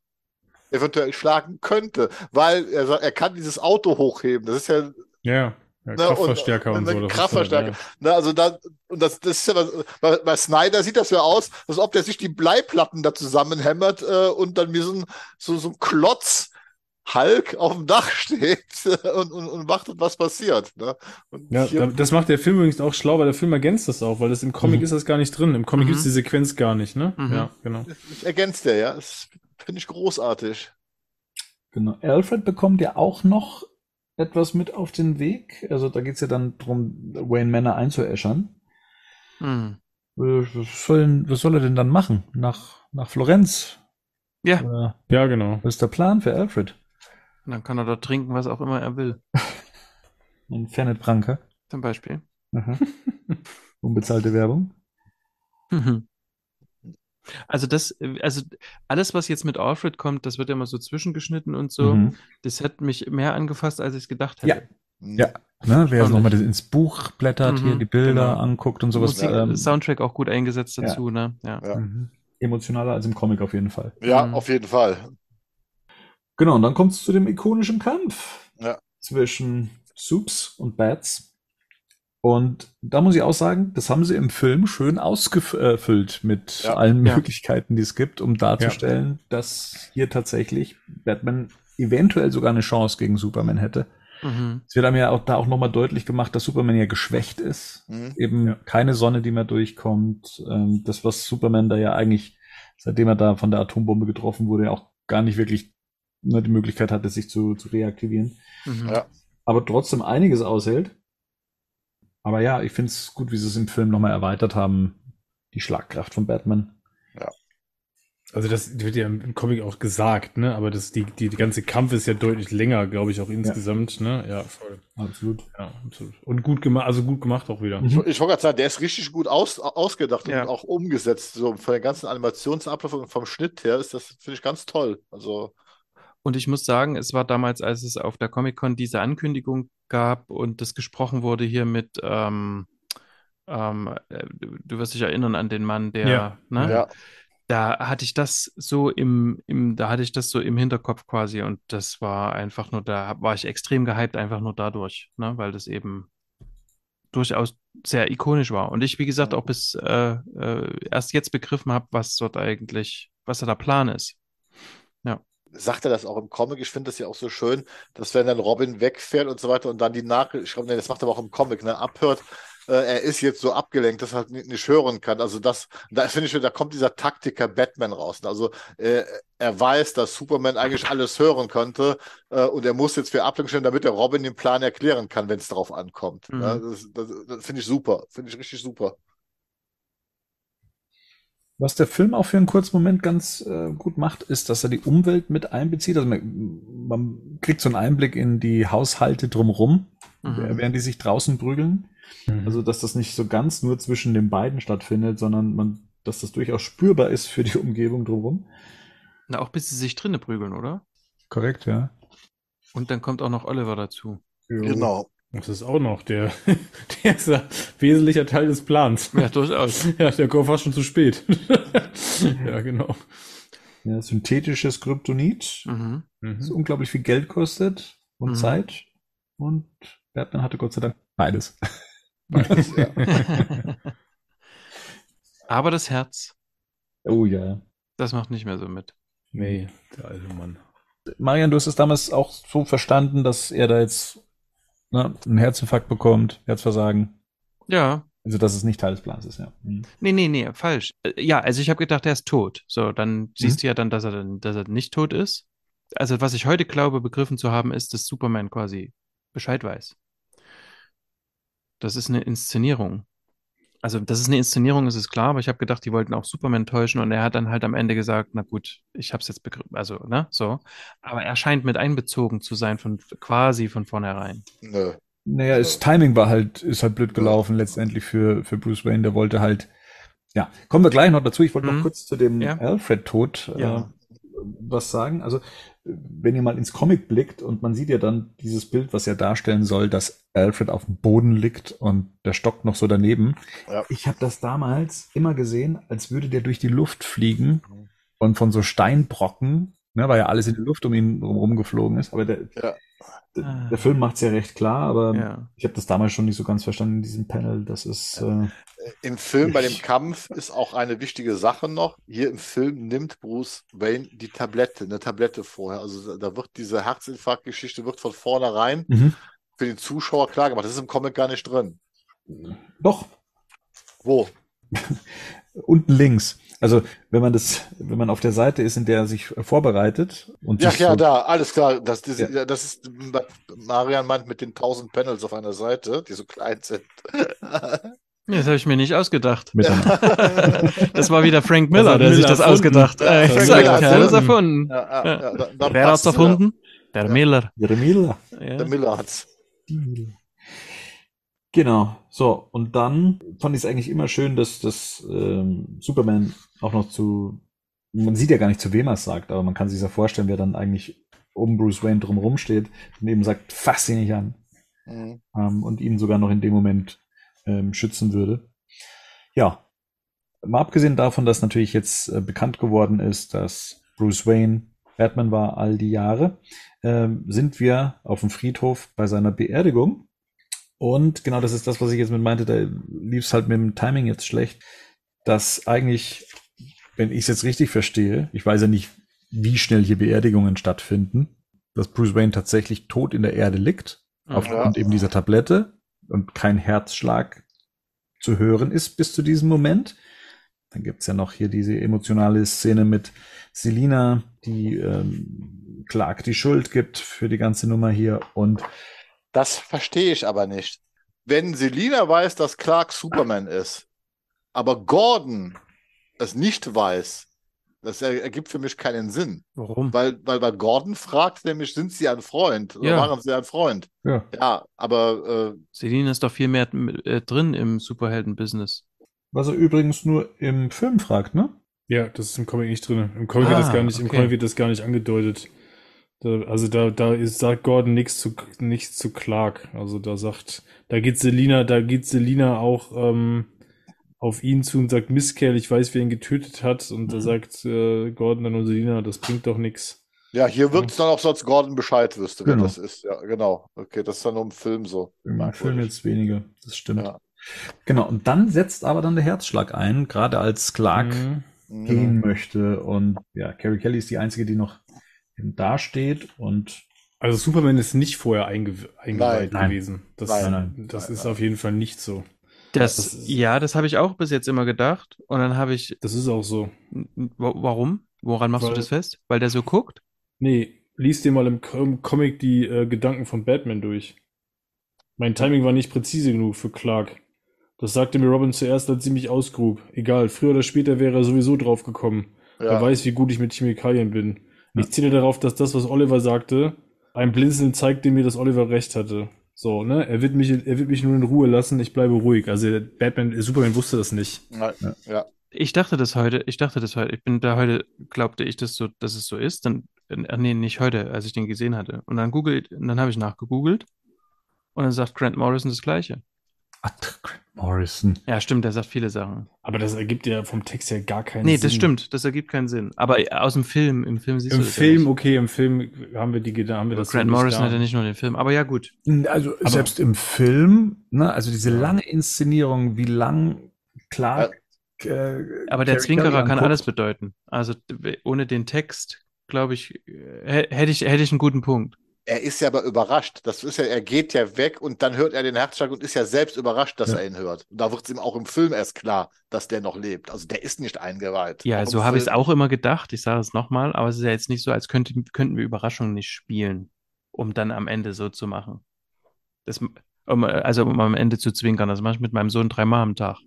eventuell schlagen könnte, weil er sagt, er kann dieses Auto hochheben. Das ist ja. Ja. Ja, ne, Kraftverstärker und, und, und so. Kraftverstärker. Ja. Ne, also da, und das, das ist ja was, bei, bei Snyder sieht das ja aus, als ob der sich die Bleiplatten da zusammenhämmert äh, und dann wie so ein, so, so ein Klotz Hulk auf dem Dach steht und, und, und wartet, was passiert. Ne? ja, das macht der Film übrigens auch schlau, weil der Film ergänzt das auch, weil das im Comic mhm. ist das gar nicht drin. Im Comic mhm. gibt es die Sequenz gar nicht, ne? Mhm. Ja, genau. Das ergänzt der, ja. Das finde ich großartig. Genau. Alfred bekommt ja auch noch etwas mit auf den Weg. Also da geht es ja dann darum, Wayne Manor einzuäschern. Hm. Was, soll, was soll er denn dann machen? Nach, nach Florenz? Ja. Oder ja, genau. Was ist der Plan für Alfred? dann kann er dort trinken, was auch immer er will. Ein Fernet Branca. Zum Beispiel. Unbezahlte Werbung. Mhm. Also das, also alles, was jetzt mit Alfred kommt, das wird ja immer so zwischengeschnitten und so. Mhm. Das hat mich mehr angefasst, als ich es gedacht hätte. Ja. Ja. Ne, wer nochmal ins Buch blättert, mhm, hier die Bilder genau. anguckt und sowas. Musik, ähm, Soundtrack auch gut eingesetzt dazu, ja. ne? Ja. ja. Mhm. Emotionaler als im Comic auf jeden Fall. Ja, mhm. auf jeden Fall. Genau, und dann kommt es zu dem ikonischen Kampf ja. zwischen Soups und Bats. Und da muss ich auch sagen, das haben sie im Film schön ausgefüllt mit ja, allen ja. Möglichkeiten, die es gibt, um darzustellen, ja. dass hier tatsächlich Batman eventuell sogar eine Chance gegen Superman hätte. Mhm. Es wird einem ja auch da auch nochmal deutlich gemacht, dass Superman ja geschwächt ist. Mhm. Eben keine Sonne, die mehr durchkommt. Ähm, das, was Superman da ja eigentlich, seitdem er da von der Atombombe getroffen wurde, auch gar nicht wirklich die Möglichkeit hatte, sich zu, zu reaktivieren. Mhm. Aber trotzdem einiges aushält. Aber ja, ich finde es gut, wie sie es im Film nochmal erweitert haben, die Schlagkraft von Batman. Ja. Also das wird ja im Comic auch gesagt, ne? Aber das, die, die, die ganze Kampf ist ja deutlich länger, glaube ich, auch insgesamt, ja. ne? Ja, voll. Absolut. Ja, absolut. Und gut gemacht, also gut gemacht auch wieder. Ich, ich wollte gerade sagen, der ist richtig gut aus, ausgedacht ja. und auch umgesetzt. So von der ganzen Animationsablauf und vom Schnitt her ist das, finde ich, ganz toll. Also. Und ich muss sagen, es war damals, als es auf der Comic-Con diese Ankündigung gab und das gesprochen wurde hier mit, ähm, ähm, äh, du wirst dich erinnern an den Mann, der, ja. ne? Ja. Da hatte ich das so im, im, da hatte ich das so im Hinterkopf quasi und das war einfach nur, da war ich extrem gehypt, einfach nur dadurch, ne? Weil das eben durchaus sehr ikonisch war. Und ich, wie gesagt, auch bis äh, äh, erst jetzt begriffen habe, was dort eigentlich, was da der Plan ist sagt er das auch im Comic. Ich finde das ja auch so schön, dass wenn dann Robin wegfährt und so weiter und dann die Nachricht, nee, das macht er auch im Comic, ne, abhört, äh, er ist jetzt so abgelenkt, dass er halt nicht, nicht hören kann. Also das, da finde ich, da kommt dieser Taktiker Batman raus. Also äh, er weiß, dass Superman eigentlich alles hören könnte äh, und er muss jetzt für Ablenkung stellen, damit der Robin den Plan erklären kann, wenn es darauf ankommt. Mhm. Ja, das, das, das finde ich super, finde ich richtig super. Was der Film auch für einen kurzen Moment ganz äh, gut macht, ist, dass er die Umwelt mit einbezieht. Also man, man kriegt so einen Einblick in die Haushalte drumherum, mhm. während die sich draußen prügeln. Mhm. Also dass das nicht so ganz nur zwischen den beiden stattfindet, sondern man, dass das durchaus spürbar ist für die Umgebung drumherum. Na, auch bis sie sich drinnen prügeln, oder? Korrekt, ja. Und dann kommt auch noch Oliver dazu. Genau. Das ist auch noch der, der ist ein wesentlicher Teil des Plans. Ja, durchaus. Ja, der kommt fast schon zu spät. ja, genau. Ja, synthetisches Kryptonit, mhm. das unglaublich viel Geld kostet und mhm. Zeit. Und Batman hatte Gott sei Dank beides. Beides, ja. Aber das Herz. Oh ja. Das macht nicht mehr so mit. Nee, der alte Mann. Marian, du hast es damals auch so verstanden, dass er da jetzt ne, einen Herzinfarkt bekommt, Herzversagen. Ja. Also, dass es nicht Teil des Plans ist, ja. Mhm. Nee, nee, nee, falsch. Äh, ja, also ich habe gedacht, er ist tot. So, dann mhm. siehst du ja dann, dass er dann, dass er nicht tot ist. Also, was ich heute glaube, begriffen zu haben, ist, dass Superman quasi Bescheid weiß. Das ist eine Inszenierung also dass es eine Inszenierung ist, ist klar, aber ich habe gedacht, die wollten auch Superman täuschen und er hat dann halt am Ende gesagt, na gut, ich habe es jetzt begriffen, also, ne, so. Aber er scheint mit einbezogen zu sein von quasi von vornherein. Nö. Naja, das Timing war halt, ist halt blöd gelaufen letztendlich für, für Bruce Wayne, der wollte halt, ja, kommen wir gleich noch dazu. Ich wollte mhm. noch kurz zu dem ja. Alfred-Tod. Ja. Äh, was sagen. Also, wenn ihr mal ins Comic blickt und man sieht ja dann dieses Bild, was ja darstellen soll, dass Alfred auf dem Boden liegt und der Stock noch so daneben. Ja. Ich habe das damals immer gesehen, als würde der durch die Luft fliegen mhm. und von so Steinbrocken, ne, weil ja alles in die Luft um ihn rumgeflogen ist. Aber der, ja. Der, der Film macht es ja recht klar, aber ja. ich habe das damals schon nicht so ganz verstanden in diesem Panel. Das ist. Äh, Im Film, bei dem Kampf, ist auch eine wichtige Sache noch. Hier im Film nimmt Bruce Wayne die Tablette, eine Tablette vorher. Also da wird diese Herzinfarktgeschichte wird von vornherein mhm. für den Zuschauer klar gemacht. Das ist im Comic gar nicht drin. Doch. Wo? Unten links. Also wenn man das, wenn man auf der Seite ist, in der er sich vorbereitet und ja, ja, so da, alles klar. Das, das, ja. das ist Marian meint mit den tausend Panels auf einer Seite, die so klein sind. Das habe ich mir nicht ausgedacht. das war wieder Frank Miller, der Miller sich das erfunden. ausgedacht hat. Ja, Frank Miller hat das erfunden. Ja, ja, da, Wer hat es erfunden? Der Miller. Der Miller. Der Miller hat's. Genau, so, und dann fand ich es eigentlich immer schön, dass, dass ähm, Superman auch noch zu, man sieht ja gar nicht, zu wem er es sagt, aber man kann sich ja vorstellen, wer dann eigentlich um Bruce Wayne drumherum steht und eben sagt, fass ihn nicht an. Mhm. Ähm, und ihn sogar noch in dem Moment ähm, schützen würde. Ja, mal abgesehen davon, dass natürlich jetzt äh, bekannt geworden ist, dass Bruce Wayne Batman war all die Jahre, äh, sind wir auf dem Friedhof bei seiner Beerdigung und genau das ist das, was ich jetzt mit meinte, da lief es halt mit dem Timing jetzt schlecht, dass eigentlich, wenn ich es jetzt richtig verstehe, ich weiß ja nicht, wie schnell hier Beerdigungen stattfinden, dass Bruce Wayne tatsächlich tot in der Erde liegt, ja. aufgrund eben dieser Tablette und kein Herzschlag zu hören ist bis zu diesem Moment. Dann gibt's ja noch hier diese emotionale Szene mit Selina, die ähm, Clark die Schuld gibt für die ganze Nummer hier und das verstehe ich aber nicht. Wenn Selina weiß, dass Clark Superman ist, aber Gordon es nicht weiß, das ergibt für mich keinen Sinn. Warum? Weil, weil, weil Gordon fragt nämlich, sind Sie ein Freund? Oder ja. waren Sie ein Freund? Ja. Ja, aber. Äh, Selina ist doch viel mehr äh, drin im Superhelden-Business. Was er übrigens nur im Film fragt, ne? Ja, das ist im Comic nicht drin. Im Comic, ah, wird, das gar nicht, okay. im Comic wird das gar nicht angedeutet. Da, also da, da ist, sagt Gordon nichts zu, nichts zu Clark. Also da sagt, da geht Selina, da geht Selina auch ähm, auf ihn zu und sagt, Misskerl, ich weiß, wer ihn getötet hat. Und da mhm. sagt äh, Gordon dann und Selina, das bringt doch nichts. Ja, hier wird es dann auch so, als Gordon Bescheid wüsste, genau. wer das ist. Ja, genau. Okay, das ist dann nur im Film so. Im Film jetzt weniger, das stimmt. Ja. Genau, und dann setzt aber dann der Herzschlag ein, gerade als Clark mhm. gehen mhm. möchte. Und ja, Carrie Kelly ist die Einzige, die noch dasteht und also Superman ist nicht vorher einge eingeweiht nein, gewesen. Das, nein, nein, das ist auf jeden Fall nicht so. Das, das ist, ja, das habe ich auch bis jetzt immer gedacht. Und dann habe ich. Das ist auch so. Warum? Woran machst Weil, du das fest? Weil der so guckt? Nee, lies dir mal im, im Comic die äh, Gedanken von Batman durch. Mein Timing war nicht präzise genug für Clark. Das sagte mir Robin zuerst, als sie mich ausgrub. Egal, früher oder später wäre er sowieso drauf gekommen. Ja. Er weiß, wie gut ich mit Chemikalien bin. Ich zähle darauf, dass das, was Oliver sagte, ein Blinzeln zeigt mir, dass Oliver recht hatte. So, ne? Er wird mich, er wird mich nur in Ruhe lassen, ich bleibe ruhig. Also Batman, Superman wusste das nicht. Ja. ja. Ich dachte das heute, ich dachte das heute, ich bin da heute, glaubte ich, dass, so, dass es so ist. Dann, äh, nee, nicht heute, als ich den gesehen hatte. Und dann googelt, dann habe ich nachgegoogelt und dann sagt Grant Morrison das Gleiche. Grant Morrison. Ja, stimmt, der sagt viele Sachen. Aber das ergibt ja vom Text her gar keinen nee, Sinn. Nee, das stimmt, das ergibt keinen Sinn. Aber aus dem Film, im Film siehst Im du das Film, ja okay, im Film haben wir die haben wir das Grant so Morrison hat ja nicht nur den Film, aber ja gut. Also aber selbst im Film, ne, also diese lange Inszenierung, wie lang klar. Äh, aber der Zwinkerer kann alles bedeuten. Also ohne den Text, glaube ich, äh, hätte ich, hätte ich einen guten Punkt er ist ja aber überrascht. Das ist ja, er geht ja weg und dann hört er den Herzschlag und ist ja selbst überrascht, dass ja. er ihn hört. Und da wird es ihm auch im Film erst klar, dass der noch lebt. Also der ist nicht eingeweiht. Ja, so habe ich es auch immer gedacht. Ich sage es nochmal, aber es ist ja jetzt nicht so, als könnte, könnten wir Überraschungen nicht spielen, um dann am Ende so zu machen. Das, um, also um am Ende zu zwinkern. Das mache ich mit meinem Sohn dreimal am Tag.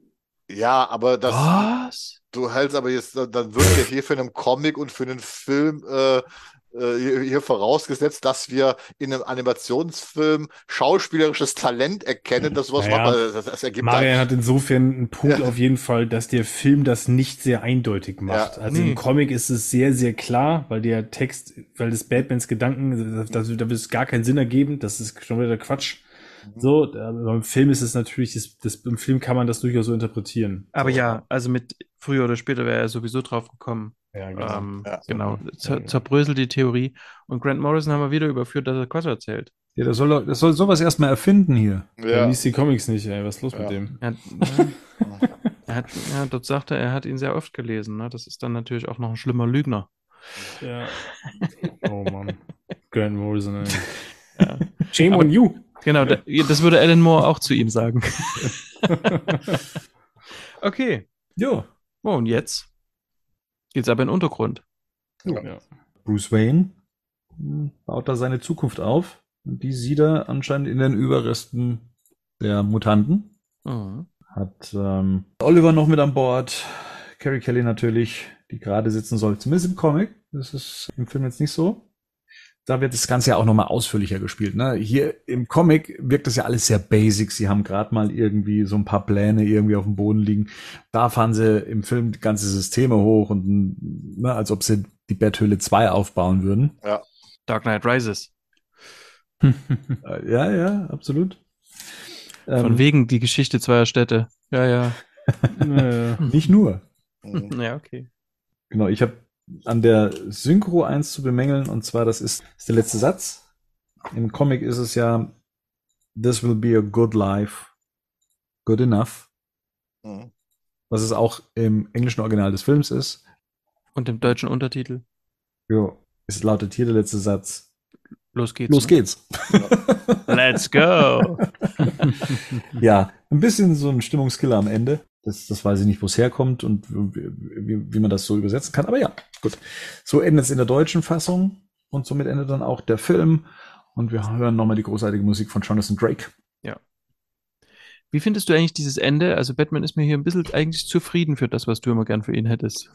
Ja, aber das. Was? Du hältst aber jetzt, dann wird ja hier für einen Comic und für einen Film äh, hier, hier, vorausgesetzt, dass wir in einem Animationsfilm schauspielerisches Talent erkennen, das was naja, macht. Das, das ergibt Marian hat insofern einen Punkt ja. auf jeden Fall, dass der Film das nicht sehr eindeutig macht. Ja. Also nee. im Comic ist es sehr, sehr klar, weil der Text, weil das Batmans Gedanken, da wird es gar keinen Sinn ergeben, das ist schon wieder Quatsch. Mhm. So, beim Film ist es natürlich, das, das, im Film kann man das durchaus so interpretieren. Aber ja, also mit früher oder später wäre er sowieso drauf gekommen. Ja, genau. Ähm, ja. genau. Zer zerbröselt die Theorie. Und Grant Morrison haben wir wieder überführt, dass er Quatsch erzählt. Ja, das soll, das soll sowas erstmal erfinden hier. Ja. Er liest die Comics nicht, ey. Was ist los ja. mit dem? Er, er hat, ja, dort sagte er, er hat ihn sehr oft gelesen. Ne? Das ist dann natürlich auch noch ein schlimmer Lügner. Ja. Oh Mann. Grant Morrison, ey. Ja. Shame Aber, on you. Genau, das würde Alan Moore auch zu ihm sagen. okay. Jo. Oh, und jetzt geht's aber in den Untergrund. Ja. Bruce Wayne baut da seine Zukunft auf. Und die sieht er anscheinend in den Überresten der Mutanten. Mhm. Hat ähm, Oliver noch mit an Bord. Carrie Kelly natürlich, die gerade sitzen soll. Zumindest im Comic. Das ist im Film jetzt nicht so da wird das Ganze ja auch nochmal ausführlicher gespielt. Ne? Hier im Comic wirkt das ja alles sehr basic. Sie haben gerade mal irgendwie so ein paar Pläne irgendwie auf dem Boden liegen. Da fahren sie im Film ganze Systeme hoch und ne, als ob sie die Betthöhle 2 aufbauen würden. Ja. Dark Knight Rises. ja, ja, absolut. Von ähm, wegen die Geschichte zweier Städte. Ja, ja. Nicht nur. Ja, okay. Genau, ich habe an der Synchro eins zu bemängeln, und zwar, das ist, ist der letzte Satz. Im Comic ist es ja, this will be a good life, good enough. Mhm. Was es auch im englischen Original des Films ist. Und im deutschen Untertitel. Ja, es lautet hier der letzte Satz. Los geht's. Los ne? geht's. Let's go. ja, ein bisschen so ein Stimmungskiller am Ende. Das, das weiß ich nicht, wo es herkommt und wie, wie man das so übersetzen kann. Aber ja, gut. So endet es in der deutschen Fassung und somit endet dann auch der Film. Und wir hören nochmal die großartige Musik von Jonathan Drake. Ja. Wie findest du eigentlich dieses Ende? Also Batman ist mir hier ein bisschen eigentlich zufrieden für das, was du immer gern für ihn hättest.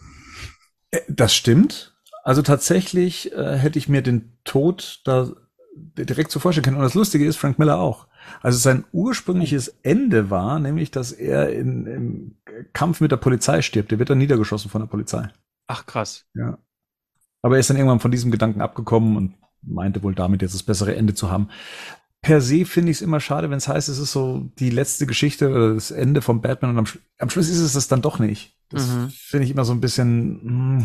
Äh, das stimmt. Also tatsächlich äh, hätte ich mir den Tod da direkt so vorstellen können. Und das Lustige ist, Frank Miller auch. Also sein ursprüngliches Ende war nämlich, dass er in, im Kampf mit der Polizei stirbt. Der wird dann niedergeschossen von der Polizei. Ach krass. Ja. Aber er ist dann irgendwann von diesem Gedanken abgekommen und meinte wohl damit jetzt das bessere Ende zu haben. Per se finde ich es immer schade, wenn es heißt, es ist so die letzte Geschichte oder das Ende von Batman und am, am Schluss ist es das dann doch nicht. Das mhm. finde ich immer so ein bisschen, hm,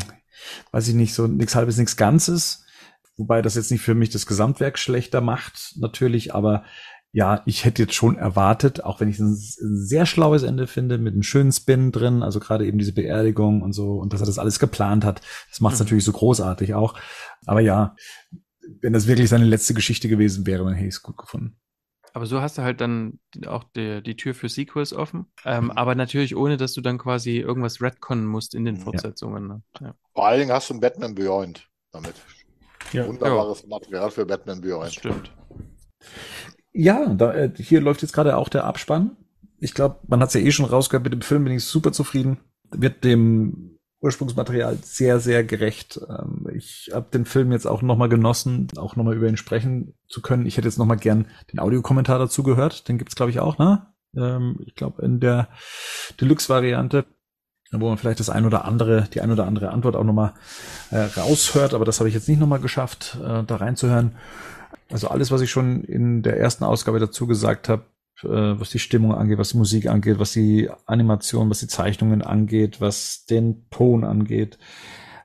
weiß ich nicht, so nichts halbes, nichts Ganzes. Wobei das jetzt nicht für mich das Gesamtwerk schlechter macht, natürlich, aber ja, ich hätte jetzt schon erwartet, auch wenn ich ein sehr schlaues Ende finde, mit einem schönen Spin drin, also gerade eben diese Beerdigung und so, und dass er das alles geplant hat, das macht es mhm. natürlich so großartig auch. Aber ja, wenn das wirklich seine letzte Geschichte gewesen wäre, dann hätte ich es gut gefunden. Aber so hast du halt dann auch die, die Tür für Sequels offen, ähm, mhm. aber natürlich ohne, dass du dann quasi irgendwas retconnen musst in den Fortsetzungen. Ne? Ja. Vor allen Dingen hast du ein Batman Beyond damit. Ja. Wunderbares ja. Material für Batman Beyond. Das stimmt. Ja, da, äh, hier läuft jetzt gerade auch der Abspann. Ich glaube, man hat es ja eh schon rausgehört, mit dem Film bin ich super zufrieden. Wird dem Ursprungsmaterial sehr, sehr gerecht. Ähm, ich habe den Film jetzt auch nochmal genossen, auch nochmal über ihn sprechen zu können. Ich hätte jetzt nochmal gern den Audiokommentar dazu gehört. Den gibt's glaube ich, auch, ne? Ähm, ich glaube, in der Deluxe-Variante, wo man vielleicht das ein oder andere, die ein oder andere Antwort auch nochmal äh, raushört. Aber das habe ich jetzt nicht nochmal geschafft, äh, da reinzuhören. Also alles, was ich schon in der ersten Ausgabe dazu gesagt habe, äh, was die Stimmung angeht, was die Musik angeht, was die Animation, was die Zeichnungen angeht, was den Ton angeht,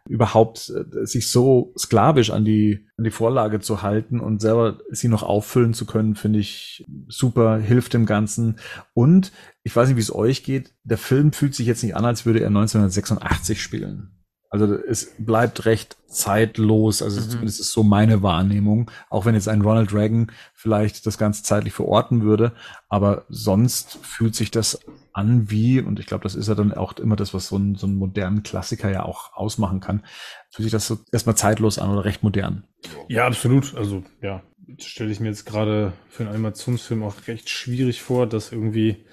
überhaupt äh, sich so sklavisch an die, an die Vorlage zu halten und selber sie noch auffüllen zu können, finde ich super, hilft dem Ganzen. Und ich weiß nicht, wie es euch geht, der Film fühlt sich jetzt nicht an, als würde er 1986 spielen. Also es bleibt recht zeitlos, also mhm. zumindest ist so meine Wahrnehmung, auch wenn jetzt ein Ronald Reagan vielleicht das Ganze zeitlich verorten würde, aber sonst fühlt sich das an wie, und ich glaube, das ist ja dann auch immer das, was so ein, so einen modernen Klassiker ja auch ausmachen kann, fühlt sich das so erstmal zeitlos an oder recht modern. Ja, absolut. Also ja, stelle ich mir jetzt gerade für einen Animationsfilm auch recht schwierig vor, das irgendwie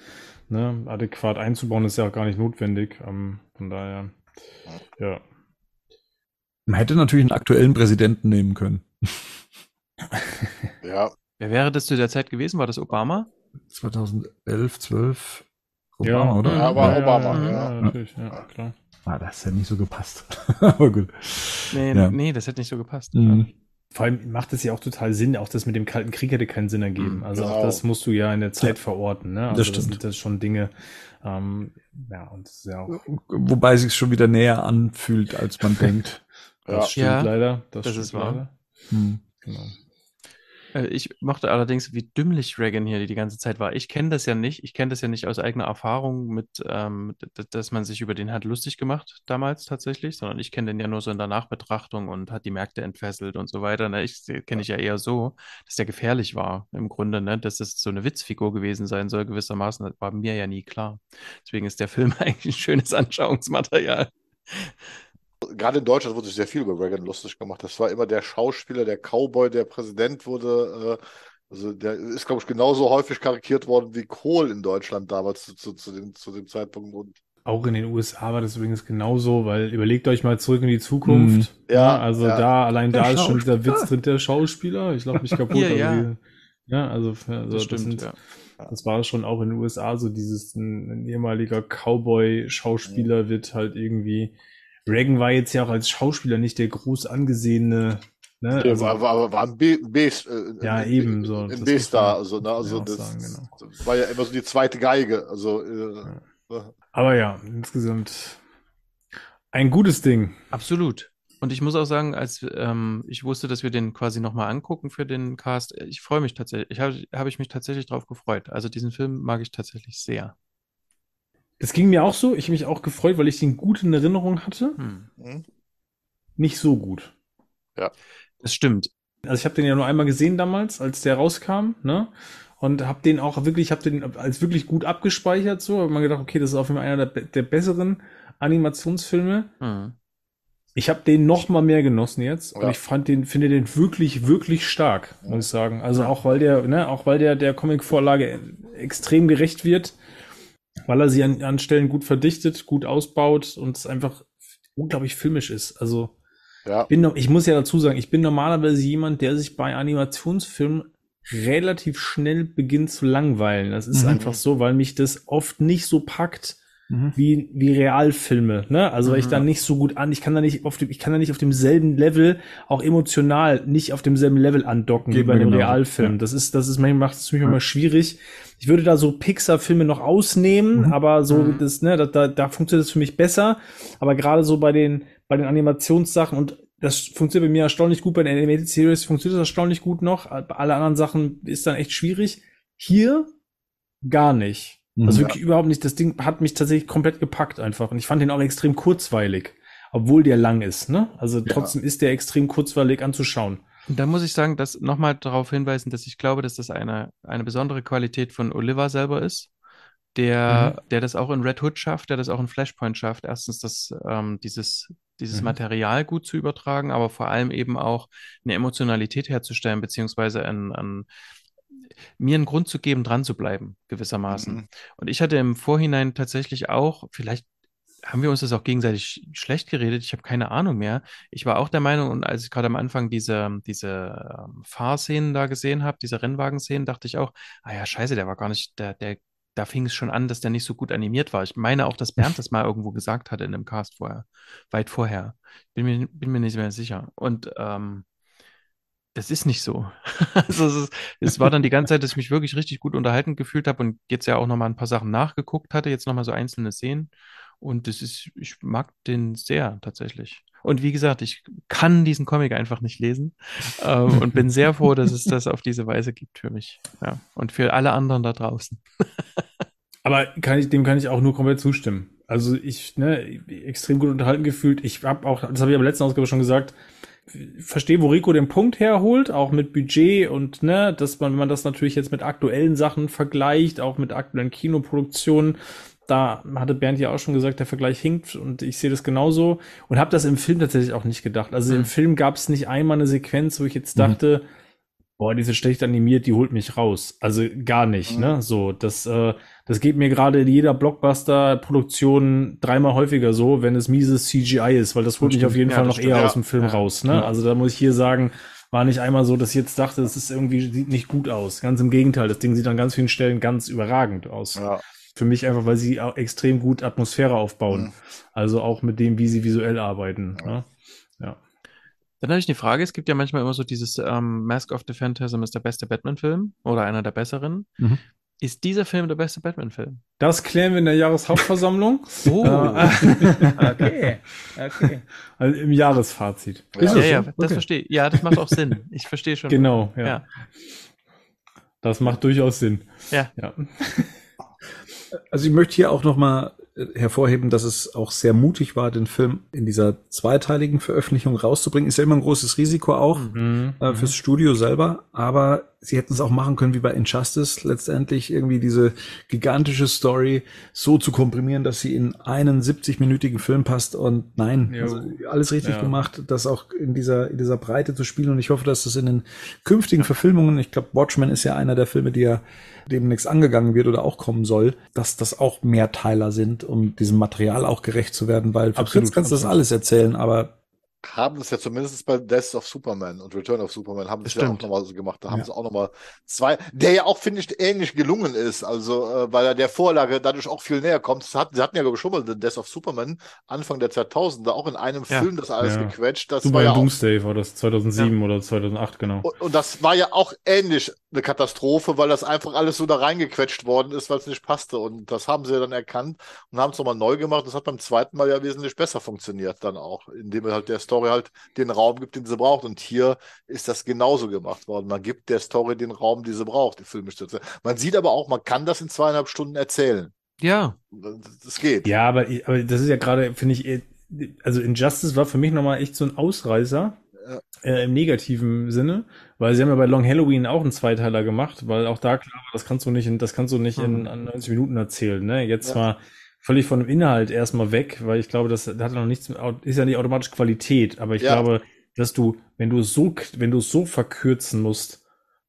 ne, adäquat einzubauen, ist ja auch gar nicht notwendig. Ähm, von daher, ja. Man hätte natürlich einen aktuellen Präsidenten nehmen können. ja. Wer wäre das zu der Zeit gewesen? War das Obama? 2011, 12. Obama, ja, oder? Ja, war Obama, ja. ja, natürlich, ja, klar. Ah, das hätte nicht so gepasst. Aber gut. Nee, ja. nee, das hätte nicht so gepasst. Mhm. Vor allem macht es ja auch total Sinn, auch das mit dem Kalten Krieg hätte keinen Sinn ergeben. Mhm. Also genau. auch das musst du ja in der Zeit verorten. Ne? Also das stimmt. Das sind das schon Dinge, ähm, ja, und das ist ja auch. Wobei es sich schon wieder näher anfühlt, als man denkt. Das ja. stimmt ja, leider. Das, das ist wahr. Hm. Genau. Äh, ich mochte allerdings, wie dümmlich Reagan hier die ganze Zeit war. Ich kenne das ja nicht. Ich kenne das ja nicht aus eigener Erfahrung mit, ähm, dass man sich über den hat lustig gemacht damals tatsächlich, sondern ich kenne den ja nur so in der Nachbetrachtung und hat die Märkte entfesselt und so weiter. Ne? Ich kenne ich ja eher so, dass der gefährlich war im Grunde, ne? dass es so eine Witzfigur gewesen sein soll gewissermaßen. Das war mir ja nie klar. Deswegen ist der Film eigentlich ein schönes Anschauungsmaterial gerade in Deutschland wurde sich sehr viel über Reagan lustig gemacht. Das war immer der Schauspieler, der Cowboy, der Präsident wurde. Äh, also der ist, glaube ich, genauso häufig karikiert worden wie Kohl in Deutschland damals zu, zu, zu, dem, zu dem Zeitpunkt. Und auch in den USA war das übrigens genauso, weil überlegt euch mal zurück in die Zukunft. Mhm. Ja, also ja. da, allein der da ist schon dieser Witz drin, der Schauspieler. Ich glaube mich kaputt. ja, ja. ja, also, also das, das, sind, ja. das war schon auch in den USA so, dieses ein, ein ehemaliger Cowboy-Schauspieler wird halt irgendwie Reagan war jetzt ja auch als Schauspieler nicht der groß angesehene. Ne? Ja, also, war, war, war ein B, B äh, ja, eben so. Ein B-Star, also, ne, also das, sagen, genau. war ja immer so die zweite Geige. Also, äh, ja. Ne. Aber ja, insgesamt ein gutes Ding. Absolut. Und ich muss auch sagen, als ähm, ich wusste, dass wir den quasi nochmal angucken für den Cast, ich freue mich tatsächlich, ich habe hab ich mich tatsächlich drauf gefreut. Also diesen Film mag ich tatsächlich sehr. Es ging mir auch so. Ich habe mich auch gefreut, weil ich den gut in Erinnerung hatte. Hm. Nicht so gut. Ja, das stimmt. Also ich habe den ja nur einmal gesehen damals, als der rauskam, ne? Und habe den auch wirklich, habe den als wirklich gut abgespeichert. So, habe mir gedacht, okay, das ist auf jeden Fall einer der, der besseren Animationsfilme. Hm. Ich habe den noch mal mehr genossen jetzt ja. und ich fand den, finde den wirklich, wirklich stark, ja. muss ich sagen. Also auch weil der, ne, auch weil der der Comic-Vorlage extrem gerecht wird weil er sie an, an Stellen gut verdichtet, gut ausbaut und es einfach unglaublich filmisch ist. Also ja. bin ich muss ja dazu sagen, ich bin normalerweise jemand, der sich bei Animationsfilmen relativ schnell beginnt zu langweilen. Das ist mhm. einfach so, weil mich das oft nicht so packt mhm. wie, wie Realfilme. Ne? Also mhm. ich da nicht so gut an, ich kann da nicht auf dem, ich kann da nicht auf demselben Level, auch emotional, nicht auf demselben Level andocken Geht wie bei einem genau. Realfilm. Ja. Das ist, das ist manchmal macht es mich ja. immer schwierig. Ich würde da so Pixar-Filme noch ausnehmen, mhm. aber so mhm. das, ne, da, da, da funktioniert es für mich besser. Aber gerade so bei den, bei den Animationssachen und das funktioniert bei mir erstaunlich gut, bei den Animated Series funktioniert das erstaunlich gut noch. Bei alle anderen Sachen ist dann echt schwierig. Hier gar nicht. Also wirklich überhaupt nicht. Das Ding hat mich tatsächlich komplett gepackt einfach. Und ich fand den auch extrem kurzweilig. Obwohl der lang ist, ne? Also trotzdem ja. ist der extrem kurzweilig anzuschauen. Und da muss ich sagen, dass nochmal darauf hinweisen, dass ich glaube, dass das eine, eine besondere Qualität von Oliver selber ist, der, mhm. der das auch in Red Hood schafft, der das auch in Flashpoint schafft. Erstens, das, ähm, dieses, dieses mhm. Material gut zu übertragen, aber vor allem eben auch eine Emotionalität herzustellen, beziehungsweise ein, ein mir einen Grund zu geben, dran zu bleiben, gewissermaßen. Mhm. Und ich hatte im Vorhinein tatsächlich auch, vielleicht haben wir uns das auch gegenseitig schlecht geredet, ich habe keine Ahnung mehr. Ich war auch der Meinung, und als ich gerade am Anfang diese, diese ähm, Fahrszenen da gesehen habe, diese Rennwagenszenen, dachte ich auch, ah ja, scheiße, der war gar nicht, der, der, da fing es schon an, dass der nicht so gut animiert war. Ich meine auch, dass Bernd das mal irgendwo gesagt hatte in einem Cast vorher, weit vorher. Bin mir, bin mir nicht mehr sicher. Und ähm, das ist nicht so. also es, ist, es, war dann die ganze Zeit, dass ich mich wirklich richtig gut unterhalten gefühlt habe und jetzt ja auch nochmal ein paar Sachen nachgeguckt hatte, jetzt nochmal so einzelne Szenen. Und das ist, ich mag den sehr tatsächlich. Und wie gesagt, ich kann diesen Comic einfach nicht lesen ähm, und bin sehr froh, dass es das auf diese Weise gibt für mich. Ja. Und für alle anderen da draußen. Aber kann ich, dem kann ich auch nur komplett zustimmen. Also ich, ne, extrem gut unterhalten gefühlt. Ich habe auch, das habe ich aber letzten Ausgabe schon gesagt, verstehe, wo Rico den Punkt herholt, auch mit Budget und ne, dass man, wenn man das natürlich jetzt mit aktuellen Sachen vergleicht, auch mit aktuellen Kinoproduktionen, da hatte Bernd ja auch schon gesagt, der Vergleich hinkt und ich sehe das genauso und habe das im Film tatsächlich auch nicht gedacht. Also mhm. im Film gab es nicht einmal eine Sequenz, wo ich jetzt dachte, mhm. boah, die sind schlecht animiert, die holt mich raus. Also gar nicht, mhm. ne? So, das, äh, das geht mir gerade in jeder Blockbuster-Produktion dreimal häufiger so, wenn es mieses CGI ist, weil das holt mich auf jeden ja, Fall noch stimmt, eher ja. aus dem Film ja. raus, ne? Also da muss ich hier sagen, war nicht einmal so, dass ich jetzt dachte, es ist irgendwie, sieht nicht gut aus. Ganz im Gegenteil, das Ding sieht an ganz vielen Stellen ganz überragend aus. Ja. Für mich einfach, weil sie auch extrem gut Atmosphäre aufbauen. Mhm. Also auch mit dem, wie sie visuell arbeiten. Ne? Ja. Dann habe ich eine Frage. Es gibt ja manchmal immer so dieses ähm, Mask of the Phantasm ist der beste Batman-Film oder einer der besseren. Mhm. Ist dieser Film der beste Batman-Film? Das klären wir in der Jahreshauptversammlung. oh. okay. okay. Also im Jahresfazit. Ja, ja, ja, das okay. verstehe Ja, das macht auch Sinn. Ich verstehe schon. Genau, ja. ja. Das macht durchaus Sinn. Ja. ja. Also ich möchte hier auch noch mal hervorheben, dass es auch sehr mutig war, den Film in dieser zweiteiligen Veröffentlichung rauszubringen. Ist ja immer ein großes Risiko auch mhm. äh, fürs Studio selber, aber sie hätten es auch machen können wie bei Injustice, letztendlich irgendwie diese gigantische Story so zu komprimieren, dass sie in einen 70-minütigen Film passt und nein, also alles richtig ja. gemacht, das auch in dieser, in dieser Breite zu spielen. Und ich hoffe, dass das in den künftigen Verfilmungen, ich glaube Watchmen ist ja einer der Filme, die ja demnächst angegangen wird oder auch kommen soll, dass das auch Mehrteiler sind, um diesem Material auch gerecht zu werden, weil Fritz kannst du das alles erzählen, aber haben es ja zumindest bei Death of Superman und Return of Superman haben es ja auch nochmal so gemacht. Da ja. haben sie auch nochmal zwei, der ja auch, finde ich, ähnlich gelungen ist. Also, äh, weil er der Vorlage dadurch auch viel näher kommt. Sie hatten, sie hatten ja, glaube ich, schon mal den Death of Superman Anfang der 2000er, auch in einem ja. Film das alles ja. gequetscht. Das Super war ja Doomsday war das 2007 oder 2008, genau. Und, und, das war ja auch ähnlich eine Katastrophe, weil das einfach alles so da reingequetscht worden ist, weil es nicht passte. Und das haben sie dann erkannt und haben es nochmal neu gemacht. Das hat beim zweiten Mal ja wesentlich besser funktioniert dann auch, indem halt der Story halt den Raum gibt, den sie braucht. Und hier ist das genauso gemacht worden. Man gibt der Story den Raum, den sie braucht, die Filmstütze. Man sieht aber auch, man kann das in zweieinhalb Stunden erzählen. Ja. Das geht. Ja, aber, aber das ist ja gerade, finde ich, also Injustice war für mich nochmal echt so ein Ausreißer. Ja. Äh, Im negativen Sinne, weil sie haben ja bei Long Halloween auch einen Zweiteiler gemacht, weil auch da klar das kannst du nicht in, das kannst du nicht mhm. in 90 Minuten erzählen, ne? Jetzt ja. war völlig von dem Inhalt erstmal weg, weil ich glaube, das, hat noch nichts, ist ja nicht automatisch Qualität, aber ich ja. glaube, dass du, wenn du so, wenn du es so verkürzen musst,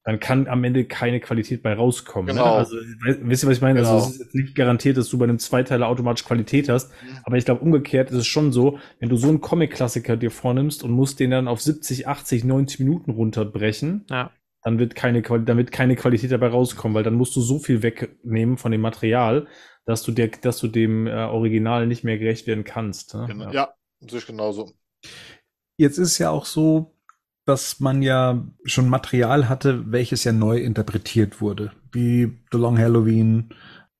dann kann am Ende keine Qualität bei rauskommen. Ne? Genau. Ne? Also, wisst ihr, was ich meine? Also, genau. Also, es ist nicht garantiert, dass du bei einem Zweiteiler automatisch Qualität hast. Mhm. Aber ich glaube, umgekehrt ist es schon so, wenn du so einen Comic-Klassiker dir vornimmst und musst den dann auf 70, 80, 90 Minuten runterbrechen, ja. dann wird keine, dann wird keine Qualität dabei rauskommen, weil dann musst du so viel wegnehmen von dem Material, dass du der, dass du dem äh, Original nicht mehr gerecht werden kannst. Ne? Genau. Ja, ja genauso. Jetzt ist ja auch so, dass man ja schon Material hatte, welches ja neu interpretiert wurde. Wie The Long Halloween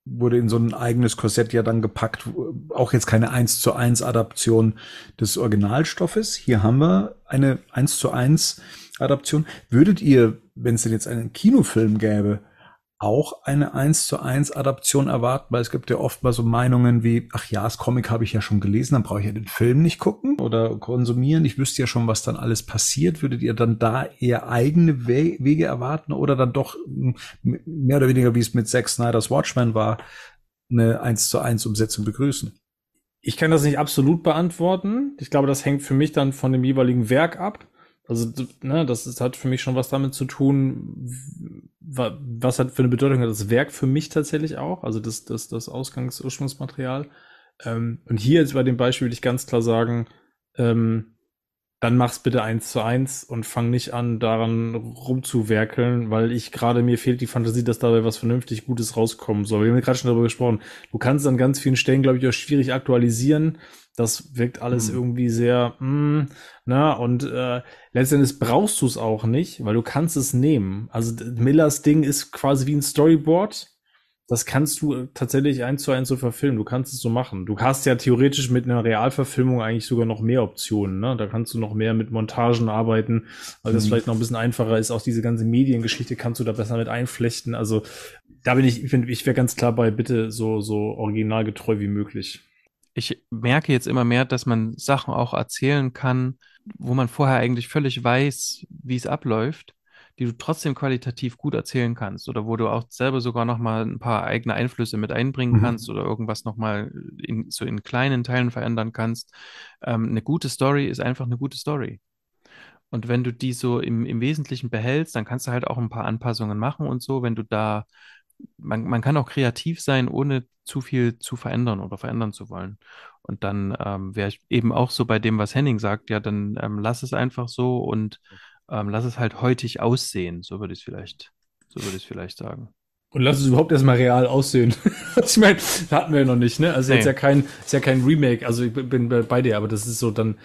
wurde in so ein eigenes Korsett ja dann gepackt. Auch jetzt keine 1 zu 1 Adaption des Originalstoffes. Hier haben wir eine 1 zu 1 Adaption. Würdet ihr, wenn es denn jetzt einen Kinofilm gäbe, auch eine 1 zu 1 Adaption erwarten, weil es gibt ja oft mal so Meinungen wie, ach ja, das Comic habe ich ja schon gelesen, dann brauche ich ja den Film nicht gucken oder konsumieren. Ich wüsste ja schon, was dann alles passiert. Würdet ihr dann da eher eigene We Wege erwarten oder dann doch mehr oder weniger, wie es mit Zack Snyder's Watchmen war, eine 1 zu 1 Umsetzung begrüßen? Ich kann das nicht absolut beantworten. Ich glaube, das hängt für mich dann von dem jeweiligen Werk ab. Also, ne, das ist, hat für mich schon was damit zu tun, was hat für eine Bedeutung hat das Werk für mich tatsächlich auch, also das, das, das Ausgangs-Ursprungsmaterial. Ähm, und hier jetzt bei dem Beispiel würde ich ganz klar sagen, ähm, dann mach's bitte eins zu eins und fang nicht an, daran rumzuwerkeln, weil ich gerade mir fehlt die Fantasie, dass dabei was vernünftig Gutes rauskommen soll. Wir haben gerade schon darüber gesprochen. Du kannst an ganz vielen Stellen, glaube ich, auch schwierig aktualisieren. Das wirkt alles hm. irgendwie sehr, mm, na, und äh, letztendlich brauchst du es auch nicht, weil du kannst es nehmen. Also Millers Ding ist quasi wie ein Storyboard das kannst du tatsächlich eins zu eins so verfilmen. Du kannst es so machen. Du hast ja theoretisch mit einer Realverfilmung eigentlich sogar noch mehr Optionen. Ne? Da kannst du noch mehr mit Montagen arbeiten, weil das mhm. vielleicht noch ein bisschen einfacher ist. Auch diese ganze Mediengeschichte kannst du da besser mit einflechten. Also da bin ich, ich, bin, ich wäre ganz klar bei bitte so, so originalgetreu wie möglich. Ich merke jetzt immer mehr, dass man Sachen auch erzählen kann, wo man vorher eigentlich völlig weiß, wie es abläuft die du trotzdem qualitativ gut erzählen kannst oder wo du auch selber sogar nochmal ein paar eigene Einflüsse mit einbringen mhm. kannst oder irgendwas nochmal in, so in kleinen Teilen verändern kannst. Ähm, eine gute Story ist einfach eine gute Story. Und wenn du die so im, im Wesentlichen behältst, dann kannst du halt auch ein paar Anpassungen machen und so, wenn du da, man, man kann auch kreativ sein, ohne zu viel zu verändern oder verändern zu wollen. Und dann ähm, wäre ich eben auch so bei dem, was Henning sagt, ja, dann ähm, lass es einfach so und ähm, lass es halt heutig aussehen. So würde ich es vielleicht, so würde ich vielleicht sagen. Und lass es überhaupt erstmal real aussehen. ich meine, das hatten wir ja noch nicht, ne? Also nee. jetzt ja kein, ist ja kein Remake. Also ich bin bei dir, aber das ist so dann,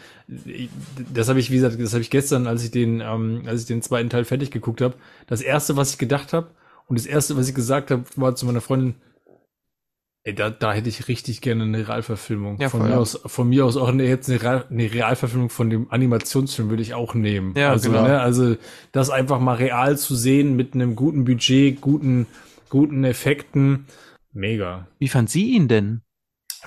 das habe ich, wie gesagt, das habe ich gestern, als ich den, ähm, als ich den zweiten Teil fertig geguckt habe, das erste, was ich gedacht habe und das erste, was ich gesagt habe, war zu meiner Freundin, Ey, da, da hätte ich richtig gerne eine Realverfilmung. Ja, von, voll, mir ja. aus, von mir aus auch eine, jetzt eine, Real, eine Realverfilmung von dem Animationsfilm würde ich auch nehmen. Ja, also, genau. ne, also das einfach mal real zu sehen mit einem guten Budget, guten, guten Effekten. Mega. Wie fand sie ihn denn?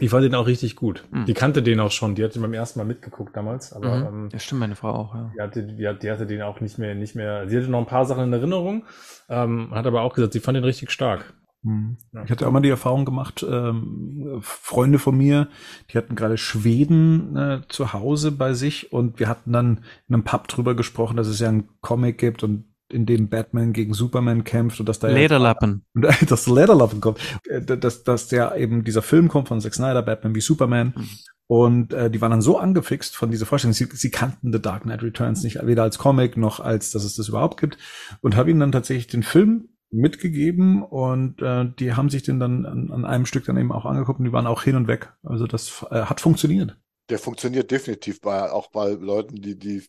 Ich fand ihn auch richtig gut. Mhm. Die kannte den auch schon. Die hatte beim ersten Mal mitgeguckt damals. Aber, mhm. ähm, ja, stimmt, meine Frau auch, ja. Die hatte, die, die hatte den auch nicht mehr, nicht mehr. Sie hatte noch ein paar Sachen in Erinnerung, ähm, hat aber auch gesagt, sie fand ihn richtig stark. Mhm. Ich hatte auch mal die Erfahrung gemacht, ähm, Freunde von mir, die hatten gerade Schweden äh, zu Hause bei sich und wir hatten dann in einem Pub drüber gesprochen, dass es ja einen Comic gibt und in dem Batman gegen Superman kämpft und dass da Lederlappen. Ja, dass Lederlappen kommt. Äh, dass, dass der eben dieser Film kommt von Zack Snyder, Batman wie Superman. Mhm. Und äh, die waren dann so angefixt von dieser Vorstellung. Sie, sie kannten The Dark Knight Returns nicht weder als Comic noch als, dass es das überhaupt gibt. Und habe ihnen dann tatsächlich den Film mitgegeben und äh, die haben sich den dann an, an, einem Stück dann eben auch angeguckt und die waren auch hin und weg. Also das äh, hat funktioniert. Der funktioniert definitiv bei auch bei Leuten, die die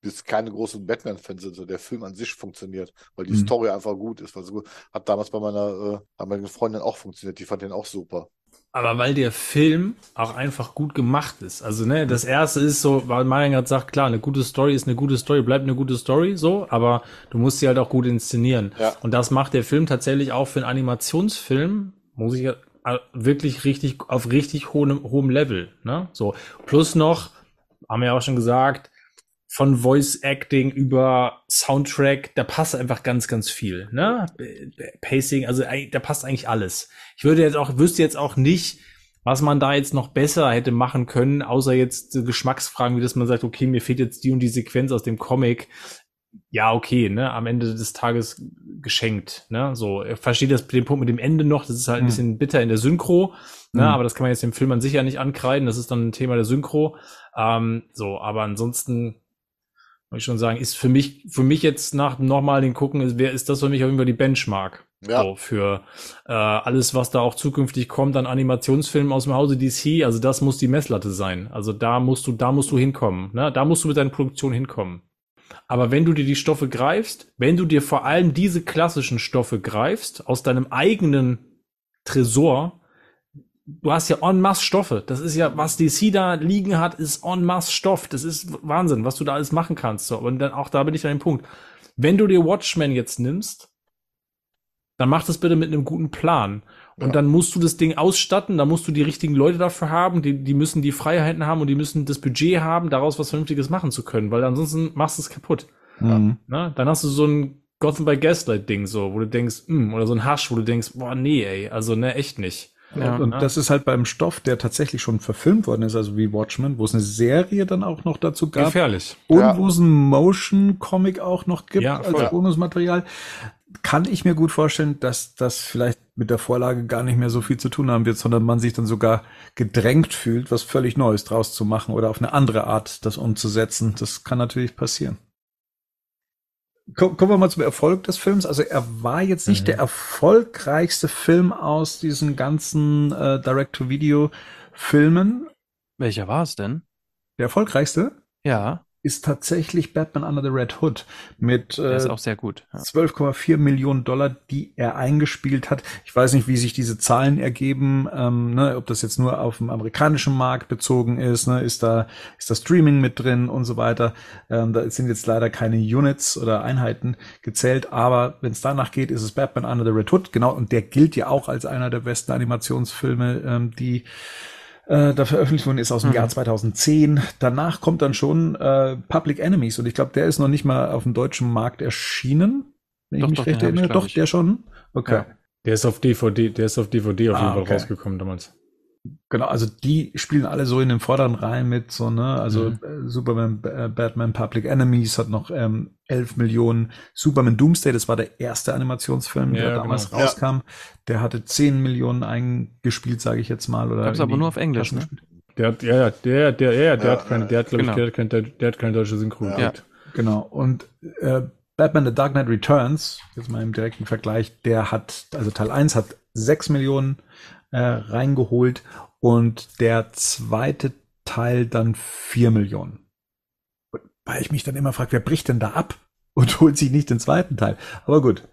bis keine großen Batman-Fans sind. So der Film an sich funktioniert, weil die mhm. Story einfach gut ist. Also hat damals bei meiner, äh, meiner Freundin auch funktioniert. Die fand den auch super. Aber weil der Film auch einfach gut gemacht ist. Also, ne, das erste ist so, weil Marian gerade sagt, klar, eine gute Story ist eine gute Story, bleibt eine gute Story, so, aber du musst sie halt auch gut inszenieren. Ja. Und das macht der Film tatsächlich auch für einen Animationsfilm, muss ich äh, wirklich richtig, auf richtig hohem, hohem Level, ne, so. Plus noch, haben wir ja auch schon gesagt, von Voice Acting über Soundtrack, da passt einfach ganz, ganz viel. Ne? Pacing, also da passt eigentlich alles. Ich würde jetzt auch, wüsste jetzt auch nicht, was man da jetzt noch besser hätte machen können, außer jetzt Geschmacksfragen, wie dass man sagt, okay, mir fehlt jetzt die und die Sequenz aus dem Comic. Ja, okay, ne, am Ende des Tages geschenkt, ne, so. Ich verstehe das, den Punkt mit dem Ende noch, das ist halt ein hm. bisschen bitter in der Synchro, ne, mhm. aber das kann man jetzt dem Film an sich ja nicht ankreiden, das ist dann ein Thema der Synchro, ähm, so, aber ansonsten, ich schon sagen, ist für mich, für mich jetzt nach nochmal den gucken, ist, wer ist das für mich auf jeden Fall die Benchmark. Ja. So, für äh, alles, was da auch zukünftig kommt an Animationsfilmen aus dem Hause DC, also das muss die Messlatte sein. Also da musst du, da musst du hinkommen. Ne? Da musst du mit deiner Produktion hinkommen. Aber wenn du dir die Stoffe greifst, wenn du dir vor allem diese klassischen Stoffe greifst, aus deinem eigenen Tresor, du hast ja en masse Stoffe. Das ist ja, was DC da liegen hat, ist en masse Stoff. Das ist Wahnsinn, was du da alles machen kannst. So. Und dann auch da bin ich an dem Punkt. Wenn du dir Watchmen jetzt nimmst, dann mach das bitte mit einem guten Plan. Und ja. dann musst du das Ding ausstatten, da musst du die richtigen Leute dafür haben, die, die müssen die Freiheiten haben und die müssen das Budget haben, daraus was Vernünftiges machen zu können, weil ansonsten machst du es kaputt. Mhm. Na, dann hast du so ein Gotham by Gaslight Ding so, wo du denkst, mh, hm, oder so ein Hasch, wo du denkst, boah, nee, ey, also ne, echt nicht. Ja, und das ist halt beim Stoff, der tatsächlich schon verfilmt worden ist, also wie Watchmen, wo es eine Serie dann auch noch dazu gab. Gefährlich. Und ja. wo es ein Motion-Comic auch noch gibt ja, als Bonusmaterial. Kann ich mir gut vorstellen, dass das vielleicht mit der Vorlage gar nicht mehr so viel zu tun haben wird, sondern man sich dann sogar gedrängt fühlt, was völlig Neues draus zu machen oder auf eine andere Art das umzusetzen. Das kann natürlich passieren kommen wir mal zum Erfolg des Films. Also er war jetzt nicht mhm. der erfolgreichste Film aus diesen ganzen äh, Direct-to-Video-Filmen. Welcher war es denn? Der erfolgreichste? Ja ist tatsächlich Batman Under the Red Hood mit äh. Ja. 12,4 Millionen Dollar, die er eingespielt hat. Ich weiß nicht, wie sich diese Zahlen ergeben, ähm, ne, ob das jetzt nur auf dem amerikanischen Markt bezogen ist, ne, ist da ist da Streaming mit drin und so weiter. Ähm, da sind jetzt leider keine Units oder Einheiten gezählt, aber wenn es danach geht, ist es Batman Under the Red Hood, genau, und der gilt ja auch als einer der besten Animationsfilme, ähm, die äh, da veröffentlicht worden ist aus dem mhm. Jahr 2010. Danach kommt dann schon äh, Public Enemies und ich glaube, der ist noch nicht mal auf dem deutschen Markt erschienen. Wenn doch, ich mich doch, recht erinnere. Doch, der schon? Okay. Ja. Der ist auf DVD, der ist auf DVD auf ah, jeden Fall okay. rausgekommen damals. Genau, also die spielen alle so in den vorderen Reihen mit, so, ne? Also mhm. Äh, Superman, äh, Batman, Public Enemies hat noch ähm, 11 Millionen. Superman Doomsday, das war der erste Animationsfilm, ja, der damals genau. rauskam. Ja. Der hatte 10 Millionen eingespielt, sage ich jetzt mal. Oder Gab's aber nur auf Englisch, ne? Der hat, ja, ja, der, der, ja, der ja, hat keine, der hat, glaube genau. ich, der, der, der hat keine deutsche Synchron. Ja. Genau. Und äh, Batman The Dark Knight Returns, jetzt mal im direkten Vergleich, der hat, also Teil 1 hat 6 Millionen äh, reingeholt und der zweite Teil dann 4 Millionen. Weil ich mich dann immer frage, wer bricht denn da ab und holt sich nicht den zweiten Teil? Aber gut.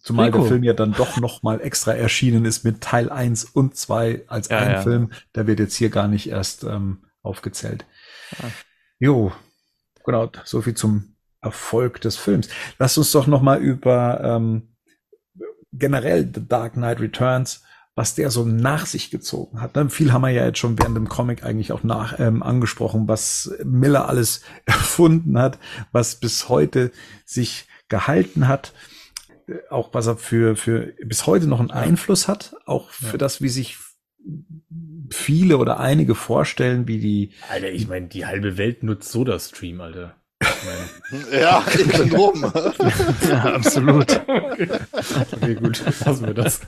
Zumal Rico. der Film ja dann doch noch mal extra erschienen ist mit Teil 1 und 2 als ja, ein ja. Film. Der wird jetzt hier gar nicht erst ähm, aufgezählt. Ja. Jo, genau, so viel zum Erfolg des Films. Lass uns doch noch mal über ähm, generell The Dark Knight Returns was der so nach sich gezogen hat. Ne? Viel haben wir ja jetzt schon während dem Comic eigentlich auch nach ähm, angesprochen, was Miller alles erfunden hat, was bis heute sich gehalten hat, auch was er für, für bis heute noch einen Einfluss hat, auch für ja. das, wie sich viele oder einige vorstellen, wie die. Alter, ich meine, die halbe Welt nutzt so das Stream, Alter. ja, ich bin drum. ja, absolut. Okay. okay, gut, lassen wir das.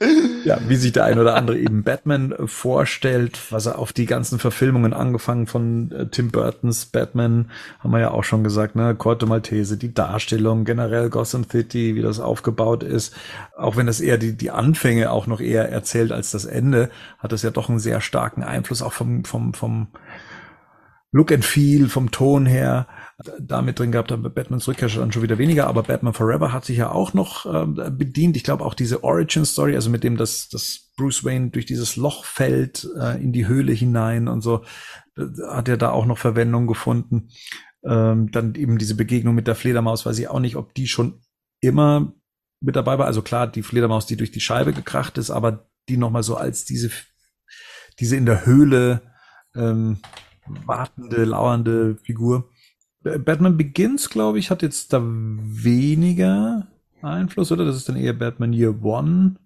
ja, wie sich der ein oder andere eben Batman vorstellt, was er auf die ganzen Verfilmungen angefangen von äh, Tim Burtons Batman, haben wir ja auch schon gesagt, ne, Corto Maltese, die Darstellung, generell Gotham City, wie das aufgebaut ist, auch wenn das eher die, die Anfänge auch noch eher erzählt als das Ende, hat das ja doch einen sehr starken Einfluss auch vom, vom, vom, Look and Feel vom Ton her damit drin gehabt haben. Batmans Rückkehr dann schon wieder weniger, aber Batman Forever hat sich ja auch noch äh, bedient. Ich glaube auch diese Origin Story, also mit dem, dass, dass Bruce Wayne durch dieses Loch fällt äh, in die Höhle hinein und so, hat er da auch noch Verwendung gefunden. Ähm, dann eben diese Begegnung mit der Fledermaus, weiß ich auch nicht, ob die schon immer mit dabei war. Also klar, die Fledermaus, die durch die Scheibe gekracht ist, aber die nochmal so als diese, diese in der Höhle ähm, wartende, lauernde Figur. Batman Begins, glaube ich, hat jetzt da weniger Einfluss, oder? Das ist dann eher Batman Year One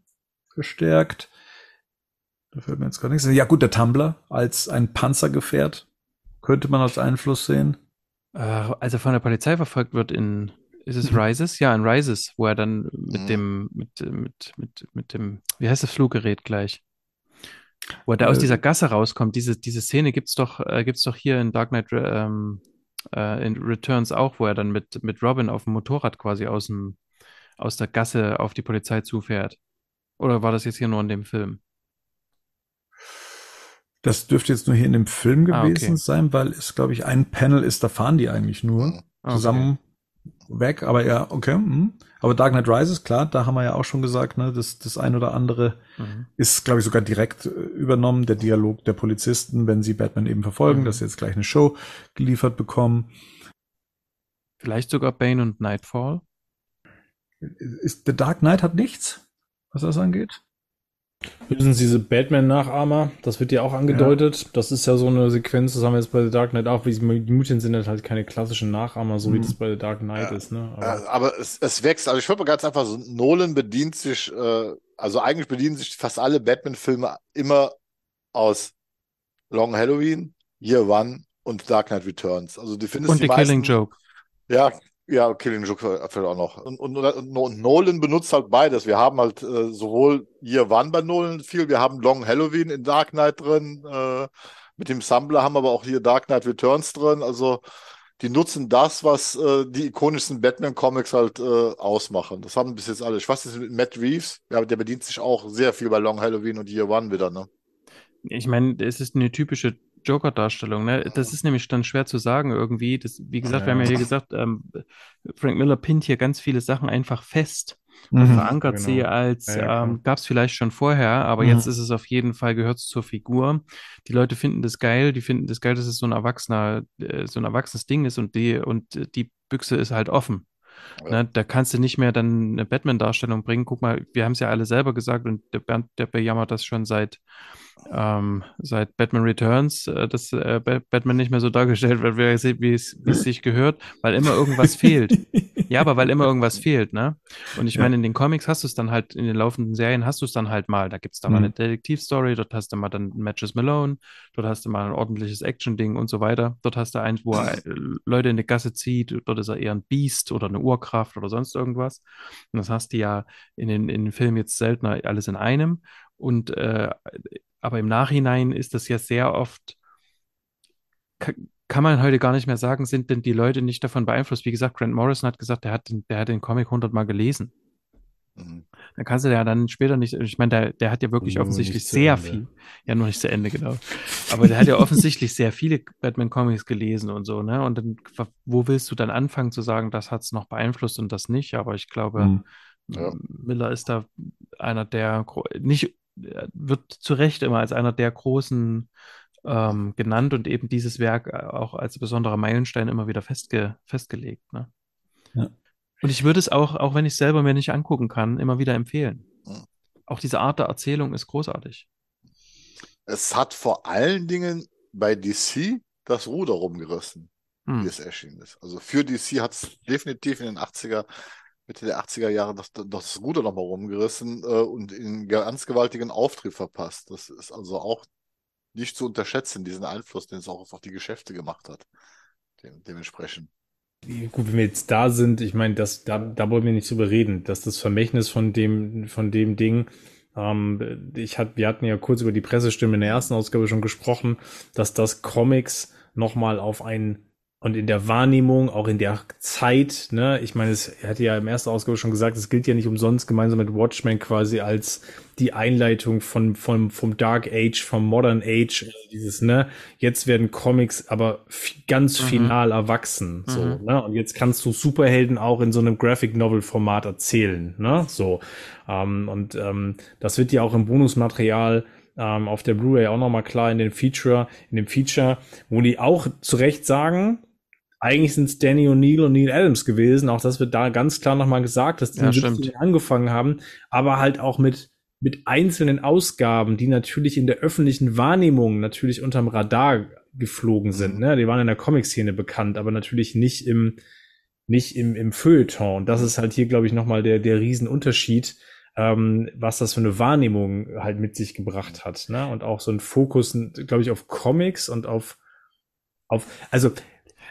verstärkt. Da fällt mir jetzt gar nichts. Ja gut, der Tumblr als ein Panzergefährt könnte man als Einfluss sehen. Äh, als er von der Polizei verfolgt wird in, ist es mhm. Rises? Ja, in Rises, wo er dann mit mhm. dem, mit, mit, mit, mit dem, wie heißt das Fluggerät gleich? Wo er da aus äh, dieser Gasse rauskommt, diese, diese Szene gibt's doch, äh, gibt's doch hier in Dark Knight ähm, äh, in Returns auch, wo er dann mit, mit Robin auf dem Motorrad quasi aus, dem, aus der Gasse auf die Polizei zufährt. Oder war das jetzt hier nur in dem Film? Das dürfte jetzt nur hier in dem Film gewesen ah, okay. sein, weil es, glaube ich, ein Panel ist, da fahren die eigentlich nur ah, zusammen weg, aber ja, okay. Mh. Aber Dark Knight Rises, klar, da haben wir ja auch schon gesagt, ne, das, das ein oder andere mhm. ist, glaube ich, sogar direkt äh, übernommen, der Dialog der Polizisten, wenn sie Batman eben verfolgen, mhm. dass sie jetzt gleich eine Show geliefert bekommen. Vielleicht sogar Bane und Nightfall. Ist, The Dark Knight hat nichts, was das angeht? Lösen diese Batman-Nachahmer, das wird ja auch angedeutet. Ja. Das ist ja so eine Sequenz, das haben wir jetzt bei The Dark Knight auch. Die Mutants sind halt keine klassischen Nachahmer, so mhm. wie das bei The Dark Knight ja. ist. Ne? Aber, aber es, es, wächst. Also ich würde mal ganz einfach so, Nolan bedient sich, äh, also eigentlich bedienen sich fast alle Batman-Filme immer aus Long Halloween, Year One und Dark Knight Returns. Also die findest und The Killing Joke. Ja, ja, Killing Joke fällt auch noch. Und, und, und, Nolan benutzt halt beides. Wir haben halt äh, sowohl Year One bei Nolan viel, wir haben Long Halloween in Dark Knight drin, äh, mit dem Sampler haben aber auch hier Dark Knight Returns drin. Also die nutzen das, was äh, die ikonischsten Batman-Comics halt äh, ausmachen. Das haben bis jetzt alle. Ich weiß nicht, mit Matt Reeves, ja, der bedient sich auch sehr viel bei Long Halloween und Year One wieder, ne? Ich meine, es ist eine typische Joker-Darstellung. Ne? Das ist nämlich dann schwer zu sagen irgendwie. Das, wie gesagt, ja. wir haben ja hier gesagt, ähm, Frank Miller pinnt hier ganz viele Sachen einfach fest und mhm, verankert genau. sie als, ja, ähm, gab es vielleicht schon vorher, aber mhm. jetzt ist es auf jeden Fall, gehört zur Figur. Die Leute finden das geil, die finden das geil, dass es so ein erwachsener, äh, so ein erwachsenes Ding ist und die, und die Büchse ist halt offen. Ja. Ne, da kannst du nicht mehr dann eine Batman-Darstellung bringen. Guck mal, wir haben es ja alle selber gesagt und der Bernd, der bejammert das schon seit ähm, seit Batman Returns, äh, dass äh, Batman nicht mehr so dargestellt wird, wie es, wie es sich gehört, weil immer irgendwas fehlt. Ja, aber weil immer irgendwas fehlt, ne? Und ich ja. meine, in den Comics hast du es dann halt, in den laufenden Serien hast du es dann halt mal. Da gibt es da mhm. mal eine Detektivstory, dort hast du mal dann Matches Malone, dort hast du mal ein ordentliches Action-Ding und so weiter. Dort hast du eins, wo er Leute in die Gasse zieht, dort ist er eher ein Biest oder eine Urkraft oder sonst irgendwas. Und das hast du ja in den, in den Filmen jetzt seltener alles in einem. Und äh, aber im Nachhinein ist das ja sehr oft kann man heute gar nicht mehr sagen, sind denn die Leute nicht davon beeinflusst? Wie gesagt, Grant Morrison hat gesagt, der hat den, der hat den Comic hundertmal gelesen. Mhm. Dann kannst du ja dann später nicht, ich meine, der, der hat ja wirklich nur offensichtlich sehr viel, ja, nur nicht zu Ende, genau. Aber der hat ja offensichtlich sehr viele Batman-Comics gelesen und so, ne? Und dann, wo willst du dann anfangen zu sagen, das hat es noch beeinflusst und das nicht? Aber ich glaube, mhm. ja. Miller ist da einer der, nicht, wird zu Recht immer als einer der großen ähm, genannt und eben dieses Werk äh, auch als besonderer Meilenstein immer wieder festge festgelegt. Ne? Ja. Und ich würde es auch, auch wenn ich es selber mir nicht angucken kann, immer wieder empfehlen. Hm. Auch diese Art der Erzählung ist großartig. Es hat vor allen Dingen bei DC das Ruder rumgerissen, hm. wie es erschienen ist. Also für DC hat es definitiv in den 80er, Mitte der 80er Jahre das, das Ruder nochmal rumgerissen äh, und in ganz gewaltigen Auftrieb verpasst. Das ist also auch nicht zu unterschätzen, diesen Einfluss, den es auch auf die Geschäfte gemacht hat. Dem, dementsprechend. Gut, wenn wir jetzt da sind, ich meine, das, da, da wollen wir nicht drüber reden, dass das Vermächtnis von dem, von dem Ding, ähm, ich hat, wir hatten ja kurz über die Pressestimme in der ersten Ausgabe schon gesprochen, dass das Comics nochmal auf ein und in der Wahrnehmung, auch in der Zeit, ne, ich meine, es, hatte ja im ersten Ausgabe schon gesagt, es gilt ja nicht umsonst gemeinsam mit Watchmen quasi als die Einleitung von, von, vom Dark Age, vom Modern Age, also dieses, ne, jetzt werden Comics aber ganz mhm. final erwachsen, so, mhm. ne, und jetzt kannst du Superhelden auch in so einem Graphic Novel Format erzählen, ne, so, ähm, und, ähm, das wird ja auch im Bonusmaterial ähm, auf der Blu-ray auch nochmal klar in den Feature, in dem Feature, wo die auch zu Recht sagen, eigentlich sind es Danny O'Neill und Neil Adams gewesen. Auch das wird da ganz klar nochmal gesagt, dass die ja, angefangen haben, aber halt auch mit, mit einzelnen Ausgaben, die natürlich in der öffentlichen Wahrnehmung natürlich unterm Radar geflogen sind. Mhm. Ne? Die waren in der Comic-Szene bekannt, aber natürlich nicht im, nicht im, im Feuilleton. Und das ist halt hier, glaube ich, nochmal der, der Riesenunterschied, ähm, was das für eine Wahrnehmung halt mit sich gebracht hat. Ne? Und auch so ein Fokus, glaube ich, auf Comics und auf, auf, also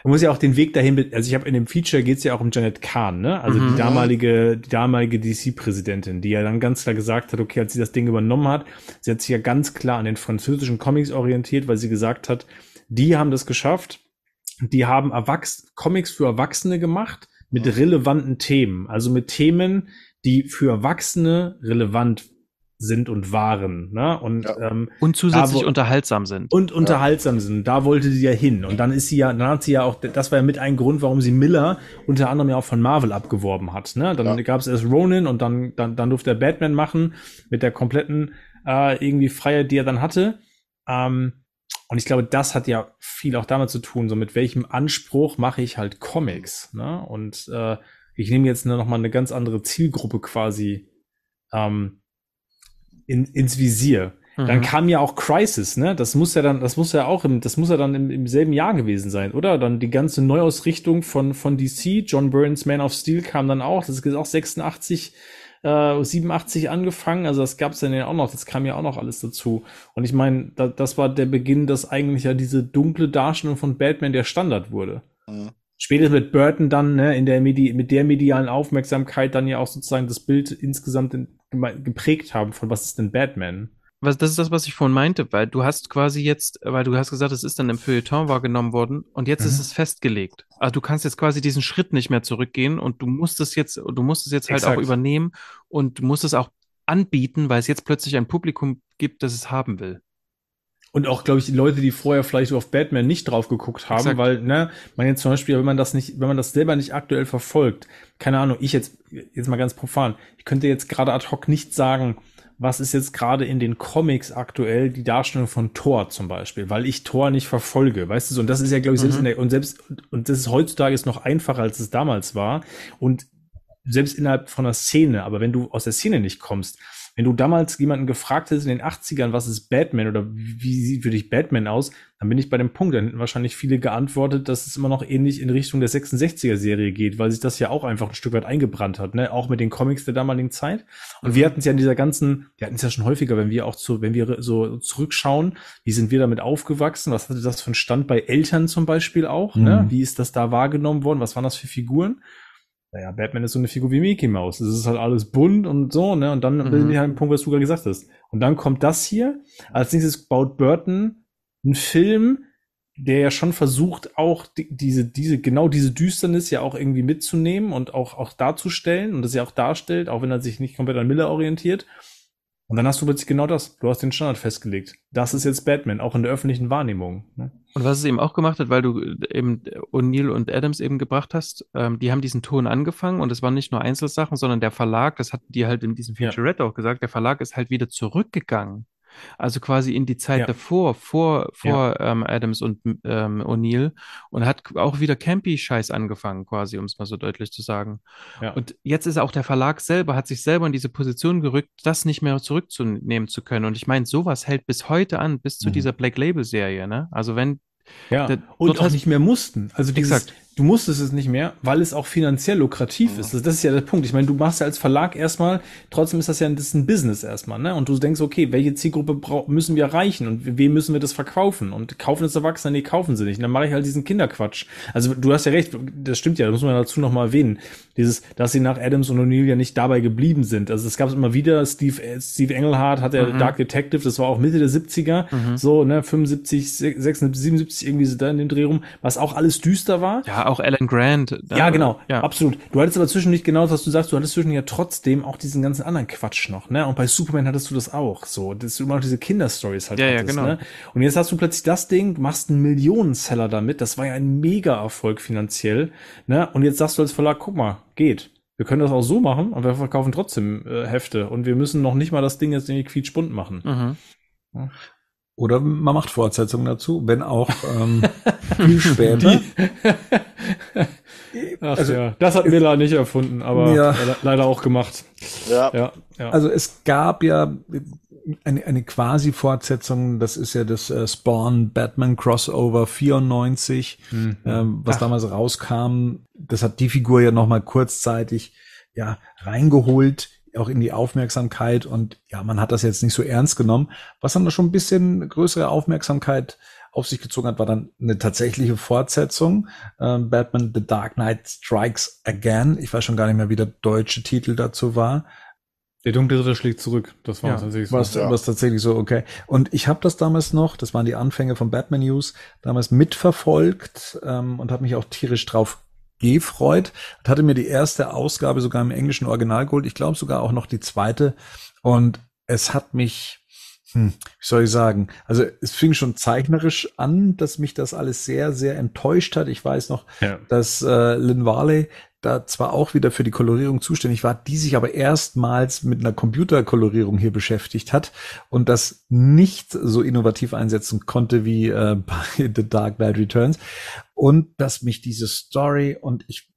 man muss ja auch den Weg dahin, also ich habe in dem Feature geht es ja auch um Janet Kahn, ne? Also mhm. die damalige, die damalige DC-Präsidentin, die ja dann ganz klar gesagt hat, okay, als sie das Ding übernommen hat, sie hat sich ja ganz klar an den französischen Comics orientiert, weil sie gesagt hat, die haben das geschafft, die haben Erwachs Comics für Erwachsene gemacht mit mhm. relevanten Themen, also mit Themen, die für Erwachsene relevant sind und waren. Ne? Und, ja. ähm, und zusätzlich unterhaltsam sind. Und unterhaltsam sind. Da wollte sie ja hin. Und dann ist sie ja, dann hat sie ja auch, das war ja mit ein Grund, warum sie Miller unter anderem ja auch von Marvel abgeworben hat. Ne? Dann ja. gab es erst Ronin und dann, dann, dann durfte er Batman machen mit der kompletten äh, irgendwie Freiheit, die er dann hatte. Ähm, und ich glaube, das hat ja viel auch damit zu tun, so mit welchem Anspruch mache ich halt Comics. Ne? Und äh, ich nehme jetzt noch mal eine ganz andere Zielgruppe quasi ähm, in, ins Visier. Mhm. Dann kam ja auch Crisis, ne? Das muss ja dann, das muss ja auch im, das muss ja dann im, im selben Jahr gewesen sein, oder? Dann die ganze Neuausrichtung von, von DC, John Burns Man of Steel kam dann auch, das ist auch 86, äh, 87 angefangen, also das gab's dann ja auch noch, das kam ja auch noch alles dazu. Und ich meine, da, das war der Beginn, dass eigentlich ja diese dunkle Darstellung von Batman der Standard wurde. Mhm. Spätestens mit Burton dann, ne, in der Medi mit der medialen Aufmerksamkeit dann ja auch sozusagen das Bild insgesamt in, geprägt haben von was ist denn Batman. Was, das ist das, was ich vorhin meinte, weil du hast quasi jetzt, weil du hast gesagt, es ist dann im Feuilleton wahrgenommen worden und jetzt mhm. ist es festgelegt. Also du kannst jetzt quasi diesen Schritt nicht mehr zurückgehen und du musst es jetzt, du musst es jetzt halt Exakt. auch übernehmen und du musst es auch anbieten, weil es jetzt plötzlich ein Publikum gibt, das es haben will. Und auch, glaube ich, die Leute, die vorher vielleicht auf Batman nicht drauf geguckt haben, Exakt. weil, ne, man jetzt zum Beispiel, wenn man das nicht, wenn man das selber nicht aktuell verfolgt, keine Ahnung, ich jetzt, jetzt mal ganz profan, ich könnte jetzt gerade ad hoc nicht sagen, was ist jetzt gerade in den Comics aktuell die Darstellung von Thor zum Beispiel, weil ich Thor nicht verfolge, weißt du so, und das ist ja, glaube ich, selbst mhm. in der, und selbst, und das ist heutzutage ist noch einfacher, als es damals war, und selbst innerhalb von der Szene, aber wenn du aus der Szene nicht kommst, wenn du damals jemanden gefragt hättest in den 80ern, was ist Batman oder wie sieht für dich Batman aus, dann bin ich bei dem Punkt, dann hätten wahrscheinlich viele geantwortet, dass es immer noch ähnlich in Richtung der 66er-Serie geht, weil sich das ja auch einfach ein Stück weit eingebrannt hat, ne? Auch mit den Comics der damaligen Zeit. Und wir hatten es ja in dieser ganzen, wir hatten es ja schon häufiger, wenn wir auch zu, wenn wir so zurückschauen, wie sind wir damit aufgewachsen? Was hatte das für einen Stand bei Eltern zum Beispiel auch? Ne? Mhm. Ne? Wie ist das da wahrgenommen worden? Was waren das für Figuren? Naja, Batman ist so eine Figur wie Mickey Mouse. Das ist halt alles bunt und so, ne? Und dann mhm. bin ich halt ein Punkt, was du gerade gesagt hast. Und dann kommt das hier. Als nächstes baut Burton ein Film, der ja schon versucht, auch die, diese, diese, genau diese Düsternis ja auch irgendwie mitzunehmen und auch, auch darzustellen und das ja auch darstellt, auch wenn er sich nicht komplett an Miller orientiert. Und dann hast du plötzlich genau das. Du hast den Standard festgelegt. Das ist jetzt Batman, auch in der öffentlichen Wahrnehmung. Ne? Und was es eben auch gemacht hat, weil du eben O'Neill und Adams eben gebracht hast, ähm, die haben diesen Ton angefangen und es waren nicht nur Einzelsachen, sondern der Verlag, das hatten die halt in diesem Featurette ja. auch gesagt, der Verlag ist halt wieder zurückgegangen also quasi in die Zeit ja. davor, vor, vor ja. ähm, Adams und ähm, O'Neill und hat auch wieder Campy-Scheiß angefangen, quasi, um es mal so deutlich zu sagen. Ja. Und jetzt ist auch der Verlag selber, hat sich selber in diese Position gerückt, das nicht mehr zurückzunehmen zu können. Und ich meine, sowas hält bis heute an, bis zu mhm. dieser Black Label-Serie, ne? Also wenn ja, und auch nicht mehr mussten. Also dieses, exakt du musstest es nicht mehr, weil es auch finanziell lukrativ mhm. ist. Das, ist ja der Punkt. Ich meine, du machst ja als Verlag erstmal, trotzdem ist das ja ein, das ist ein Business erstmal, ne? Und du denkst, okay, welche Zielgruppe müssen wir erreichen und wem müssen wir das verkaufen? Und kaufen es Erwachsene? Nee, kaufen sie nicht. Und dann mache ich halt diesen Kinderquatsch. Also du hast ja recht, das stimmt ja, das muss man dazu nochmal erwähnen. Dieses, dass sie nach Adams und O'Neill ja nicht dabei geblieben sind. Also es gab immer wieder, Steve, Steve Englehart hat ja mhm. Dark Detective, das war auch Mitte der 70er, mhm. so, ne, 75, 76, 77, irgendwie so da in dem Dreh rum, was auch alles düster war. Ja, auch Alan Grant. Da, ja, genau, ja. absolut. Du hattest aber zwischen nicht genau, was du sagst, du hattest zwischen ja trotzdem auch diesen ganzen anderen Quatsch noch, ne? Und bei Superman hattest du das auch, so, dass du immer noch diese Kinderstories halt ja, hattest, ja, genau. ne? Und jetzt hast du plötzlich das Ding, machst einen Millionenseller damit, das war ja ein Mega-Erfolg finanziell, ne? Und jetzt sagst du als Verlag, guck mal, geht. Wir können das auch so machen, aber wir verkaufen trotzdem äh, Hefte und wir müssen noch nicht mal das Ding jetzt irgendwie quietschbunt machen. Mhm. Ja. Oder man macht Fortsetzungen dazu, wenn auch ähm, viel später. Ach also, ja, das hat Miller nicht erfunden, aber ja. leider auch gemacht. Ja. ja. ja. Also es gab ja eine, eine quasi-Fortsetzung, das ist ja das äh, Spawn Batman Crossover 94, mhm. ähm, was Ach. damals rauskam. Das hat die Figur ja nochmal kurzzeitig ja reingeholt auch in die Aufmerksamkeit und ja, man hat das jetzt nicht so ernst genommen. Was dann schon ein bisschen größere Aufmerksamkeit auf sich gezogen hat, war dann eine tatsächliche Fortsetzung. Ähm, Batman The Dark Knight Strikes Again. Ich weiß schon gar nicht mehr, wie der deutsche Titel dazu war. Der dunkle Ritter schlägt zurück. Das war ja, tatsächlich so. Was, ja. was tatsächlich so, okay. Und ich habe das damals noch, das waren die Anfänge von Batman News, damals mitverfolgt ähm, und habe mich auch tierisch drauf gefreut. Hatte mir die erste Ausgabe sogar im englischen Original geholt. Ich glaube sogar auch noch die zweite. Und es hat mich, hm, wie soll ich sagen, also es fing schon zeichnerisch an, dass mich das alles sehr, sehr enttäuscht hat. Ich weiß noch, ja. dass äh, Lynn Varley da zwar auch wieder für die Kolorierung zuständig war, die sich aber erstmals mit einer Computerkolorierung hier beschäftigt hat und das nicht so innovativ einsetzen konnte wie äh, bei The Dark Knight Returns und dass mich diese Story und ich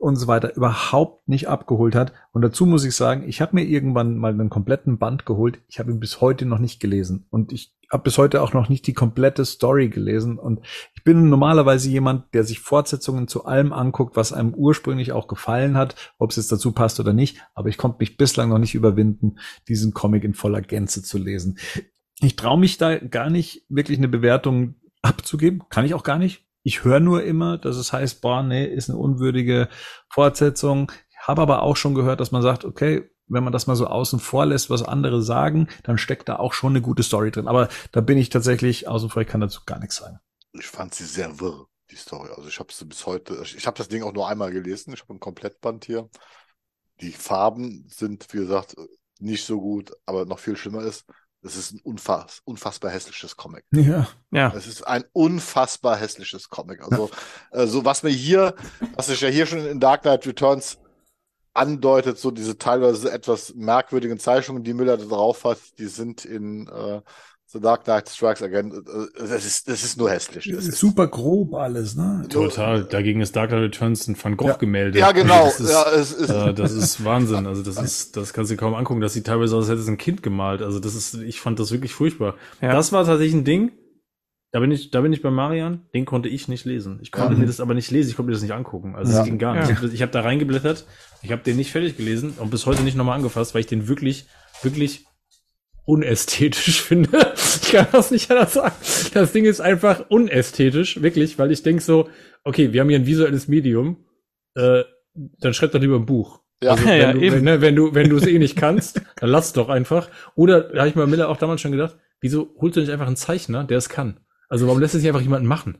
und so weiter überhaupt nicht abgeholt hat. Und dazu muss ich sagen, ich habe mir irgendwann mal einen kompletten Band geholt. Ich habe ihn bis heute noch nicht gelesen. Und ich habe bis heute auch noch nicht die komplette Story gelesen. Und ich bin normalerweise jemand, der sich Fortsetzungen zu allem anguckt, was einem ursprünglich auch gefallen hat, ob es jetzt dazu passt oder nicht. Aber ich konnte mich bislang noch nicht überwinden, diesen Comic in voller Gänze zu lesen. Ich traue mich da gar nicht wirklich eine Bewertung abzugeben. Kann ich auch gar nicht. Ich höre nur immer, dass es heißt, boah, nee, ist eine unwürdige Fortsetzung. Habe aber auch schon gehört, dass man sagt, okay, wenn man das mal so außen vor lässt, was andere sagen, dann steckt da auch schon eine gute Story drin. Aber da bin ich tatsächlich außen vor, ich kann dazu gar nichts sagen. Ich fand sie sehr wirr, die Story. Also ich habe sie bis heute, ich habe das Ding auch nur einmal gelesen. Ich habe ein Komplettband hier. Die Farben sind, wie gesagt, nicht so gut, aber noch viel schlimmer ist, das ist ein unfass, unfassbar hässliches Comic. Ja. ja. Es ist ein unfassbar hässliches Comic. Also, ja. äh, so was mir hier, was sich ja hier schon in Dark Knight Returns andeutet, so diese teilweise etwas merkwürdigen Zeichnungen, die Müller da drauf hat, die sind in äh, The The Dark Knight Strikes Again, äh, das ist, das ist nur hässlich. Das ist super grob alles, ne? Total. Dagegen ist Dark Knight Returns ein Van Gogh-Gemälde. Ja, genau. Das ist, ja, es ist, äh, das ist Wahnsinn. Also das ist, das kannst du dir kaum angucken. Das sieht teilweise aus, als hätte es ein Kind gemalt. Also das ist, ich fand das wirklich furchtbar. Ja. Das war tatsächlich ein Ding. Da bin ich, da bin ich bei Marian. Den konnte ich nicht lesen. Ich konnte ja. mir das aber nicht lesen. Ich konnte mir das nicht angucken. Also es ging gar nicht. Ich habe hab da reingeblättert. Ich habe den nicht fertig gelesen und bis heute nicht nochmal angefasst, weil ich den wirklich, wirklich unästhetisch finde. Ich kann das nicht anders sagen. Das Ding ist einfach unästhetisch, wirklich, weil ich denke so, okay, wir haben hier ein visuelles Medium, äh, dann schreib doch lieber ein Buch. Ja, also, wenn, ja, du, wenn, ne, wenn du wenn du es eh nicht kannst, dann lass doch einfach. Oder da habe ich mir Miller auch damals schon gedacht, wieso holst du nicht einfach einen Zeichner, der es kann? Also warum lässt es nicht einfach jemanden machen?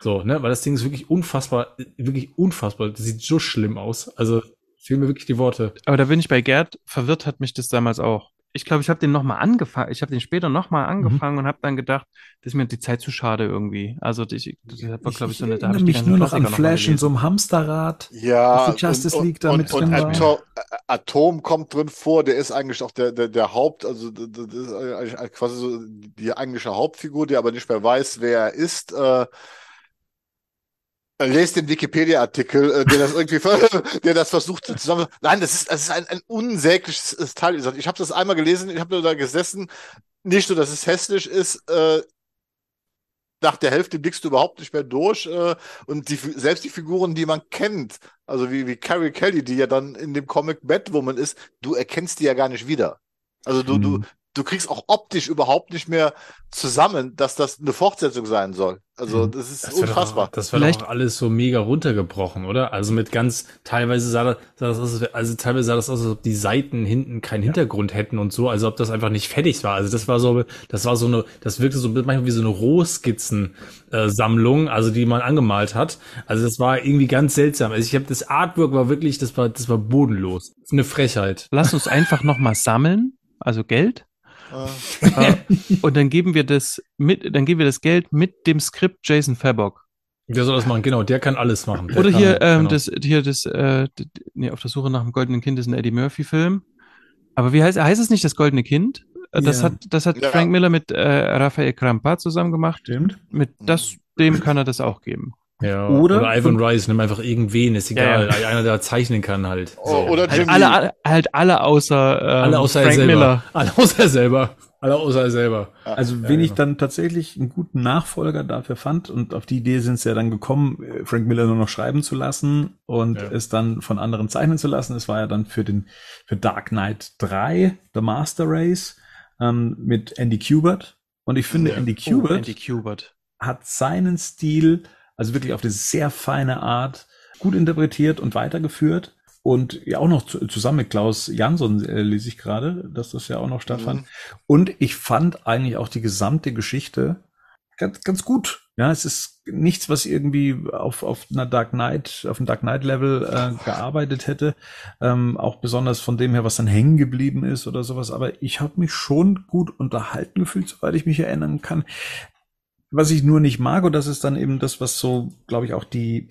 So, ne, weil das Ding ist wirklich unfassbar, wirklich unfassbar. Das sieht so schlimm aus. Also fehlen mir wirklich die Worte. Aber da bin ich bei Gerd, verwirrt hat mich das damals auch ich glaube, ich habe den nochmal angefangen. Ich habe den später nochmal mhm. angefangen mhm. und habe dann gedacht, das ist mir die Zeit zu schade irgendwie. Also ich, das war, glaube ich, so eine. Da ich mich nur noch an Flash in so einem Hamsterrad. Ja. Die Justice League da mit drin und Atom, Atom, kommt drin vor. Der ist eigentlich auch der der, der Haupt, also das ist eigentlich quasi so die eigentliche Hauptfigur, die aber nicht mehr weiß, wer er ist. Äh, Lest den Wikipedia-Artikel, äh, der das irgendwie, der das versucht zusammen. Nein, das ist, das ist ein, ein unsägliches Teil. Ich habe das einmal gelesen, ich habe da gesessen. Nicht nur, dass es hässlich ist, äh, nach der Hälfte blickst du überhaupt nicht mehr durch. Äh, und die, selbst die Figuren, die man kennt, also wie, wie Carrie Kelly, die ja dann in dem Comic Batwoman ist, du erkennst die ja gar nicht wieder. Also du, mhm. du, du kriegst auch optisch überhaupt nicht mehr zusammen, dass das eine Fortsetzung sein soll. Also mhm. das ist das unfassbar. Doch, das war Vielleicht doch alles so mega runtergebrochen, oder? Also mit ganz teilweise sah das, sah das aus, also teilweise sah das aus, als ob die Seiten hinten keinen Hintergrund hätten und so, also ob das einfach nicht fertig war. Also das war so, das war so eine, das wirkte so manchmal wie so eine Rohskizzen-Sammlung, äh, also die man angemalt hat. Also das war irgendwie ganz seltsam. Also ich habe das Artwork war wirklich, das war, das war bodenlos. Eine Frechheit. Lass uns einfach noch mal sammeln, also Geld und dann geben wir das mit, dann geben wir das Geld mit dem Skript Jason Fabok. Der soll das machen, genau, der kann alles machen. Der Oder kann, hier, ähm, genau. das, hier, das, äh, nee, auf der Suche nach dem goldenen Kind ist ein Eddie Murphy-Film. Aber wie heißt, heißt es nicht das goldene Kind? Äh, das yeah. hat, das hat ja. Frank Miller mit äh, Raphael Krampa zusammen gemacht. Stimmt. Mit das, dem kann er das auch geben. Ja, oder, oder Ivan Rice, nimm einfach irgendwen, ist egal, ja, ja. einer, der zeichnen kann halt. So. Oh, oder halt alle, halt alle außer, ähm, alle außer Frank er selber. Miller. Alle außer er selber. Alle außer er selber. Also ja, wen ich genau. dann tatsächlich einen guten Nachfolger dafür fand und auf die Idee sind sie ja dann gekommen, äh, Frank Miller nur noch schreiben zu lassen und es dann von anderen zeichnen zu lassen. Es war ja dann für den für Dark Knight 3, The Master Race, ähm, mit Andy Kubert. Und ich finde, Andy Kubert, oh, Andy Kubert hat seinen Stil also wirklich auf eine sehr feine Art gut interpretiert und weitergeführt. Und ja auch noch zu, zusammen mit Klaus Jansson äh, lese ich gerade, dass das ja auch noch stattfand. Mhm. Und ich fand eigentlich auch die gesamte Geschichte ganz, ganz gut. Ja, es ist nichts, was irgendwie auf, auf einer Dark Knight, auf einem Dark Knight Level äh, gearbeitet hätte. Ähm, auch besonders von dem her, was dann hängen geblieben ist oder sowas. Aber ich habe mich schon gut unterhalten gefühlt, soweit ich mich erinnern kann. Was ich nur nicht mag, und das ist dann eben das, was so, glaube ich, auch die,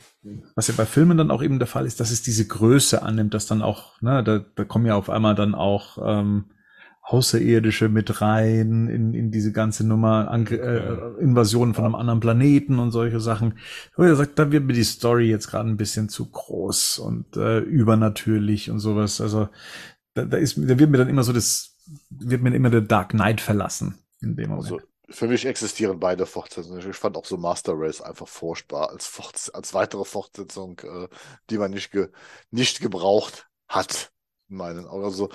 was ja bei Filmen dann auch eben der Fall ist, dass es diese Größe annimmt, dass dann auch, ne, da, da kommen ja auf einmal dann auch ähm, Außerirdische mit rein in, in diese ganze Nummer, An äh, Invasionen von einem anderen Planeten und solche Sachen. Aber er sagt, da wird mir die Story jetzt gerade ein bisschen zu groß und äh, übernatürlich und sowas. Also da, da ist, da wird mir dann immer so das, wird mir immer der Dark Knight verlassen in dem Moment. Also für mich existieren beide Fortsetzungen. Ich fand auch so Master Race einfach furchtbar als, Forts als weitere Fortsetzung, äh, die man nicht, ge nicht gebraucht hat, in meinen Augen. Also,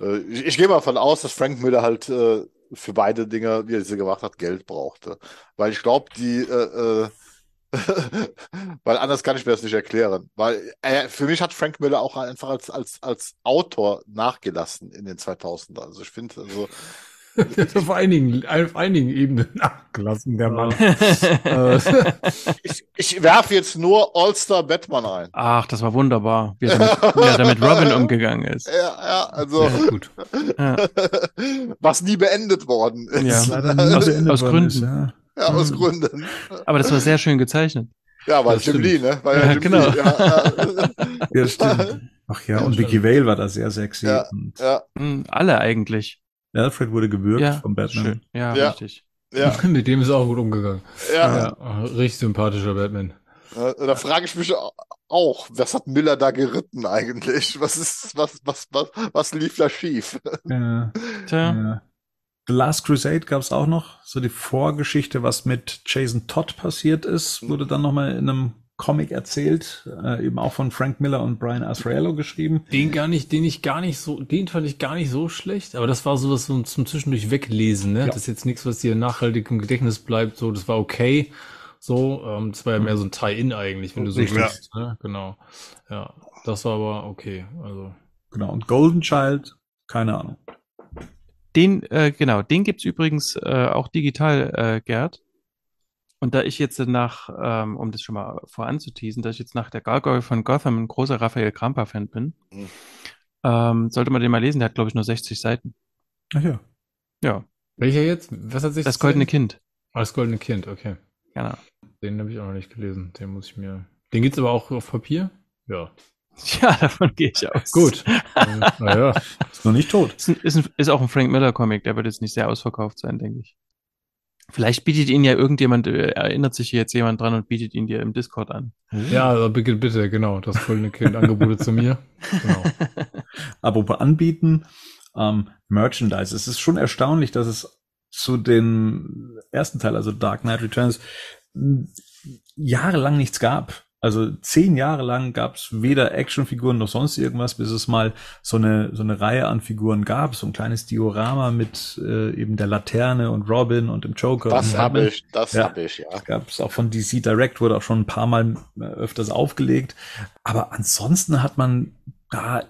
äh, ich, ich gehe mal davon aus, dass Frank Miller halt äh, für beide Dinge, wie er sie gemacht hat, Geld brauchte. Weil ich glaube, die, äh, äh weil anders kann ich mir das nicht erklären. Weil er, für mich hat Frank Miller auch einfach als, als, als Autor nachgelassen in den 2000ern. Also ich finde, also, auf einigen, auf einigen Ebenen abgelassen, der Mann. ich, ich werfe jetzt nur All-Star Batman ein. Ach, das war wunderbar, wie er damit, wie er damit Robin umgegangen ist. Ja, ja, also. Ja, gut. Ja. Was nie beendet worden ist. Ja, beendet aus Gründen. Ist, ja. ja, aus mhm. Gründen. Aber das war sehr schön gezeichnet. Ja, weil Jim Lee, ne? War ja, ja Jim genau. Lee. Ja, ja. stimmt. Ach ja, und Vicky Vale war da sehr sexy. Ja, ja. Mhm, alle eigentlich. Alfred wurde gewürgt ja, vom Batman. Schön. Ja, ja, richtig. Ja. Mit dem ist er auch gut umgegangen. Ja. ja. Richtig sympathischer Batman. Da frage ich mich auch, was hat Miller da geritten eigentlich? Was ist, was, was, was, was lief da schief? Ja. Tja. Ja. The Last Crusade gab es auch noch, so die Vorgeschichte, was mit Jason Todd passiert ist, wurde dann nochmal in einem Comic erzählt, äh, eben auch von Frank Miller und Brian Azraello geschrieben. Den gar nicht, den ich gar nicht so, den fand ich gar nicht so schlecht, aber das war sowas so zum Zwischendurch weglesen, ne? Ja. Das ist jetzt nichts, was dir nachhaltig im Gedächtnis bleibt, so, das war okay. So, ähm, das war ja mehr so ein Tie-In eigentlich, wenn du so willst, ne? Genau. Ja, das war aber okay, also. Genau, und Golden Child, keine Ahnung. Den, äh, genau, den gibt's übrigens äh, auch digital, äh, Gerd. Und da ich jetzt nach, ähm, um das schon mal voranzuteasen, da ich jetzt nach der Gargoyle von Gotham ein großer Raphael Krampa-Fan bin, mhm. ähm, sollte man den mal lesen. Der hat, glaube ich, nur 60 Seiten. Ach ja. Ja. Welcher jetzt? Was hat sich Das Goldene Kind. Ah, das Goldene Kind, okay. Genau. Den habe ich auch noch nicht gelesen. Den muss ich mir. Den gibt's aber auch auf Papier? Ja. Ja, davon gehe ich aus. Gut. naja. Ist noch nicht tot. Ist, ein, ist, ein, ist auch ein Frank Miller-Comic, der wird jetzt nicht sehr ausverkauft sein, denke ich. Vielleicht bietet ihn ja irgendjemand, äh, erinnert sich jetzt jemand dran und bietet ihn dir im Discord an. Ja, also bitte, bitte, genau. Das goldene Kind Angebote zu mir. Genau. Apropos anbieten, ähm, Merchandise. Es ist schon erstaunlich, dass es zu den ersten Teil, also Dark Knight Returns, jahrelang nichts gab. Also zehn Jahre lang gab es weder Actionfiguren noch sonst irgendwas, bis es mal so eine so eine Reihe an Figuren gab, so ein kleines Diorama mit äh, eben der Laterne und Robin und dem Joker. Das habe ich, das ja, habe ich, ja. Gab es auch von DC Direct, wurde auch schon ein paar Mal äh, öfters aufgelegt. Aber ansonsten hat man da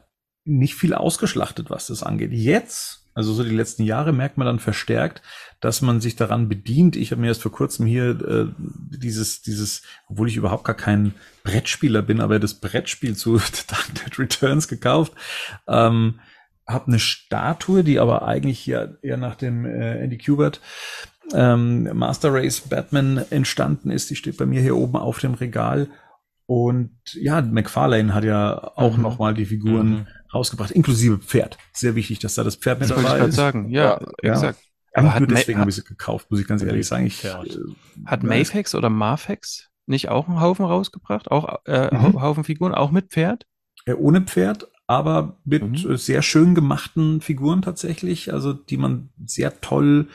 nicht viel ausgeschlachtet, was das angeht. Jetzt also so die letzten Jahre merkt man dann verstärkt, dass man sich daran bedient. Ich habe mir erst vor kurzem hier äh, dieses, dieses, obwohl ich überhaupt gar kein Brettspieler bin, aber das Brettspiel zu Dark Knight Returns gekauft. Ähm, habe eine Statue, die aber eigentlich hier eher nach dem äh, Andy Kubert ähm, Master Race Batman entstanden ist. Die steht bei mir hier oben auf dem Regal. Und ja, McFarlane hat ja auch mhm. noch mal die Figuren mhm rausgebracht, inklusive Pferd. Sehr wichtig, dass da das Pferd mit das dabei ist. sagen, ja, ja exakt. Aber hat nur deswegen habe ich sie gekauft, muss ich ganz ehrlich sagen. Ich, äh, hat Mayfax oder Marfax nicht auch einen Haufen rausgebracht? Auch äh, mhm. Haufen Figuren, auch mit Pferd? Ja, ohne Pferd, aber mit mhm. sehr schön gemachten Figuren tatsächlich, also die man sehr toll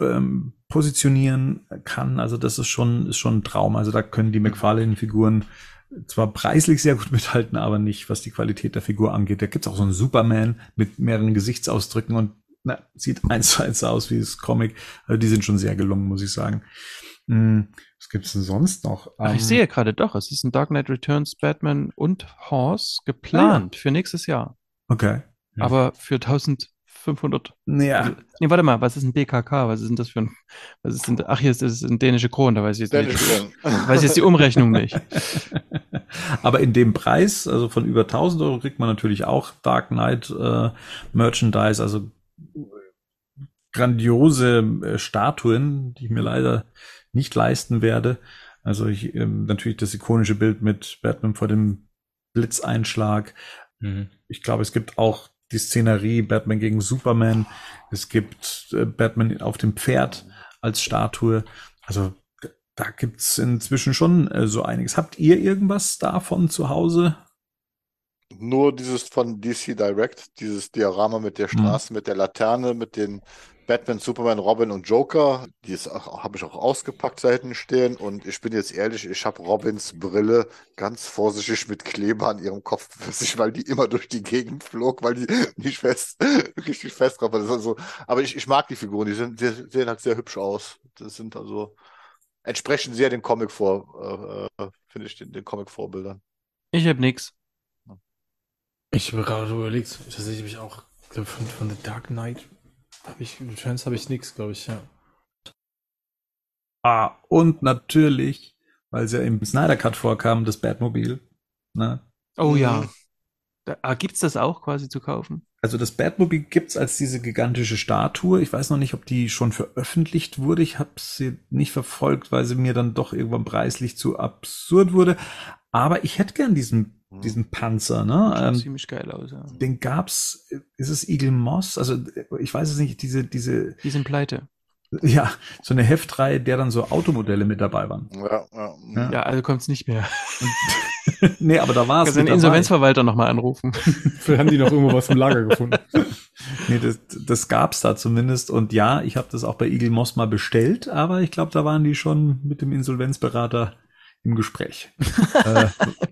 ähm, positionieren kann. Also das ist schon, ist schon ein Traum. Also da können die McFarlane-Figuren zwar preislich sehr gut mithalten, aber nicht, was die Qualität der Figur angeht. Da gibt's auch so einen Superman mit mehreren Gesichtsausdrücken und na, sieht eins zu eins aus wie das Comic. Also die sind schon sehr gelungen, muss ich sagen. Hm, was gibt's denn sonst noch? Ach, ich um, ähm, sehe gerade doch, es ist ein Dark Knight Returns Batman und Horse geplant ah, ja. für nächstes Jahr. Okay. Aber für 1000 500. Ja. Nee, warte mal, was ist ein DKK? Was ist denn das für ein, was ist denn, ach, hier ist das ein dänische Kron, da weiß ich jetzt Dänische nicht. weiß ich jetzt die Umrechnung nicht. Aber in dem Preis, also von über 1000 Euro, kriegt man natürlich auch Dark Knight äh, Merchandise, also grandiose äh, Statuen, die ich mir leider nicht leisten werde. Also ich, ähm, natürlich das ikonische Bild mit Batman vor dem Blitzeinschlag. Mhm. Ich glaube, es gibt auch die Szenerie Batman gegen Superman. Es gibt äh, Batman auf dem Pferd als Statue. Also da gibt's inzwischen schon äh, so einiges. Habt ihr irgendwas davon zu Hause? Nur dieses von DC Direct, dieses Diorama mit der hm. Straße, mhm. mit der Laterne, mit den Batman, Superman, Robin und Joker. Die habe ich auch ausgepackt da hinten stehen. Und ich bin jetzt ehrlich, ich habe Robins Brille ganz vorsichtig mit Kleber an ihrem Kopf befestigt, weil die immer durch die Gegend flog, weil die nicht fest, richtig fest drauf war. Also, aber ich, ich mag die Figuren, die, sind, die sehen halt sehr hübsch aus. Das sind also, entsprechen sehr den Comic vor, äh, äh finde ich, den, den Comic-Vorbildern. Ich habe nichts. Ich habe gerade überlegt, tatsächlich habe ich auch von, von The Dark Knight hab ich, Returns habe ich nichts, glaube ich, ja. Ah, und natürlich, weil sie ja im Snyder Cut vorkam, das Batmobil. Ne? Oh ja. Da, ah, gibt's das auch quasi zu kaufen? Also das Batmobil gibt's als diese gigantische Statue. Ich weiß noch nicht, ob die schon veröffentlicht wurde. Ich habe sie nicht verfolgt, weil sie mir dann doch irgendwann preislich zu absurd wurde. Aber ich hätte gern diesen Mhm. diesen Panzer, ne? Ähm, ziemlich geil aus, ja. Den gab's, ist es Eagle Moss? Also ich weiß es nicht, diese, diese. Die sind pleite. Ja, so eine Heftreihe, der dann so Automodelle mit dabei waren. Ja, ja. ja. ja also kommt's nicht mehr. nee, aber da war es. Kannst den Insolvenzverwalter nochmal anrufen. Vielleicht haben die noch irgendwo was im Lager gefunden. nee, das, das gab's da zumindest. Und ja, ich habe das auch bei Eagle Moss mal bestellt, aber ich glaube, da waren die schon mit dem Insolvenzberater im Gespräch. äh,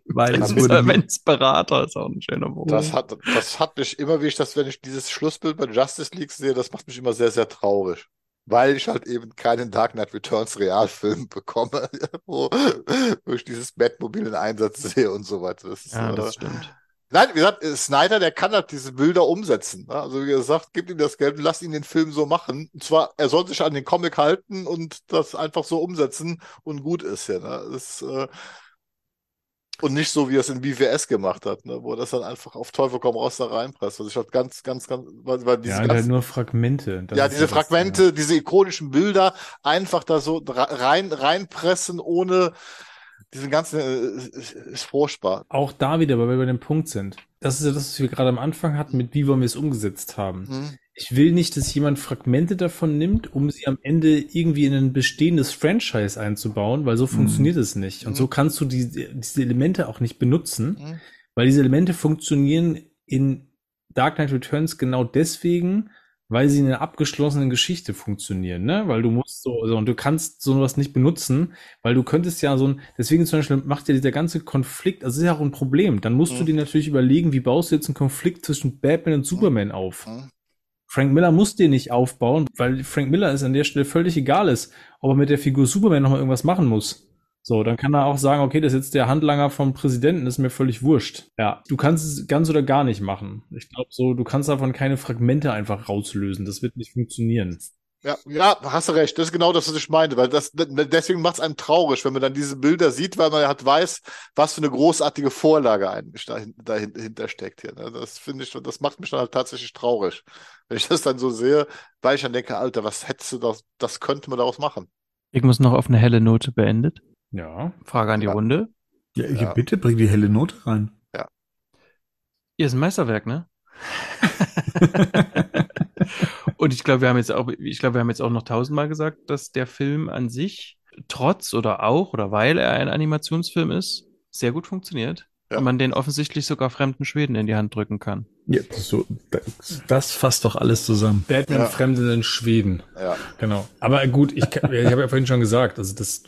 weil es Insolvenzberater ist auch ein schöner Wort. Das hat, das hat mich immer, wie ich das, wenn ich dieses Schlussbild bei Justice League sehe, das macht mich immer sehr, sehr traurig weil ich halt eben keinen Dark Knight Returns Realfilm bekomme, wo, wo ich dieses Batmobil in Einsatz sehe und so weiter. Das ja, das äh, stimmt. Nein, wie gesagt, Snyder, der kann halt diese Bilder umsetzen. Ne? Also wie gesagt, gib ihm das Geld und lass ihn den Film so machen. Und zwar, er soll sich an den Comic halten und das einfach so umsetzen und gut ist ja. Ne? Das, äh, und nicht so, wie er es in BWS gemacht hat, ne? wo er das dann einfach auf Teufel komm raus da reinpresst. Also ich hatte ganz, ganz, ganz, weil, weil diese ja, ganz, halt nur Fragmente. Ja, diese Fragmente, das, ja. diese ikonischen Bilder einfach da so rein, reinpressen, ohne diesen ganzen, äh, ist furchtbar. Auch da wieder, weil wir bei dem Punkt sind. Das ist ja das, was wir gerade am Anfang hatten, mit wie wollen wir es umgesetzt haben. Mhm. Ich will nicht, dass jemand Fragmente davon nimmt, um sie am Ende irgendwie in ein bestehendes Franchise einzubauen, weil so mhm. funktioniert es nicht. Und mhm. so kannst du die, diese Elemente auch nicht benutzen, mhm. weil diese Elemente funktionieren in Dark Knight Returns genau deswegen, weil sie in einer abgeschlossenen Geschichte funktionieren, ne? Weil du musst so, so und du kannst sowas nicht benutzen, weil du könntest ja so ein, deswegen zum Beispiel macht ja dieser ganze Konflikt, also ist ja auch ein Problem. Dann musst mhm. du dir natürlich überlegen, wie baust du jetzt einen Konflikt zwischen Batman und Superman auf? Mhm. Frank Miller muss den nicht aufbauen, weil Frank Miller ist an der Stelle völlig egal ist, ob er mit der Figur Superman nochmal irgendwas machen muss. So, dann kann er auch sagen, okay, das ist jetzt der Handlanger vom Präsidenten, ist mir völlig wurscht. Ja, du kannst es ganz oder gar nicht machen. Ich glaube so, du kannst davon keine Fragmente einfach rauslösen. Das wird nicht funktionieren. Ja, ja, hast du recht. Das ist genau das, was ich meinte, weil das deswegen macht es einem traurig, wenn man dann diese Bilder sieht, weil man halt weiß, was für eine großartige Vorlage eigentlich dahinter steckt hier. Ne? Das finde ich, das macht mich dann halt tatsächlich traurig, wenn ich das dann so sehe, weil ich dann denke, Alter, was hättest du das, das könnte man daraus machen. Ich muss noch auf eine helle Note beendet. Ja. Frage an die ja. Runde. Ja, ja, bitte bring die helle Note rein. Ja. Ihr ist ein Meisterwerk, ne? Und ich glaube, wir haben jetzt auch, ich glaube, wir haben jetzt auch noch tausendmal gesagt, dass der Film an sich trotz oder auch oder weil er ein Animationsfilm ist, sehr gut funktioniert. Ja. Man den offensichtlich sogar fremden Schweden in die Hand drücken kann. Ja, so, das, das fasst doch alles zusammen. Batman ja. Fremden in Schweden. Ja. Genau. Aber gut, ich, ich habe ja vorhin schon gesagt, also das,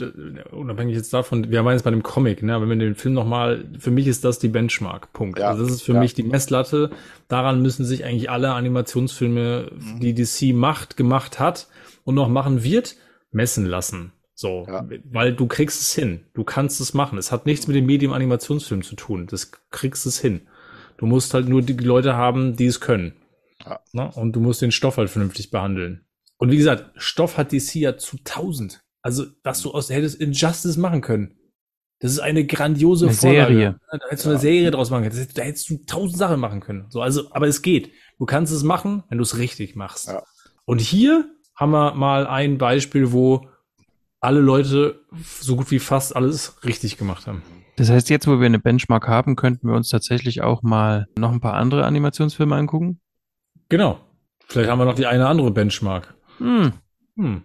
unabhängig jetzt davon, wir meinen jetzt bei dem Comic, ne, aber wenn wir den Film nochmal, für mich ist das die Benchmark, Punkt. Ja. Also das ist für ja. mich die Messlatte. Daran müssen sich eigentlich alle Animationsfilme, mhm. die DC macht, gemacht hat und noch machen wird, messen lassen. So, ja. weil du kriegst es hin. Du kannst es machen. Es hat nichts mit dem Medium Animationsfilm zu tun. Das kriegst es hin. Du musst halt nur die Leute haben, die es können. Ja. Ne? Und du musst den Stoff halt vernünftig behandeln. Und wie gesagt, Stoff hat DC ja zu tausend. Also, was du aus hättest Injustice machen können. Das ist eine grandiose eine Vorlage. Serie. Da hättest du ja. eine Serie draus machen können. Da hättest du tausend Sachen machen können. So, also, aber es geht. Du kannst es machen, wenn du es richtig machst. Ja. Und hier haben wir mal ein Beispiel, wo alle Leute so gut wie fast alles richtig gemacht haben. Das heißt, jetzt, wo wir eine Benchmark haben, könnten wir uns tatsächlich auch mal noch ein paar andere Animationsfilme angucken? Genau. Vielleicht haben wir noch die eine andere Benchmark. Hm. Hm.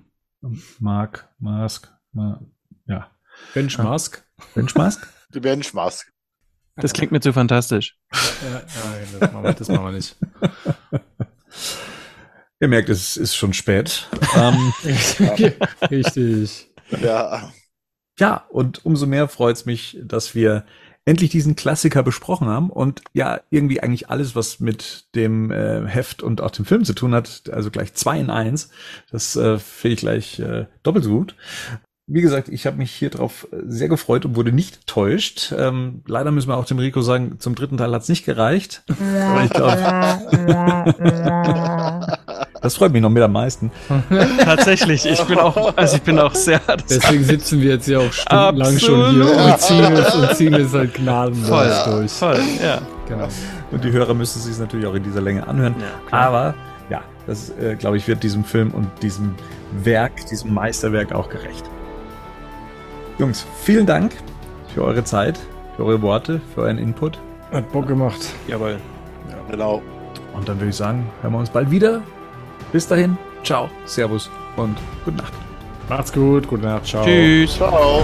Mark, Mask, Ma ja. Benchmask. Benchmask? Die Benchmask. Das klingt mir zu fantastisch. Ja, ja, ja das, machen wir, das machen wir nicht. Ihr merkt, es ist schon spät. ähm, Richtig. Ja. Ja, und umso mehr freut es mich, dass wir endlich diesen Klassiker besprochen haben und ja, irgendwie eigentlich alles, was mit dem äh, Heft und auch dem Film zu tun hat, also gleich zwei in eins, das äh, finde ich gleich äh, doppelt so gut. Wie gesagt, ich habe mich hier drauf äh, sehr gefreut und wurde nicht enttäuscht. Ähm, leider müssen wir auch dem Rico sagen, zum dritten Teil hat's nicht gereicht. Aber ich glaube, das freut mich noch mit am meisten. Tatsächlich, ich bin auch, also ich bin auch sehr. Deswegen sitzen wir jetzt ja auch stundenlang schon hier und ziehen es und ziehen es halt gnadenlos voll, durch. Voll, ja. Genau. Und die Hörer müssen sich natürlich auch in dieser Länge anhören. Ja, Aber ja, das äh, glaube ich wird diesem Film und diesem Werk, diesem Meisterwerk auch gerecht. Jungs, vielen Dank für eure Zeit, für eure Worte, für euren Input. Hat Bock gemacht. Jawohl. Ja. Genau. Und dann würde ich sagen, hören wir uns bald wieder. Bis dahin, ciao, servus. und gute Nacht. Macht's gut, gute Nacht, ciao. Tschüss. Ciao.